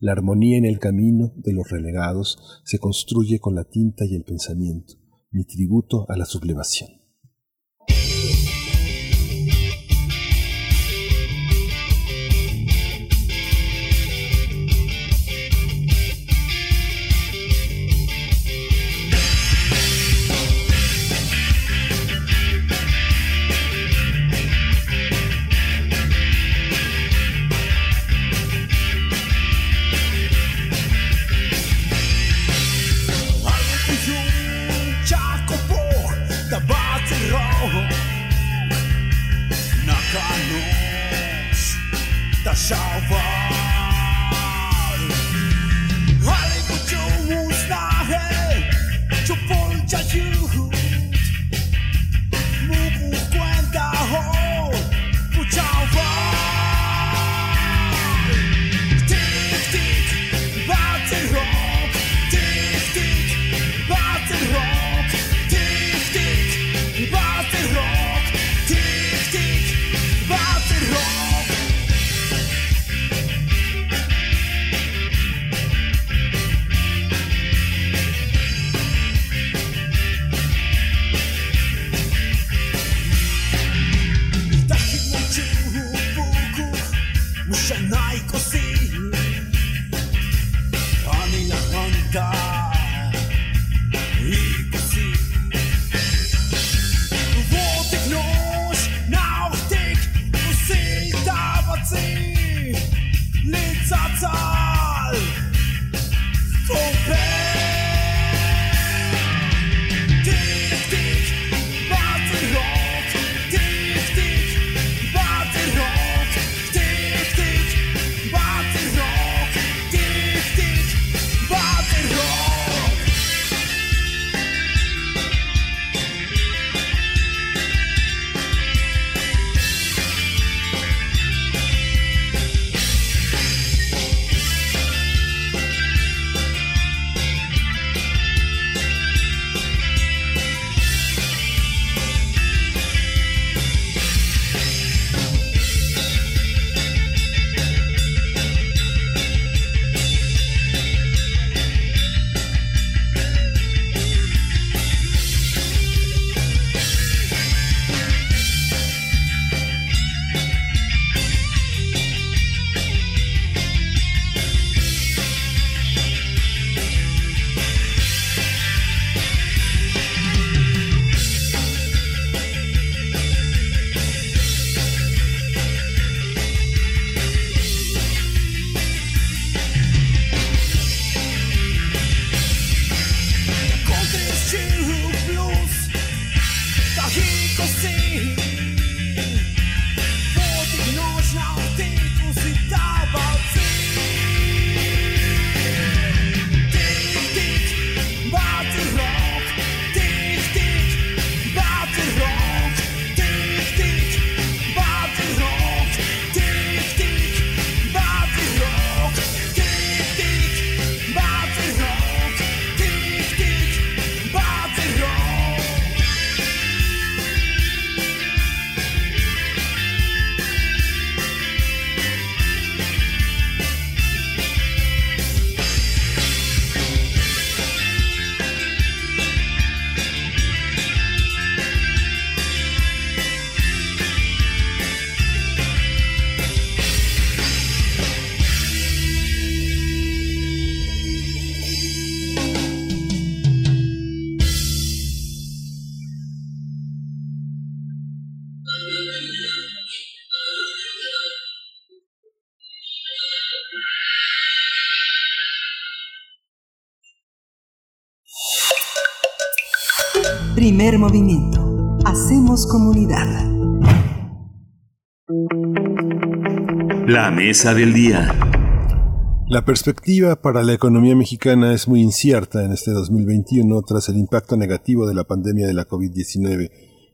La armonía en el camino de los relegados se construye con la tinta y el pensamiento, mi tributo a la sublevación. da Chalva Primer movimiento. Hacemos comunidad. La mesa del día. La perspectiva para la economía mexicana es muy incierta en este 2021 tras el impacto negativo de la pandemia de la COVID-19.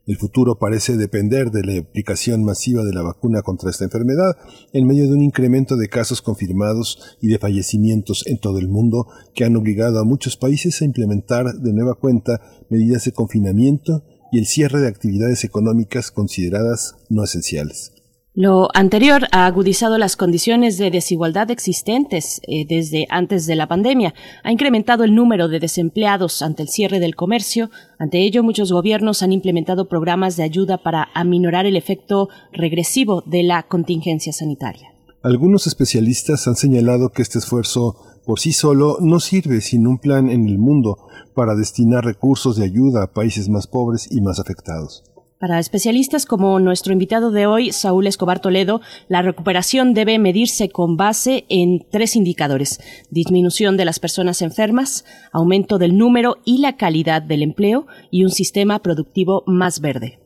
El futuro parece depender de la aplicación masiva de la vacuna contra esta enfermedad en medio de un incremento de casos confirmados y de fallecimientos en todo el mundo que han obligado a muchos países a implementar de nueva cuenta medidas de confinamiento y el cierre de actividades económicas consideradas no esenciales. Lo anterior ha agudizado las condiciones de desigualdad existentes eh, desde antes de la pandemia, ha incrementado el número de desempleados ante el cierre del comercio. Ante ello, muchos gobiernos han implementado programas de ayuda para aminorar el efecto regresivo de la contingencia sanitaria. Algunos especialistas han señalado que este esfuerzo por sí solo no sirve sin un plan en el mundo para destinar recursos de ayuda a países más pobres y más afectados. Para especialistas como nuestro invitado de hoy, Saúl Escobar Toledo, la recuperación debe medirse con base en tres indicadores. Disminución de las personas enfermas, aumento del número y la calidad del empleo y un sistema productivo más verde.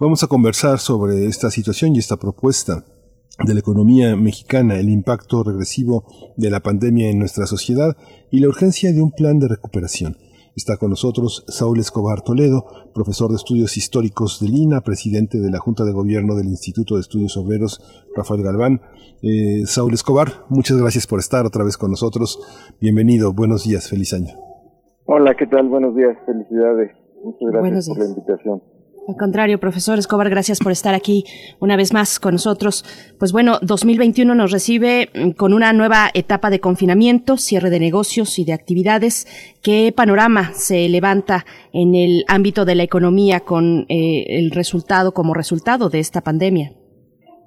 Vamos a conversar sobre esta situación y esta propuesta de la economía mexicana, el impacto regresivo de la pandemia en nuestra sociedad y la urgencia de un plan de recuperación. Está con nosotros Saúl Escobar Toledo, profesor de estudios históricos de Lina, presidente de la Junta de Gobierno del Instituto de Estudios Obreros Rafael Galván. Eh, Saúl Escobar, muchas gracias por estar otra vez con nosotros. Bienvenido, buenos días, feliz año. Hola, ¿qué tal? Buenos días, felicidades. Muchas gracias por la invitación. Al contrario, profesor Escobar, gracias por estar aquí una vez más con nosotros. Pues bueno, 2021 nos recibe mm, con una nueva etapa de confinamiento, cierre de negocios y de actividades. ¿Qué panorama se levanta en el ámbito de la economía con eh, el resultado, como resultado de esta pandemia?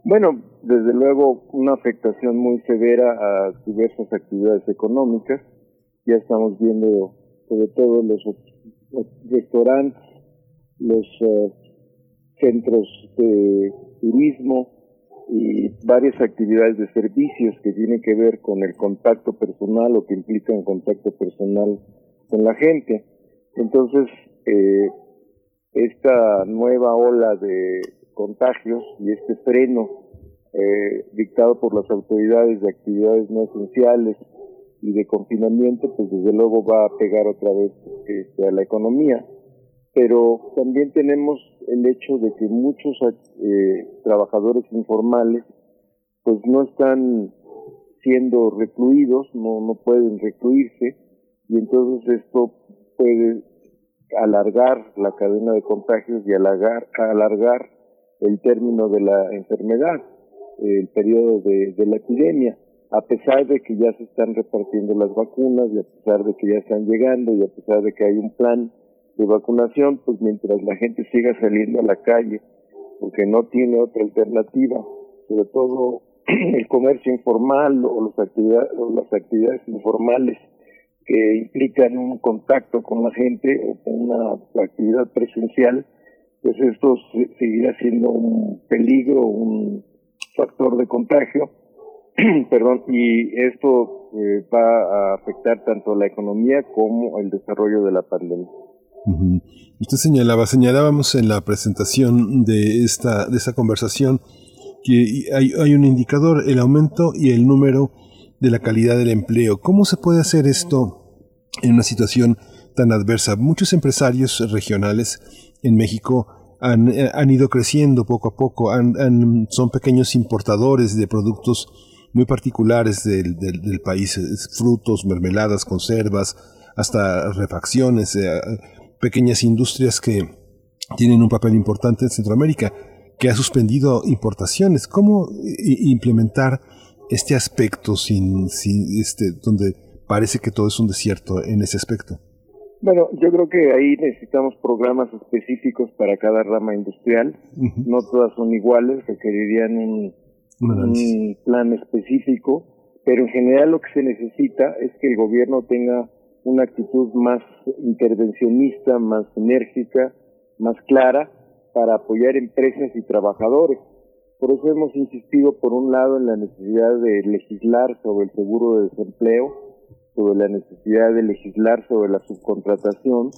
Bueno, desde luego una afectación muy severa a diversas actividades económicas. Ya estamos viendo sobre todo los, los restaurantes los eh, centros de turismo y varias actividades de servicios que tienen que ver con el contacto personal o que implican contacto personal con la gente. Entonces, eh, esta nueva ola de contagios y este freno eh, dictado por las autoridades de actividades no esenciales y de confinamiento, pues desde luego va a pegar otra vez este, a la economía pero también tenemos el hecho de que muchos eh, trabajadores informales pues no están siendo recluidos, no, no pueden recluirse y entonces esto puede alargar la cadena de contagios y alargar, alargar el término de la enfermedad, el periodo de, de la epidemia, a pesar de que ya se están repartiendo las vacunas y a pesar de que ya están llegando y a pesar de que hay un plan de vacunación, pues mientras la gente siga saliendo a la calle, porque no tiene otra alternativa, sobre todo el comercio informal o, las actividades, o las actividades informales que implican un contacto con la gente o con una actividad presencial, pues esto seguirá siendo un peligro, un factor de contagio, perdón, y esto eh, va a afectar tanto la economía como el desarrollo de la pandemia. Usted señalaba, señalábamos en la presentación de esta, de esta conversación que hay, hay un indicador, el aumento y el número de la calidad del empleo. ¿Cómo se puede hacer esto en una situación tan adversa? Muchos empresarios regionales en México han, han ido creciendo poco a poco, son pequeños importadores de productos muy particulares del, del, país, frutos, mermeladas, conservas, hasta refacciones. Eh, pequeñas industrias que tienen un papel importante en Centroamérica, que ha suspendido importaciones. ¿Cómo implementar este aspecto sin, sin este, donde parece que todo es un desierto en ese aspecto? Bueno, yo creo que ahí necesitamos programas específicos para cada rama industrial. No todas son iguales, requerirían un, un plan específico, pero en general lo que se necesita es que el gobierno tenga una actitud más intervencionista, más enérgica, más clara para apoyar empresas y trabajadores. Por eso hemos insistido, por un lado, en la necesidad de legislar sobre el seguro de desempleo, sobre la necesidad de legislar sobre la subcontratación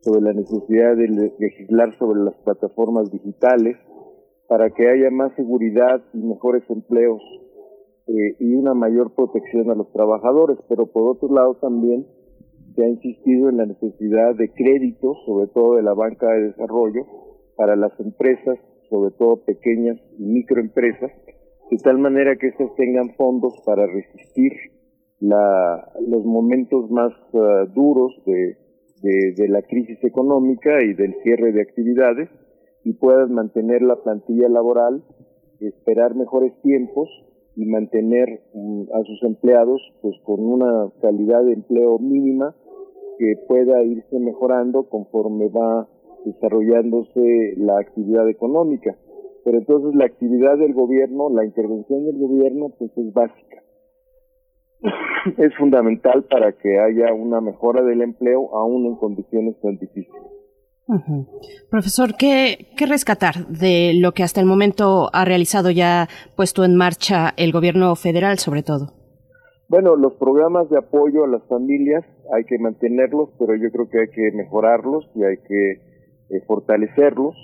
sobre la necesidad de legislar sobre las plataformas digitales para que haya más seguridad y mejores empleos eh, y una mayor protección a los trabajadores, pero por otro lado también se ha insistido en la necesidad de créditos, sobre todo de la banca de desarrollo, para las empresas, sobre todo pequeñas y microempresas, de tal manera que éstas tengan fondos para resistir la, los momentos más uh, duros de, de, la crisis económica y del cierre de actividades y puedan mantener la plantilla laboral, esperar mejores tiempos y mantener um, a sus empleados pues con una calidad de empleo mínima que pueda irse mejorando conforme va desarrollándose la actividad económica. Pero entonces la actividad del gobierno, la intervención del gobierno, pues es básica. es fundamental para que haya una mejora del empleo aún en condiciones tan difíciles. Profesor, ¿qué, ¿qué rescatar de lo que hasta el momento ha realizado ya puesto en marcha el gobierno federal sobre todo? Bueno, los programas de apoyo a las familias hay que mantenerlos, pero yo creo que hay que mejorarlos y hay que eh, fortalecerlos.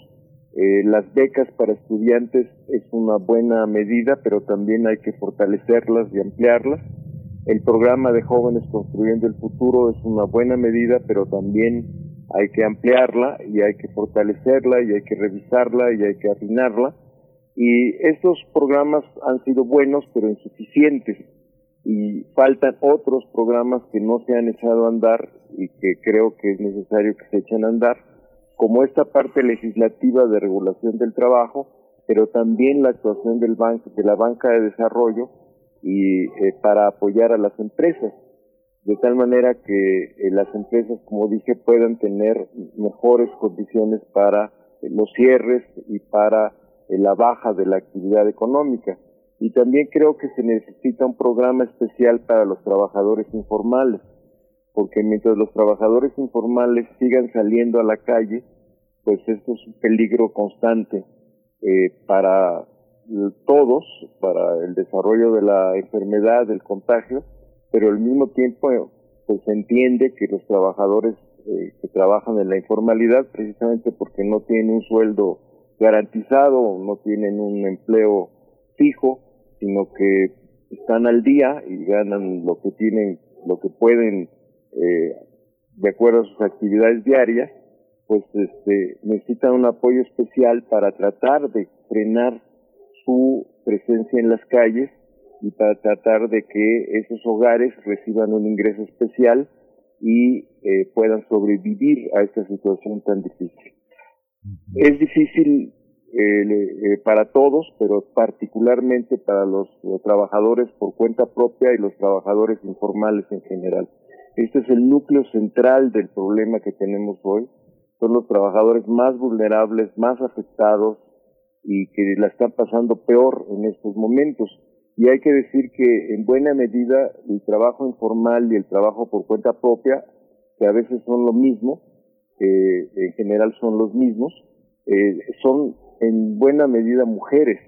Eh, las becas para estudiantes es una buena medida, pero también hay que fortalecerlas y ampliarlas. El programa de jóvenes construyendo el futuro es una buena medida, pero también hay que ampliarla y hay que fortalecerla y hay que revisarla y hay que afinarla. Y estos programas han sido buenos, pero insuficientes y faltan otros programas que no se han echado a andar y que creo que es necesario que se echen a andar, como esta parte legislativa de regulación del trabajo, pero también la actuación del banco, de la banca de desarrollo y eh, para apoyar a las empresas, de tal manera que eh, las empresas, como dije, puedan tener mejores condiciones para eh, los cierres y para la baja de la actividad económica y también creo que se necesita un programa especial para los trabajadores informales, porque mientras los trabajadores informales sigan saliendo a la calle, pues esto es un peligro constante eh, para todos, para el desarrollo de la enfermedad, del contagio, pero al mismo tiempo pues se entiende que los trabajadores eh, que trabajan en la informalidad, precisamente porque no tienen un sueldo garantizado, no tienen un empleo fijo, sino que están al día y ganan lo que tienen, lo que pueden, eh, de acuerdo a sus actividades diarias, pues este, necesitan un apoyo especial para tratar de frenar su presencia en las calles y para tratar de que esos hogares reciban un ingreso especial y eh, puedan sobrevivir a esta situación tan difícil. Es difícil eh, eh, para todos, pero particularmente para los, trabajadores por cuenta propia y los trabajadores informales en general. Este es el núcleo central del problema que tenemos hoy. Son los trabajadores más vulnerables, más afectados y que la están pasando peor en estos momentos. Y hay que decir que en buena medida el trabajo informal y el trabajo por cuenta propia, que a veces son lo mismo, eh, en general son los mismos, eh, son en buena medida mujeres.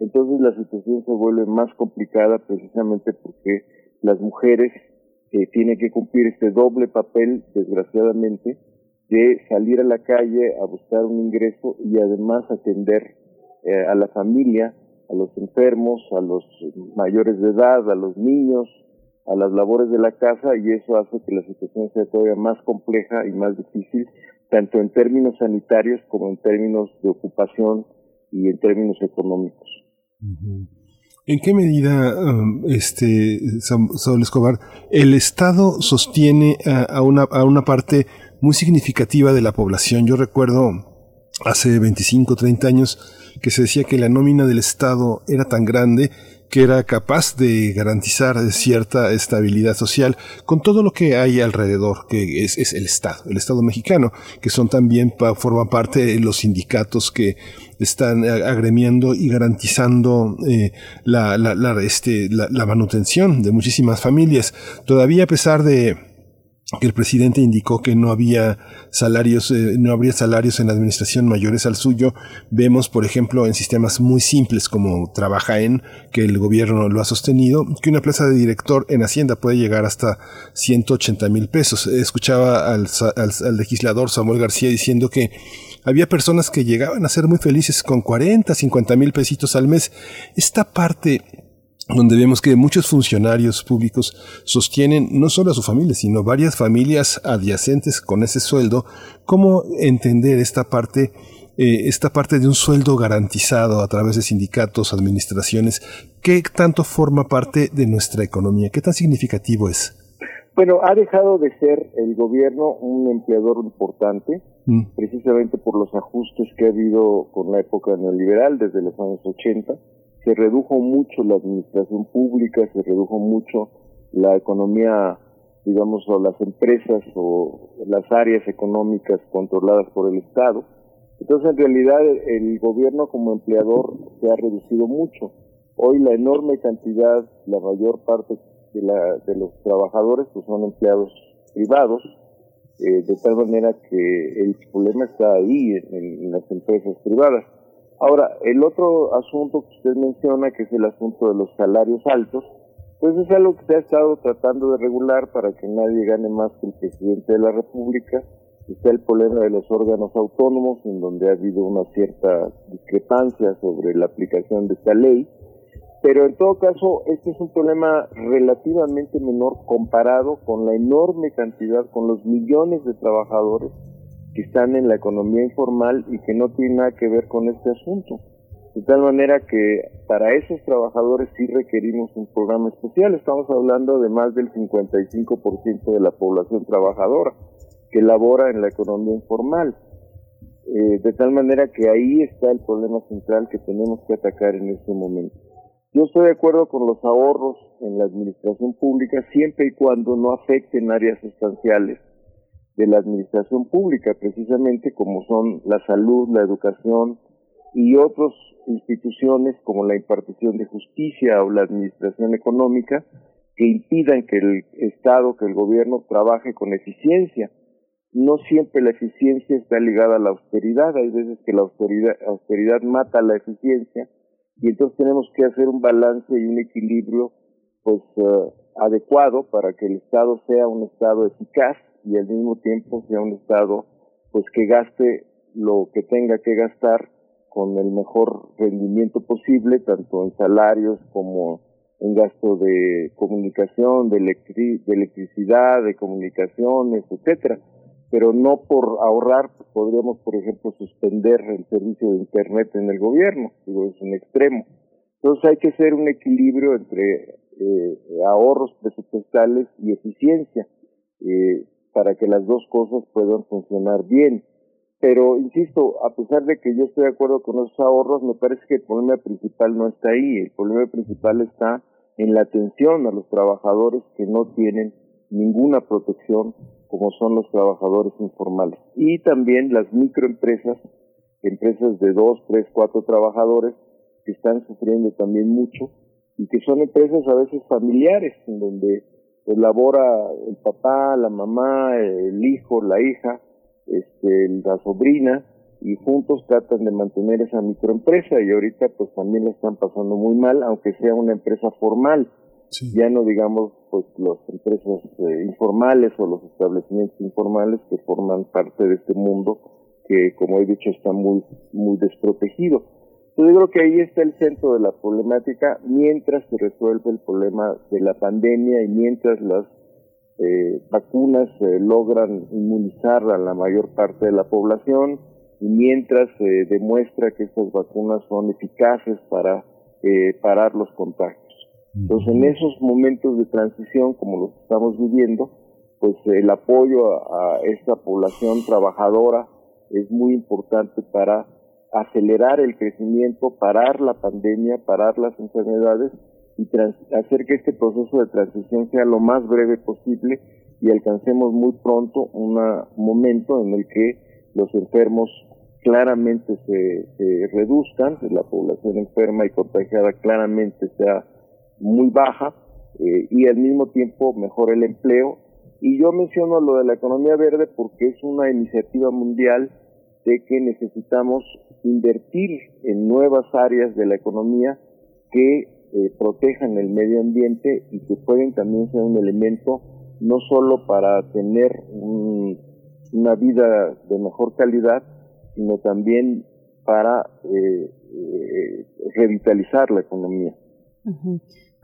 Entonces la situación se vuelve más complicada precisamente porque las mujeres eh, tienen que cumplir este doble papel, desgraciadamente, de salir a la calle a buscar un ingreso y además atender eh, a la familia, a los enfermos, a los mayores de edad, a los niños, a las labores de la casa y eso hace que la situación sea todavía más compleja y más difícil tanto en términos sanitarios como en términos de ocupación y en términos económicos. ¿En qué medida, um, este, Escobar, el Estado sostiene a, una, a una parte muy significativa de la población? Yo recuerdo hace 25, 30 años que se decía que la nómina del Estado era tan grande que era capaz de garantizar cierta estabilidad social con todo lo que hay alrededor, que es, el Estado, el Estado mexicano, que son también, forman parte de los sindicatos que están agremiando y garantizando eh, la, este, la manutención de muchísimas familias. Todavía a pesar de que el presidente indicó que no había salarios, eh, no habría salarios en la administración mayores al suyo. Vemos, por ejemplo, en sistemas muy simples como Trabaja en, que el gobierno lo ha sostenido, que una plaza de director en Hacienda puede llegar hasta 180 mil pesos. Escuchaba al, al legislador Samuel García diciendo que había personas que llegaban a ser muy felices con 40, 50 mil pesitos al mes. Esta parte donde vemos que muchos funcionarios públicos sostienen no solo a su familia, sino varias familias adyacentes con ese sueldo. ¿Cómo entender esta parte, eh, esta parte de un sueldo garantizado a través de sindicatos, administraciones? ¿Qué tanto forma parte de nuestra economía? ¿Qué tan significativo es? Bueno, ha dejado de ser el gobierno un empleador importante, mm. precisamente por los ajustes que ha habido con la época neoliberal desde los años 80 se redujo mucho la administración pública, se redujo mucho la economía, digamos, o las empresas o las áreas económicas controladas por el Estado. Entonces, en realidad, el gobierno como empleador se ha reducido mucho. Hoy la enorme cantidad, la mayor parte de, la, de los trabajadores pues son empleados privados, eh, de tal manera que el problema está ahí en las empresas privadas. Ahora, el otro asunto que usted menciona, que es el asunto de los salarios altos, pues es algo que se ha estado tratando de regular para que nadie gane más que el presidente de la República. Está el problema de los órganos autónomos, en donde ha habido una cierta discrepancia sobre la aplicación de esta ley. Pero en todo caso, este es un problema relativamente menor comparado con la enorme cantidad, con los millones de trabajadores que están en la economía informal y que no tienen nada que ver con este asunto. De tal manera que para esos trabajadores sí requerimos un programa especial. Estamos hablando de más del 55% de la población trabajadora que labora en la economía informal. Eh, de tal manera que ahí está el problema central que tenemos que atacar en este momento. Yo estoy de acuerdo con los ahorros en la administración pública siempre y cuando no afecten áreas sustanciales de la administración pública, precisamente como son la salud, la educación y otras instituciones como la impartición de justicia o la administración económica que impidan que el Estado, que el gobierno trabaje con eficiencia. No siempre la eficiencia está ligada a la austeridad, hay veces que la austeridad, austeridad mata la eficiencia y entonces tenemos que hacer un balance y un equilibrio pues eh, adecuado para que el Estado sea un Estado eficaz y al mismo tiempo sea un Estado pues que gaste lo que tenga que gastar con el mejor rendimiento posible, tanto en salarios como en gasto de comunicación, de, de electricidad, de comunicaciones, etcétera. Pero no por ahorrar podríamos, por ejemplo, suspender el servicio de Internet en el gobierno, digo, es un extremo. Entonces hay que hacer un equilibrio entre eh, ahorros presupuestales y eficiencia. Eh, para que las dos cosas puedan funcionar bien. Pero, insisto, a pesar de que yo estoy de acuerdo con esos ahorros, me parece que el problema principal no está ahí. El problema principal está en la atención a los trabajadores que no tienen ninguna protección, como son los trabajadores informales. Y también las microempresas, empresas de dos, tres, cuatro trabajadores, que están sufriendo también mucho y que son empresas a veces familiares, en donde elabora el papá, la mamá, el hijo, la hija, este, la sobrina, y juntos tratan de mantener esa microempresa y ahorita pues también la están pasando muy mal, aunque sea una empresa formal. Ya no digamos pues las empresas eh, informales o los establecimientos informales que forman parte de este mundo que como he dicho está muy muy desprotegido. Yo creo que ahí está el centro de la problemática mientras se resuelve el problema de la pandemia y mientras las eh, vacunas eh, logran inmunizar a la mayor parte de la población y mientras se demuestra que estas vacunas son eficaces para eh, parar los contagios. Entonces, en esos momentos de transición como los que estamos viviendo, pues el apoyo a esta población trabajadora es muy importante para acelerar el crecimiento, parar la pandemia, parar las enfermedades y hacer que este proceso de transición sea lo más breve posible y alcancemos muy pronto un momento en el que los enfermos claramente se, reduzcan, la población enferma y contagiada claramente sea muy baja eh, y al mismo tiempo mejore el empleo. Y yo menciono lo de la economía verde porque es una iniciativa mundial de que necesitamos invertir en nuevas áreas de la economía que eh, protejan el medio ambiente y que pueden también ser un elemento no solo para tener una vida de mejor calidad, sino también para eh, eh, revitalizar la economía.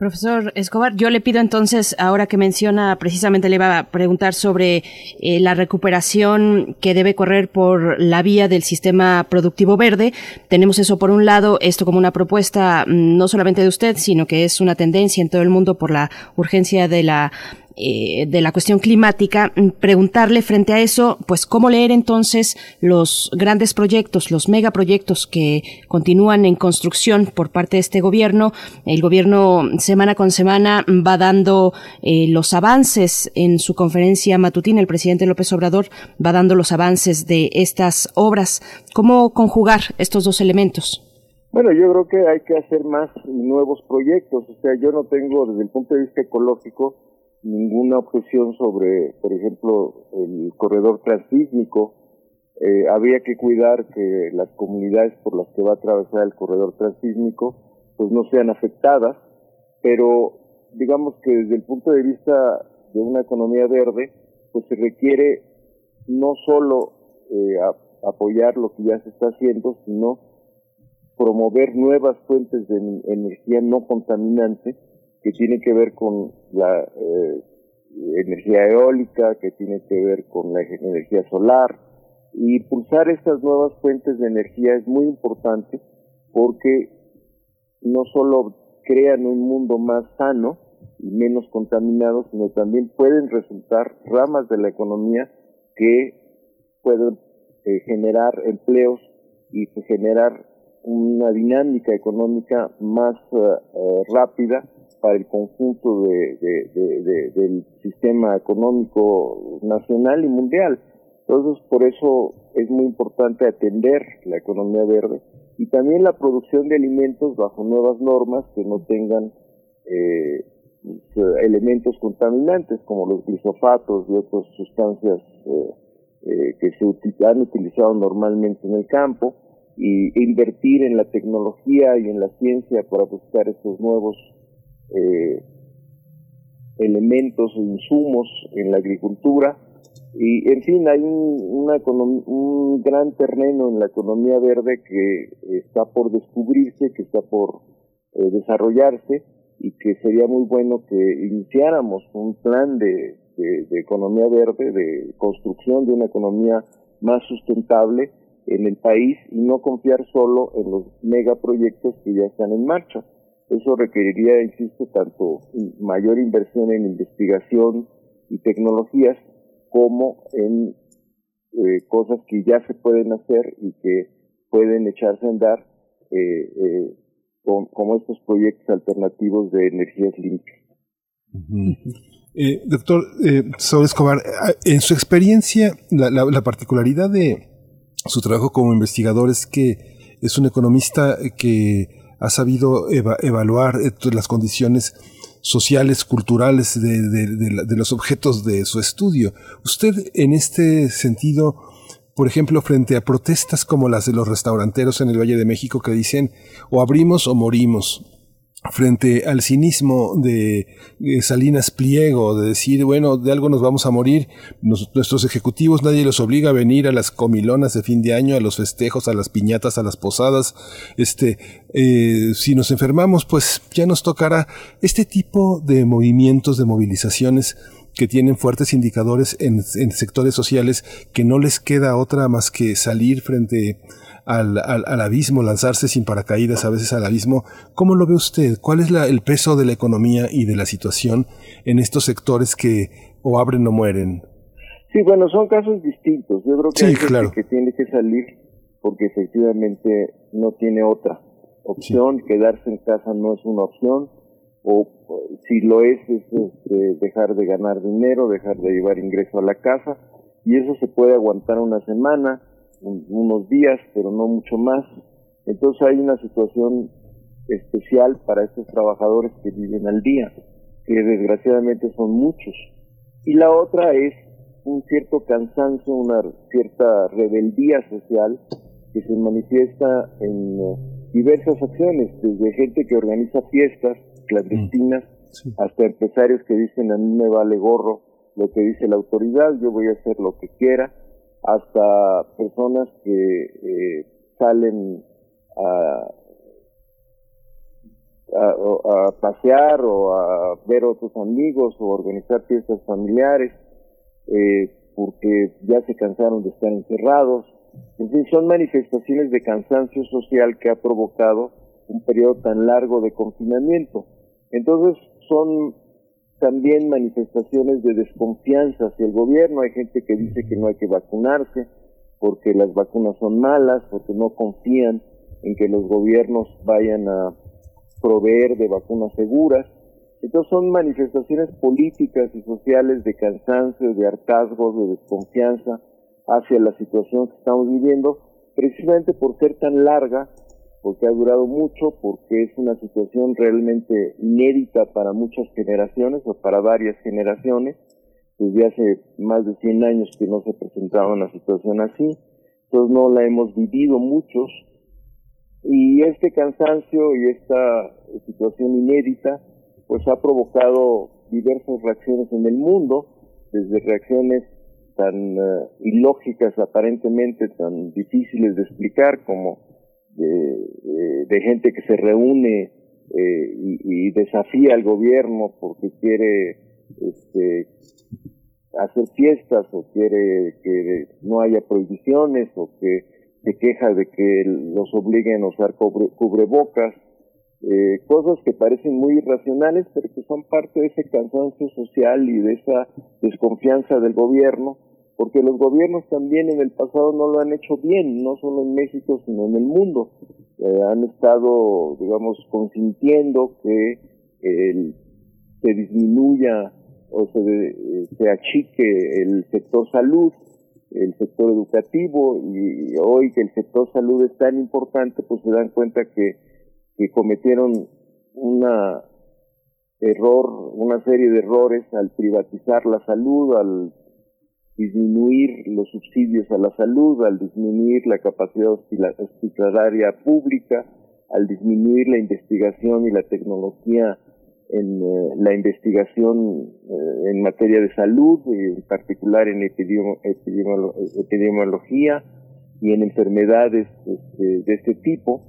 Profesor Escobar, yo le pido entonces, ahora que menciona, precisamente le iba a preguntar sobre eh, la recuperación que debe correr por la vía del sistema productivo verde. Tenemos eso por un lado, esto como una propuesta mm, no solamente de usted, sino que es una tendencia en todo el mundo por la urgencia de la eh, de la cuestión climática, mm, preguntarle frente a eso, pues cómo leer entonces los grandes proyectos, los megaproyectos que continúan en construcción por parte de este gobierno. El gobierno semana con semana va dando eh, los avances en su conferencia matutina. El presidente López Obrador va dando los avances de estas obras. ¿Cómo conjugar estos dos elementos? Bueno, yo creo que hay que hacer más nuevos proyectos. O sea, yo no tengo desde el punto de vista ecológico ninguna objeción sobre, por ejemplo, el corredor transísmico. Eh, habría que cuidar que las comunidades por las que va a atravesar el corredor transísmico pues no sean afectadas, pero digamos que desde el punto de vista de una economía verde, pues se requiere no solo eh, apoyar lo que ya se está haciendo, sino promover nuevas fuentes de energía no contaminante que tiene que ver con la eh, energía eólica, que tiene que ver con la energía solar. Y pulsar estas nuevas fuentes de energía es muy importante porque no solo crean un mundo más sano y menos contaminado, sino también pueden resultar ramas de la economía que pueden eh, generar empleos y generar una dinámica económica más eh, rápida para el conjunto de, del sistema económico nacional y mundial. Entonces, por eso es muy importante atender la economía verde y también la producción de alimentos bajo nuevas normas que no tengan eh, elementos contaminantes como los glisofatos y otras sustancias eh, eh, que se han utilizado normalmente en el campo y e invertir en la tecnología y en la ciencia para buscar estos nuevos eh, elementos e insumos en la agricultura. Y, en fin, hay un, un gran terreno en la economía verde que está por descubrirse, que está por eh, desarrollarse y que sería muy bueno que iniciáramos un plan de, de, economía verde, de construcción de una economía más sustentable en el país y no confiar solo en los megaproyectos que ya están en marcha. Eso requeriría, insisto, tanto mayor inversión en investigación y tecnologías como en eh, cosas que ya se pueden hacer y que pueden echarse a andar eh, eh, como estos proyectos alternativos de energías limpias. doctor Saúl Escobar, en su experiencia, la particularidad de su trabajo como investigador es que es un economista que ha sabido evaluar eh, las condiciones sociales, culturales de, los objetos de su estudio. Usted en este sentido, por ejemplo, frente a protestas como las de los restauranteros en el Valle de México que dicen o abrimos o morimos, frente al cinismo de Salinas Pliego, de decir, bueno, de algo nos vamos a morir, nuestros ejecutivos nadie los obliga a venir a las comilonas de fin de año, a los festejos, a las piñatas, a las posadas, este, eh, si nos enfermamos, pues ya nos tocará. Este tipo de movimientos, de movilizaciones, que tienen fuertes indicadores en sectores sociales que no les queda otra más que salir frente al, al, abismo, lanzarse sin paracaídas a veces al abismo. ¿Cómo lo ve usted? ¿Cuál es la, el peso de la economía y de la situación en estos sectores que o abren o mueren? Sí, bueno, son casos distintos. Yo creo que hay gente que tiene que salir porque efectivamente no tiene otra opción. Quedarse en casa no es una opción. O si lo es, es este, dejar de ganar dinero, dejar de llevar ingreso a la casa. Y eso se puede aguantar una semana, unos días, pero no mucho más. Entonces hay una situación especial para estos trabajadores que viven al día, que desgraciadamente son muchos. y la otra es un cierto cansancio, una cierta rebeldía social que se manifiesta en eh, diversas acciones, desde gente que organiza fiestas clandestinas mm, hasta empresarios que dicen a mí me vale gorro lo que dice la autoridad, yo voy a hacer lo que quiera, hasta personas que eh, salen a, a, pasear o a ver a otros amigos o organizar fiestas familiares eh, porque ya se cansaron de estar encerrados. En fin, son manifestaciones de cansancio social que ha provocado un periodo tan largo de confinamiento. Entonces son también manifestaciones de desconfianza hacia el gobierno. Hay gente que dice que no hay que vacunarse porque las vacunas son malas, porque no confían en que los gobiernos vayan a proveer de vacunas seguras. Entonces son manifestaciones políticas y sociales de cansancio, de hartazgo, de desconfianza hacia la situación que estamos viviendo, precisamente por ser tan larga, porque ha durado mucho, porque es una situación realmente inédita para muchas generaciones o para varias generaciones, desde hace más de 100 años que no se presentaba una situación así, entonces no la hemos vivido muchos, y este cansancio y esta situación inédita pues ha provocado diversas reacciones en el mundo, desde reacciones tan uh, ilógicas aparentemente, tan difíciles de explicar como de, gente que se reúne eh, y, y, desafía al gobierno porque quiere este, hacer fiestas o quiere que no haya prohibiciones o que se queja de que los obliguen a usar cubrebocas, eh, cosas que parecen muy irracionales, pero que son parte de ese cansancio social y de esa desconfianza del gobierno, porque los gobiernos también en el pasado no lo han hecho bien, no solo en México, sino en el mundo. Eh, han estado, digamos, consintiendo que se disminuya o se, eh, se achique el sector salud, el sector educativo y hoy que el sector salud es tan importante, pues se dan cuenta que, que cometieron una error, una serie de errores al privatizar la salud, al disminuir los subsidios a la salud, al disminuir la capacidad hospitalaria pública, al disminuir la investigación y la tecnología en eh, la investigación eh, en materia de salud, en particular en epidemiología y en enfermedades este, de este tipo.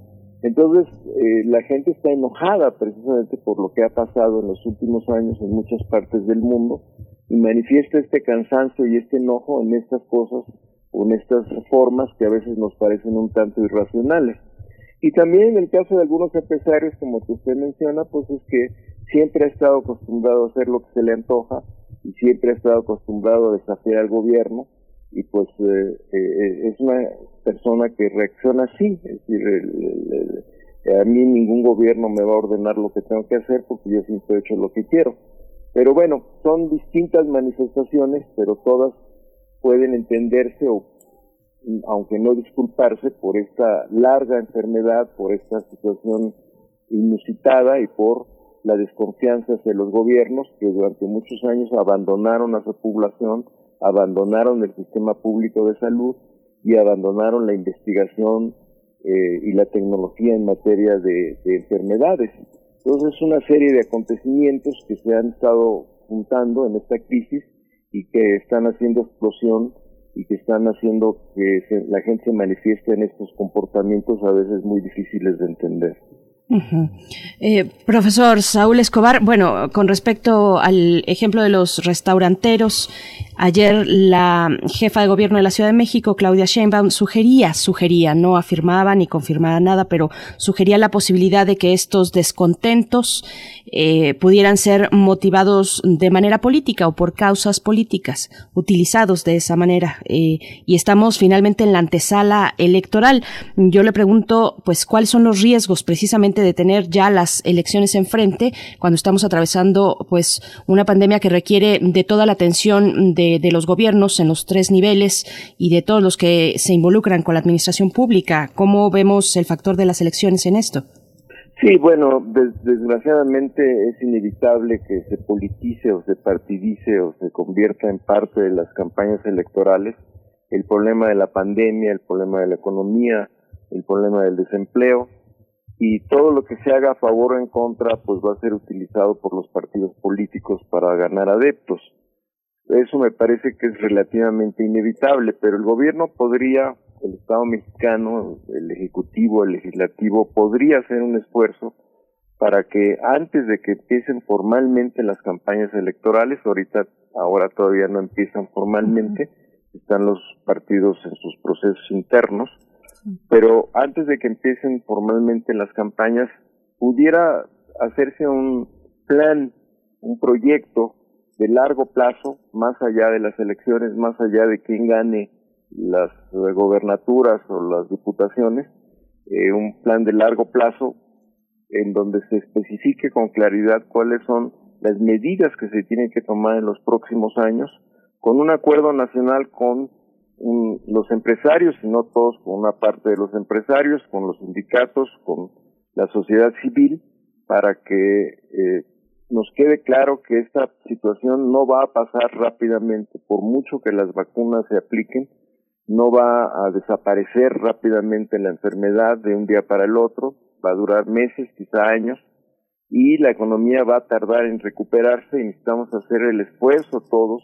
Entonces, eh, la gente está enojada precisamente por lo que ha pasado en los últimos años en muchas partes del mundo y manifiesta este cansancio y este enojo en estas cosas o en estas formas que a veces nos parecen un tanto irracionales. Y también en el caso de algunos empresarios, como que usted menciona, pues es que siempre ha estado acostumbrado a hacer lo que se le antoja y siempre ha estado acostumbrado a desafiar al gobierno y pues eh, eh, es una persona que reacciona así, es decir, a mí ningún gobierno me va a ordenar lo que tengo que hacer porque yo siempre he hecho lo que quiero. Pero bueno, son distintas manifestaciones, pero todas pueden entenderse o aunque no disculparse por esta larga enfermedad, por esta situación inusitada y por la desconfianza hacia los gobiernos que durante muchos años abandonaron a su población, abandonaron el sistema público de salud y abandonaron la investigación eh, y la tecnología en materia de, de, enfermedades. Entonces es una serie de acontecimientos que se han estado juntando en esta crisis y que están haciendo explosión y que están haciendo que la gente se manifieste en estos comportamientos a veces muy difíciles de entender. Eh, profesor Saúl Escobar, bueno, con respecto al ejemplo de los restauranteros, ayer la jefa de gobierno de la Ciudad de México, Claudia Sheinbaum, sugería, sugería, no afirmaba ni confirmaba nada, pero sugería la posibilidad de que estos descontentos eh, pudieran ser motivados de manera política o por causas políticas, utilizados de esa manera. Eh, y estamos finalmente en la antesala electoral. Yo le pregunto, pues, ¿cuáles son los riesgos precisamente de tener ya las elecciones enfrente cuando estamos atravesando, pues, una pandemia que requiere de toda la atención de, de los gobiernos en los tres niveles y de todos los que se involucran con la administración pública? ¿Cómo vemos el factor de las elecciones en esto? Sí, bueno, desgraciadamente es inevitable que se politice o se partidice o se convierta en parte de las campañas electorales el problema de la pandemia, el problema de la economía, el problema del desempleo y todo lo que se haga a favor o en contra pues va a ser utilizado por los partidos políticos para ganar adeptos. Eso me parece que es relativamente inevitable, pero el gobierno podría el Estado mexicano, el Ejecutivo, el Legislativo, podría hacer un esfuerzo para que antes de que empiecen formalmente las campañas electorales, ahorita, ahora todavía no empiezan formalmente, están los partidos en sus procesos internos, pero antes de que empiecen formalmente las campañas, pudiera hacerse un plan, un proyecto de largo plazo, más allá de las elecciones, más allá de quién gane las gobernaturas o las diputaciones, eh, un plan de largo plazo en donde se especifique con claridad cuáles son las medidas que se tienen que tomar en los próximos años, con un acuerdo nacional con los empresarios, y no todos, con una parte de los empresarios, con los sindicatos, con la sociedad civil, para que eh, nos quede claro que esta situación no va a pasar rápidamente, por mucho que las vacunas se apliquen, no va a desaparecer rápidamente la enfermedad de un día para el otro, va a durar meses, quizá años, y la economía va a tardar en recuperarse y necesitamos hacer el esfuerzo todos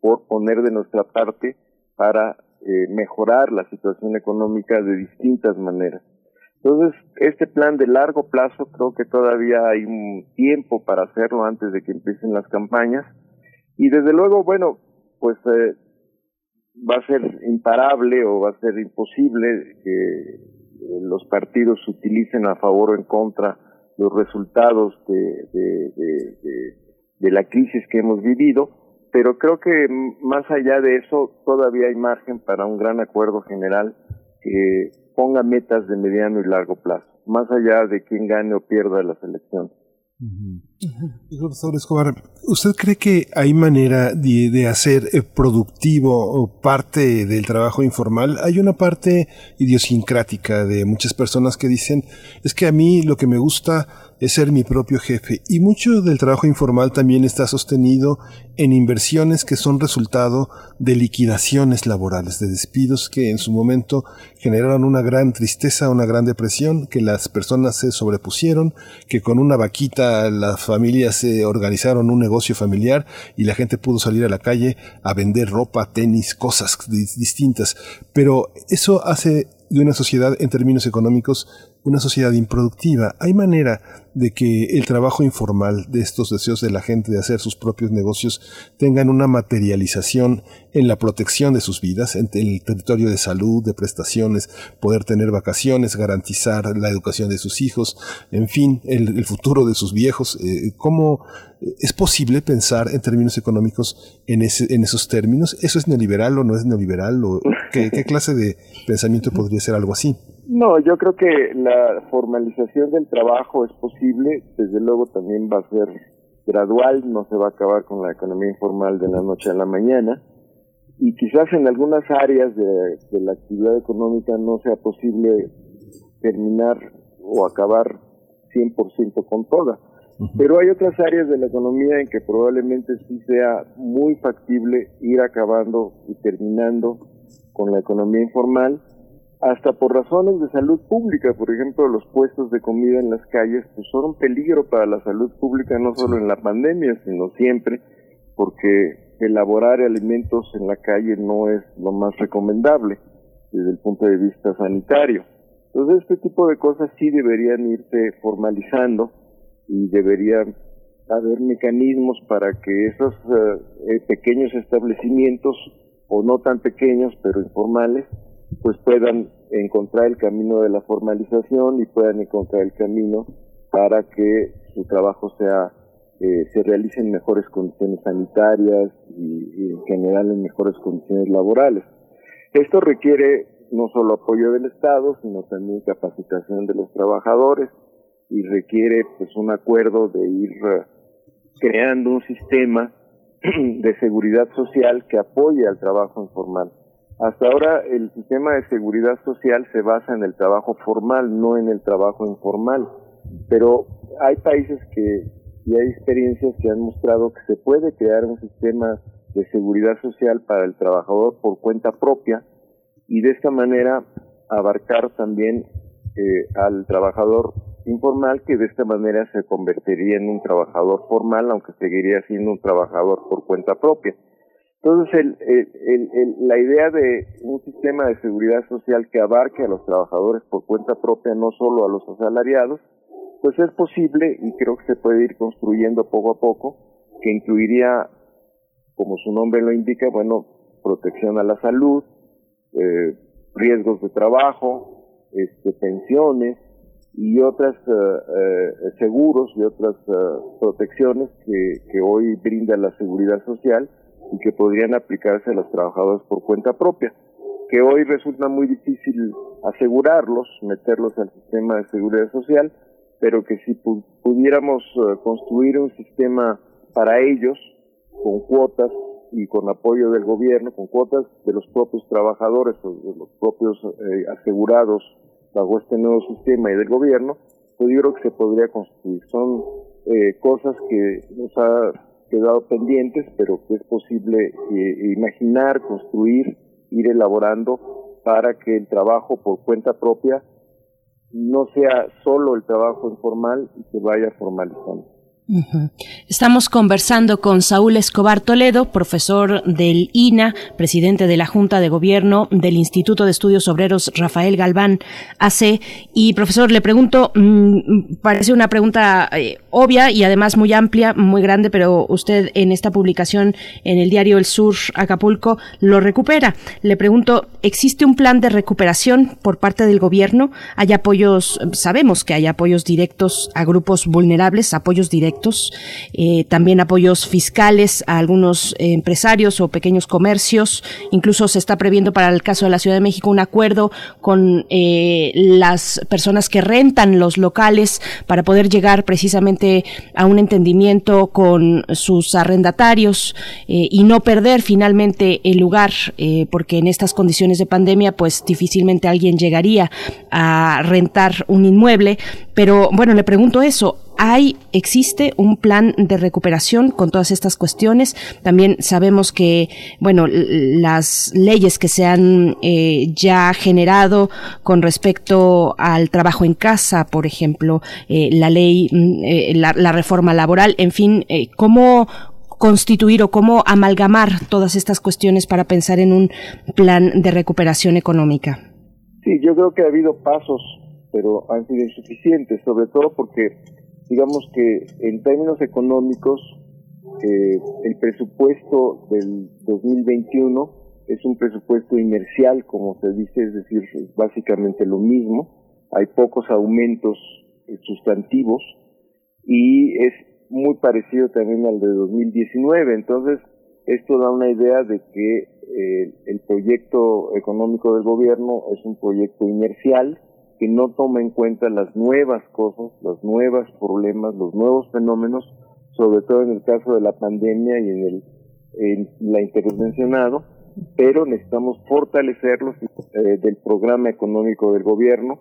por poner de nuestra parte para eh, mejorar la situación económica de distintas maneras. Entonces, este plan de largo plazo creo que todavía hay un tiempo para hacerlo antes de que empiecen las campañas. Y desde luego, bueno, pues eh, va a ser imparable o va a ser imposible que eh, los partidos utilicen a favor o en contra los resultados de, de, la crisis que hemos vivido, pero creo que más allá de eso todavía hay margen para un gran acuerdo general que ponga metas de mediano y largo plazo, más allá de quién gane o pierda las elecciones. Profesor Escobar, ¿usted cree que hay manera de, hacer eh, productivo parte del trabajo informal? Hay una parte idiosincrática de muchas personas que dicen, es que a mí lo que me gusta es ser mi propio jefe. Y mucho del trabajo informal también está sostenido en inversiones que son resultado de liquidaciones laborales, de despidos que en su momento generaron una gran tristeza, una gran depresión, que las personas se sobrepusieron, que con una vaquita las familias se organizaron un negocio familiar y la gente pudo salir a la calle a vender ropa, tenis, cosas distintas. Pero eso hace de una sociedad en términos económicos una sociedad improductiva. Hay manera de que el trabajo informal de estos deseos de la gente de hacer sus propios negocios tengan una materialización en la protección de sus vidas, en el territorio de salud, de prestaciones, poder tener vacaciones, garantizar la educación de sus hijos, en fin, el, futuro de sus viejos. Eh, ¿Cómo es posible pensar en términos económicos en, ese, en esos términos? ¿Eso es neoliberal o no es neoliberal? ¿O qué, qué clase de pensamiento podría ser algo así? No, yo creo que la formalización del trabajo es posible, desde luego también va a ser gradual, no se va a acabar con la economía informal de la noche a la mañana, y quizás en algunas áreas de, la actividad económica no sea posible terminar o acabar 100% con toda. Pero hay otras áreas de la economía en que probablemente sí sea muy factible ir acabando y terminando con la economía informal hasta por razones de salud pública, por ejemplo, los puestos de comida en las calles pues son un peligro para la salud pública no solo en la pandemia, sino siempre, porque elaborar alimentos en la calle no es lo más recomendable desde el punto de vista sanitario. Entonces, este tipo de cosas sí deberían irse formalizando y deberían haber mecanismos para que esos eh, pequeños establecimientos, o no tan pequeños, pero informales, pues puedan encontrar el camino de la formalización y puedan encontrar el camino para que su trabajo sea eh, se realice en mejores condiciones sanitarias y, en general en mejores condiciones laborales. Esto requiere no solo apoyo del Estado, sino también capacitación de los trabajadores y requiere pues un acuerdo de ir eh, creando un sistema de seguridad social que apoye al trabajo informal. Hasta ahora el sistema de seguridad social se basa en el trabajo formal, no en el trabajo informal. Pero hay países que y hay experiencias que han mostrado que se puede crear un sistema de seguridad social para el trabajador por cuenta propia y de esta manera abarcar también eh, al trabajador informal que de esta manera se convertiría en un trabajador formal aunque seguiría siendo un trabajador por cuenta propia. Entonces, el, el, la idea de un sistema de seguridad social que abarque a los trabajadores por cuenta propia, no solo a los asalariados, pues es posible y creo que se puede ir construyendo poco a poco, que incluiría, como su nombre lo indica, bueno, protección a la salud, eh, riesgos de trabajo, este, pensiones y otras eh, eh, seguros y otras protecciones que, que hoy brinda la seguridad social y que podrían aplicarse a los trabajadores por cuenta propia, que hoy resulta muy difícil asegurarlos, meterlos al sistema de seguridad social, pero que si pudiéramos eh, construir un sistema para ellos, con cuotas y con apoyo del gobierno, con cuotas de los propios trabajadores o de los propios eh, asegurados bajo este nuevo sistema y del gobierno, pues yo creo que se podría construir. Son eh, cosas que nos ha quedado pendientes, pero que es posible eh, imaginar, construir, ir elaborando para que el trabajo por cuenta propia no sea solo el trabajo informal y se vaya formalizando. Estamos conversando con Saúl Escobar Toledo, profesor del INA, presidente de la Junta de Gobierno del Instituto de Estudios Obreros Rafael Galván AC. Y profesor, le pregunto, mm, parece una pregunta eh, obvia y además muy amplia, muy grande, pero usted en esta publicación en el diario El Sur Acapulco lo recupera. Le pregunto, ¿existe un plan de recuperación por parte del gobierno? ¿Hay apoyos, sabemos que hay apoyos directos a grupos vulnerables, apoyos directos? Eh, también apoyos fiscales a algunos eh, empresarios o pequeños comercios. Incluso se está previendo para el caso de la Ciudad de México un acuerdo con eh, las personas que rentan los locales para poder llegar precisamente a un entendimiento con sus arrendatarios y no perder finalmente el lugar, porque en estas condiciones de pandemia, pues difícilmente alguien llegaría a rentar un inmueble. Pero bueno, le pregunto eso, hay, existe un plan de recuperación con todas estas cuestiones. También sabemos que, bueno, las leyes que se han eh, ya generado con respecto al trabajo en casa, por ejemplo, eh, la ley, mm, eh, la, la, reforma laboral, en fin, ¿cómo, constituir o cómo amalgamar todas estas cuestiones para pensar en un plan de recuperación económica? Sí, yo creo que ha habido pasos, pero han sido insuficientes, sobre todo porque digamos que en términos económicos, eh, el presupuesto del 2021 es un presupuesto inercial, como se dice, es decir, básicamente lo mismo. Hay pocos aumentos sustantivos y es muy parecido también al de 2019. Entonces, esto da una idea de que eh, el proyecto económico del gobierno es un proyecto inercial que no toma en cuenta las nuevas cosas, los nuevos problemas, los nuevos fenómenos, sobre todo en el caso de la pandemia y en, el, la intervencionado, pero necesitamos fortalecerlos eh, del programa económico del gobierno.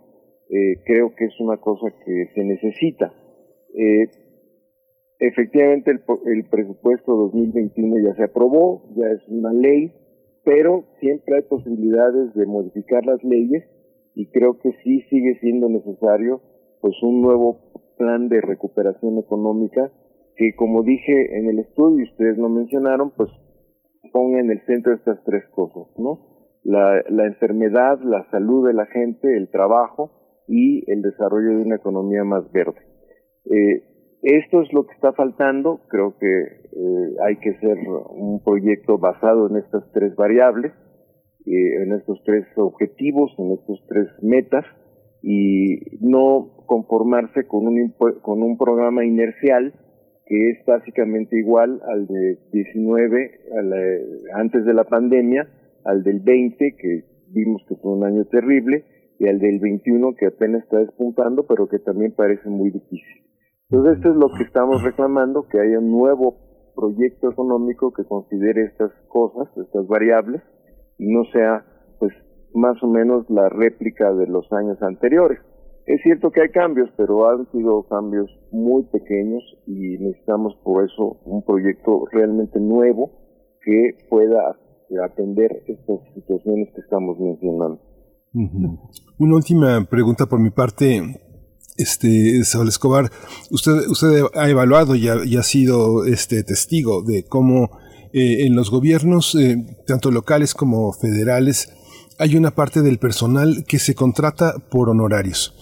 Eh, creo que es una cosa que se necesita. Eh, efectivamente, el, el presupuesto 2021 ya se aprobó, ya es una ley, pero siempre hay posibilidades de modificar las leyes y creo que sí sigue siendo necesario pues un nuevo plan de recuperación económica que como dije en el estudio y ustedes lo mencionaron pues ponga en el centro estas tres cosas no la, la enfermedad la salud de la gente el trabajo y el desarrollo de una economía más verde. Eh, esto es lo que está faltando. Creo que eh, hay que hacer un proyecto basado en estas tres variables eh, en estos tres objetivos, en estos tres metas y no conformarse con un, con un programa inercial que es básicamente igual al de 19, antes de la pandemia, al del 20, que vimos que fue un año terrible, y al del 21, que apenas está despuntando, pero que también parece muy difícil. Entonces, esto es lo que estamos reclamando, que haya un nuevo proyecto económico que considere estas cosas, estas variables, no sea pues más o menos la réplica de los años anteriores. Es cierto que hay cambios, pero han sido cambios muy pequeños y necesitamos por eso un proyecto realmente nuevo que pueda atender estas situaciones que estamos mencionando. Una última pregunta por mi parte, este Saúl Escobar, usted usted ha evaluado y ha, sido este testigo de cómo eh, en los gobiernos eh, tanto locales como federales hay una parte del personal que se contrata por honorarios.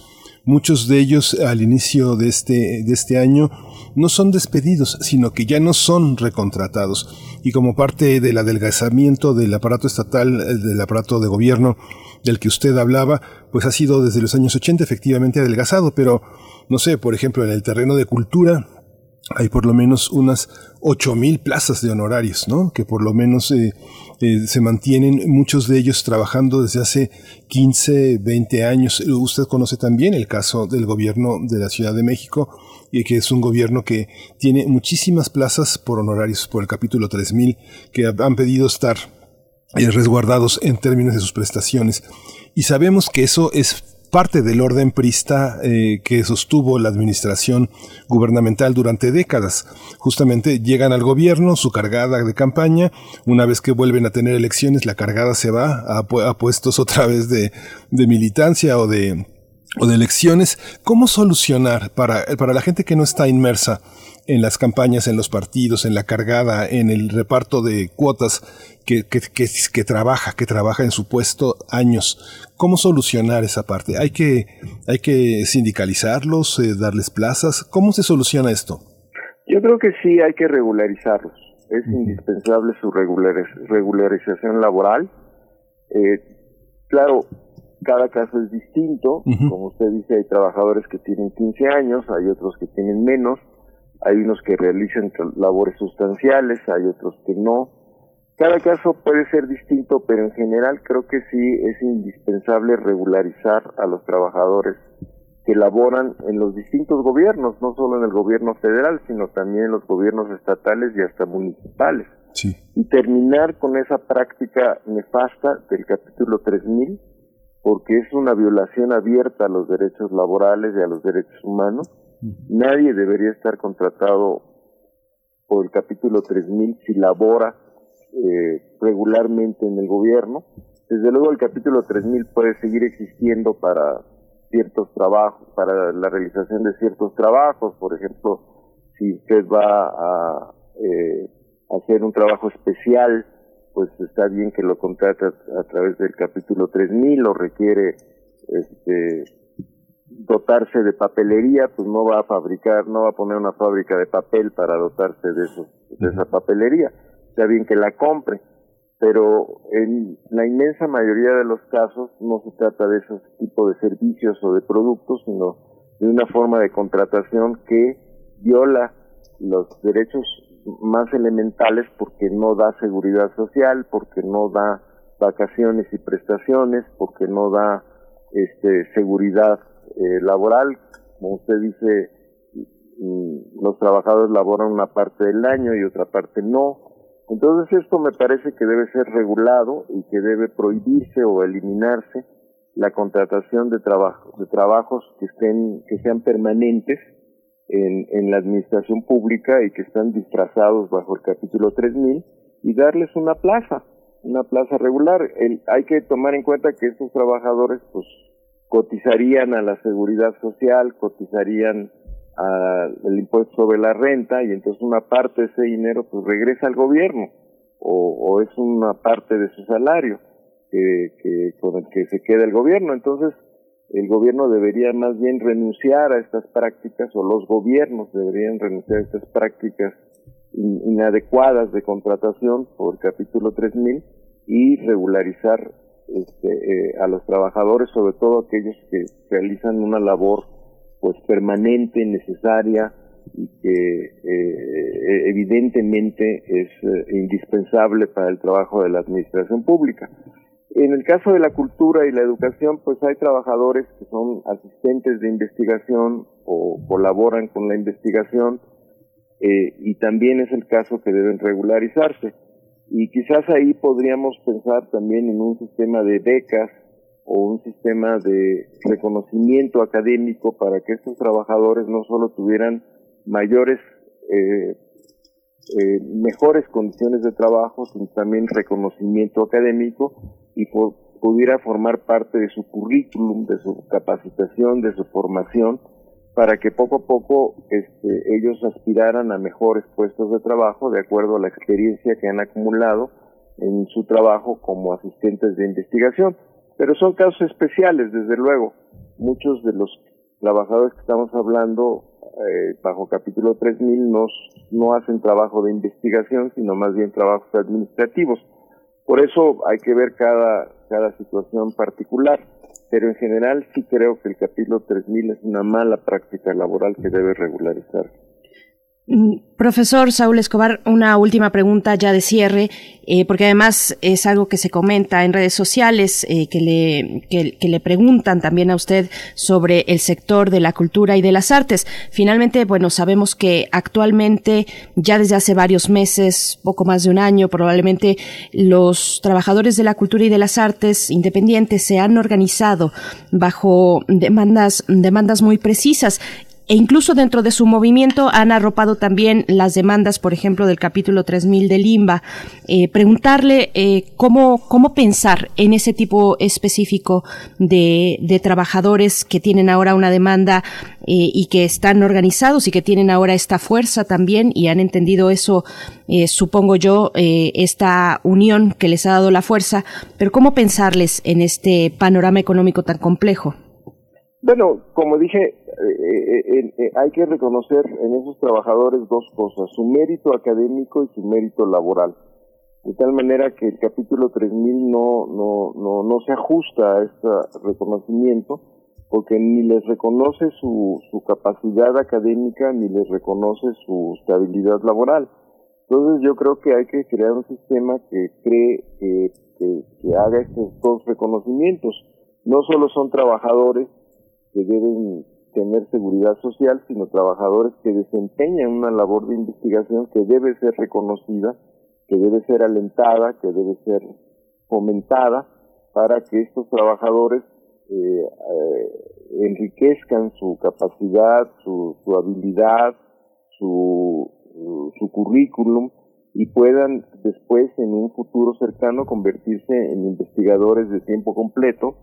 Muchos de ellos al inicio de este, de este año no son despedidos, sino que ya no son recontratados. Y como parte del adelgazamiento del aparato estatal, del aparato de gobierno del que usted hablaba, pues ha sido desde los años 80 efectivamente adelgazado, pero no sé, por ejemplo, en el terreno de cultura, hay por lo menos unas mil plazas de honorarios, ¿no? Que por lo menos eh, eh, se mantienen muchos de ellos trabajando desde hace 15, 20 años. Usted conoce también el caso del gobierno de la Ciudad de México, y que es un gobierno que tiene muchísimas plazas por honorarios por el capítulo 3000 que han pedido estar eh, resguardados en términos de sus prestaciones. Y sabemos que eso es parte del orden prista eh, que sostuvo la administración gubernamental durante décadas. Justamente llegan al gobierno, su cargada de campaña, una vez que vuelven a tener elecciones, la cargada se va a, puestos otra vez de, militancia o de, o de elecciones. ¿Cómo solucionar para, para la gente que no está inmersa en las campañas, en los partidos, en la cargada, en el reparto de cuotas, que, que, que, trabaja, que trabaja en su puesto años. ¿Cómo solucionar esa parte? ¿Hay que, hay que sindicalizarlos, eh, darles plazas? ¿Cómo se soluciona esto? Yo creo que sí hay que regularizarlos. Es indispensable su regularización laboral. Eh, claro, cada caso es distinto. Como usted dice, hay trabajadores que tienen 15 años, hay otros que tienen menos hay unos que realizan labores sustanciales, hay otros que no. Cada caso puede ser distinto, pero en general creo que sí es indispensable regularizar a los trabajadores que laboran en los distintos gobiernos, no solo en el gobierno federal, sino también en los gobiernos estatales y hasta municipales. Y terminar con esa práctica nefasta del capítulo 3000, porque es una violación abierta a los derechos laborales y a los derechos humanos, Nadie debería estar contratado por el capítulo 3000 si labora eh, regularmente en el gobierno. Desde luego el capítulo 3000 puede seguir existiendo para ciertos trabajos, para la realización de ciertos trabajos, por ejemplo, si usted va a eh, hacer un trabajo especial, pues está bien que lo contrate a, a través del capítulo 3000 o requiere este dotarse de papelería, pues no va a fabricar, no va a poner una fábrica de papel para dotarse de, eso, de esa papelería. Está bien que la compre, pero en la inmensa mayoría de los casos no se trata de esos tipos de servicios o de productos, sino de una forma de contratación que viola los derechos más elementales porque no da seguridad social, porque no da vacaciones y prestaciones, porque no da este, seguridad eh, laboral, como usted dice, mm, los trabajadores laboran una parte del año y otra parte no. Entonces esto me parece que debe ser regulado y que debe prohibirse o eliminarse la contratación de, trabajo, de trabajos que estén que sean permanentes en, la administración pública y que están disfrazados bajo el capítulo 3000 y darles una plaza, una plaza regular. El, hay que tomar en cuenta que estos trabajadores pues cotizarían a la seguridad social, cotizarían al impuesto sobre la renta y entonces una parte de ese dinero pues regresa al gobierno o, es una parte de su salario que, que con el que se queda el gobierno. Entonces el gobierno debería más bien renunciar a estas prácticas o los gobiernos deberían renunciar a estas prácticas inadecuadas de contratación por capítulo 3000 y regularizar este, eh, a los trabajadores, sobre todo aquellos que realizan una labor pues permanente, necesaria y que eh, evidentemente es eh, indispensable para el trabajo de la administración pública. En el caso de la cultura y la educación, pues hay trabajadores que son asistentes de investigación o colaboran con la investigación y también es el caso que deben regularizarse. Y quizás ahí podríamos pensar también en un sistema de becas o un sistema de reconocimiento académico para que estos trabajadores no solo tuvieran mayores, eh, eh, mejores condiciones de trabajo, sino también reconocimiento académico y pudiera formar parte de su currículum, de su capacitación, de su formación, para que poco a poco este, ellos aspiraran a mejores puestos de trabajo de acuerdo a la experiencia que han acumulado en su trabajo como asistentes de investigación. Pero son casos especiales, desde luego. Muchos de los trabajadores que estamos hablando eh, bajo capítulo 3000 no, no hacen trabajo de investigación, sino más bien trabajos administrativos. Por eso hay que ver cada, cada situación particular, pero en general sí creo que el capítulo 3000 es una mala práctica laboral que debe regularizar. Mm, profesor Saúl Escobar, una última pregunta ya de cierre, eh, porque además es algo que se comenta en redes sociales, eh, que, le, que, le preguntan también a usted sobre el sector de la cultura y de las artes. Finalmente, bueno, sabemos que actualmente, ya desde hace varios meses, poco más de un año, probablemente los trabajadores de la cultura y de las artes independientes se han organizado bajo demandas, demandas muy precisas e incluso dentro de su movimiento han arropado también las demandas, por ejemplo, del capítulo 3000 de Limba. Eh, preguntarle eh, cómo, cómo pensar en ese tipo específico de, de trabajadores que tienen ahora una demanda eh, y que están organizados y que tienen ahora esta fuerza también y han entendido eso, supongo yo, esta unión que les ha dado la fuerza. Pero cómo pensarles en este panorama económico tan complejo. Bueno, como dije, eh, eh, eh, hay que reconocer en esos trabajadores dos cosas, su mérito académico y su mérito laboral. De tal manera que el capítulo 3000 no, no, no, no se ajusta a este reconocimiento porque ni les reconoce su, su capacidad académica ni les reconoce su estabilidad laboral. Entonces yo creo que hay que crear un sistema que cree que, que haga estos dos reconocimientos. No solo son trabajadores que deben tener seguridad social, sino trabajadores que desempeñan una labor de investigación que debe ser reconocida, que debe ser alentada, que debe ser fomentada para que estos trabajadores eh, eh, enriquezcan su capacidad, su, habilidad, su, su currículum y puedan después en un futuro cercano convertirse en investigadores de tiempo completo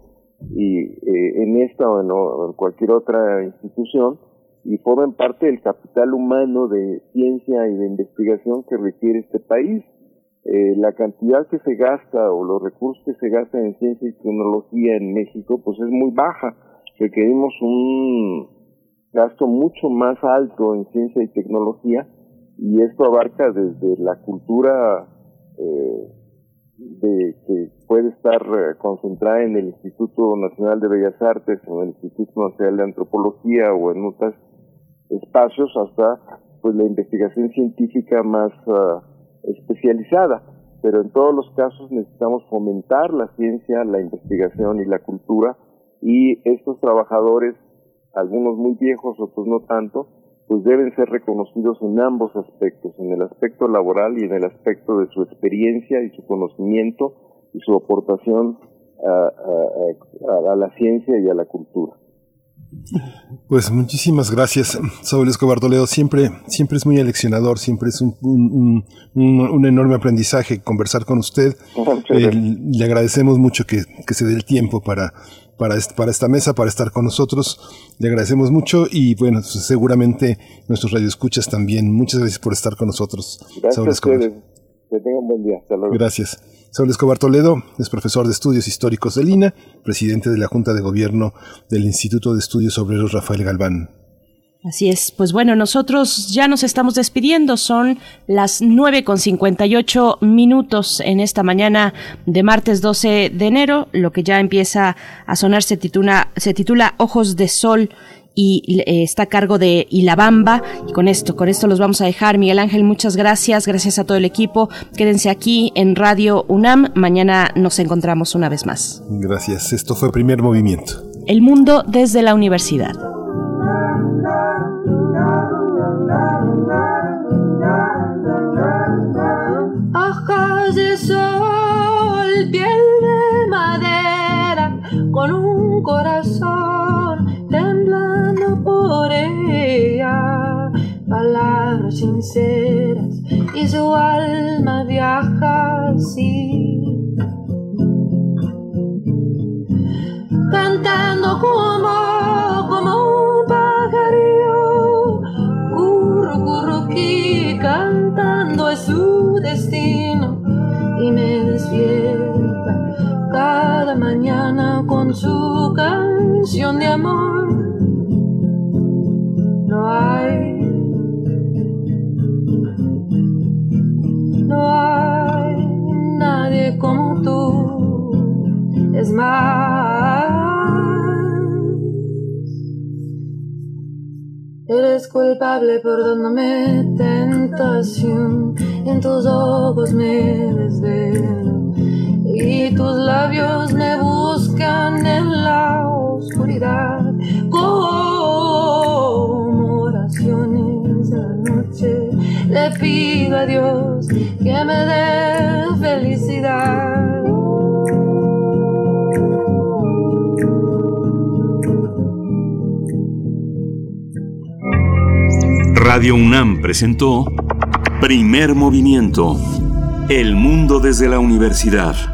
y eh, en esta o en, cualquier otra institución y formen parte del capital humano de ciencia y de investigación que requiere este país. Eh, la cantidad que se gasta o los recursos que se gastan en ciencia y tecnología en México pues es muy baja. Requerimos un gasto mucho más alto en ciencia y tecnología y esto abarca desde la cultura eh, de que puede estar eh, concentrada en el Instituto Nacional de Bellas Artes o en el Instituto Nacional de Antropología o en otros espacios hasta pues la investigación científica más ah, especializada. Pero en todos los casos necesitamos fomentar la ciencia, la investigación y la cultura y estos trabajadores, algunos muy viejos, otros no tanto, pues deben ser reconocidos en ambos aspectos, en el aspecto laboral y en el aspecto de su experiencia y su conocimiento y su aportación a, la ciencia y a la cultura. Pues muchísimas gracias, Saúl Escobar Toledo. Siempre, siempre es muy aleccionador, siempre es un, un, enorme aprendizaje conversar con usted. le agradecemos mucho que, que se dé el tiempo para para, para esta mesa, para estar con nosotros. Le agradecemos mucho y bueno, seguramente nuestros radioescuchas también. Muchas gracias por estar con nosotros. Gracias a Que tengan buen día. Gracias. Saúl Escobar Toledo es profesor de estudios históricos de Lina, presidente de la Junta de Gobierno del Instituto de Estudios Obreros Rafael Galván. Así es, pues bueno, nosotros ya nos estamos despidiendo, son las nueve con ocho minutos en esta mañana de martes 12 de enero, lo que ya empieza a sonar se titula, se titula Ojos de Sol y eh, está a cargo de Ilabamba. Y con esto, con esto los vamos a dejar. Miguel Ángel, muchas gracias. Gracias a todo el equipo. Quédense aquí en Radio UNAM. Mañana nos encontramos una vez más. Gracias. Esto fue Primer Movimiento. El mundo desde la universidad. con un corazón temblando por ella. Palabras sinceras y su alma viaja así. Cantando como, como un pajarillo, curro, curro, que cantando es su destino. Y me cada mañana con su canción de amor. No hay, no hay nadie como tú. Es más, eres culpable perdonándome tentación. En tus ojos me desvelo y tus labios me buscan en la oscuridad como oraciones de la noche. Le pido a Dios que me dé felicidad. Radio UNAM presentó Primer Movimiento. El mundo desde la universidad.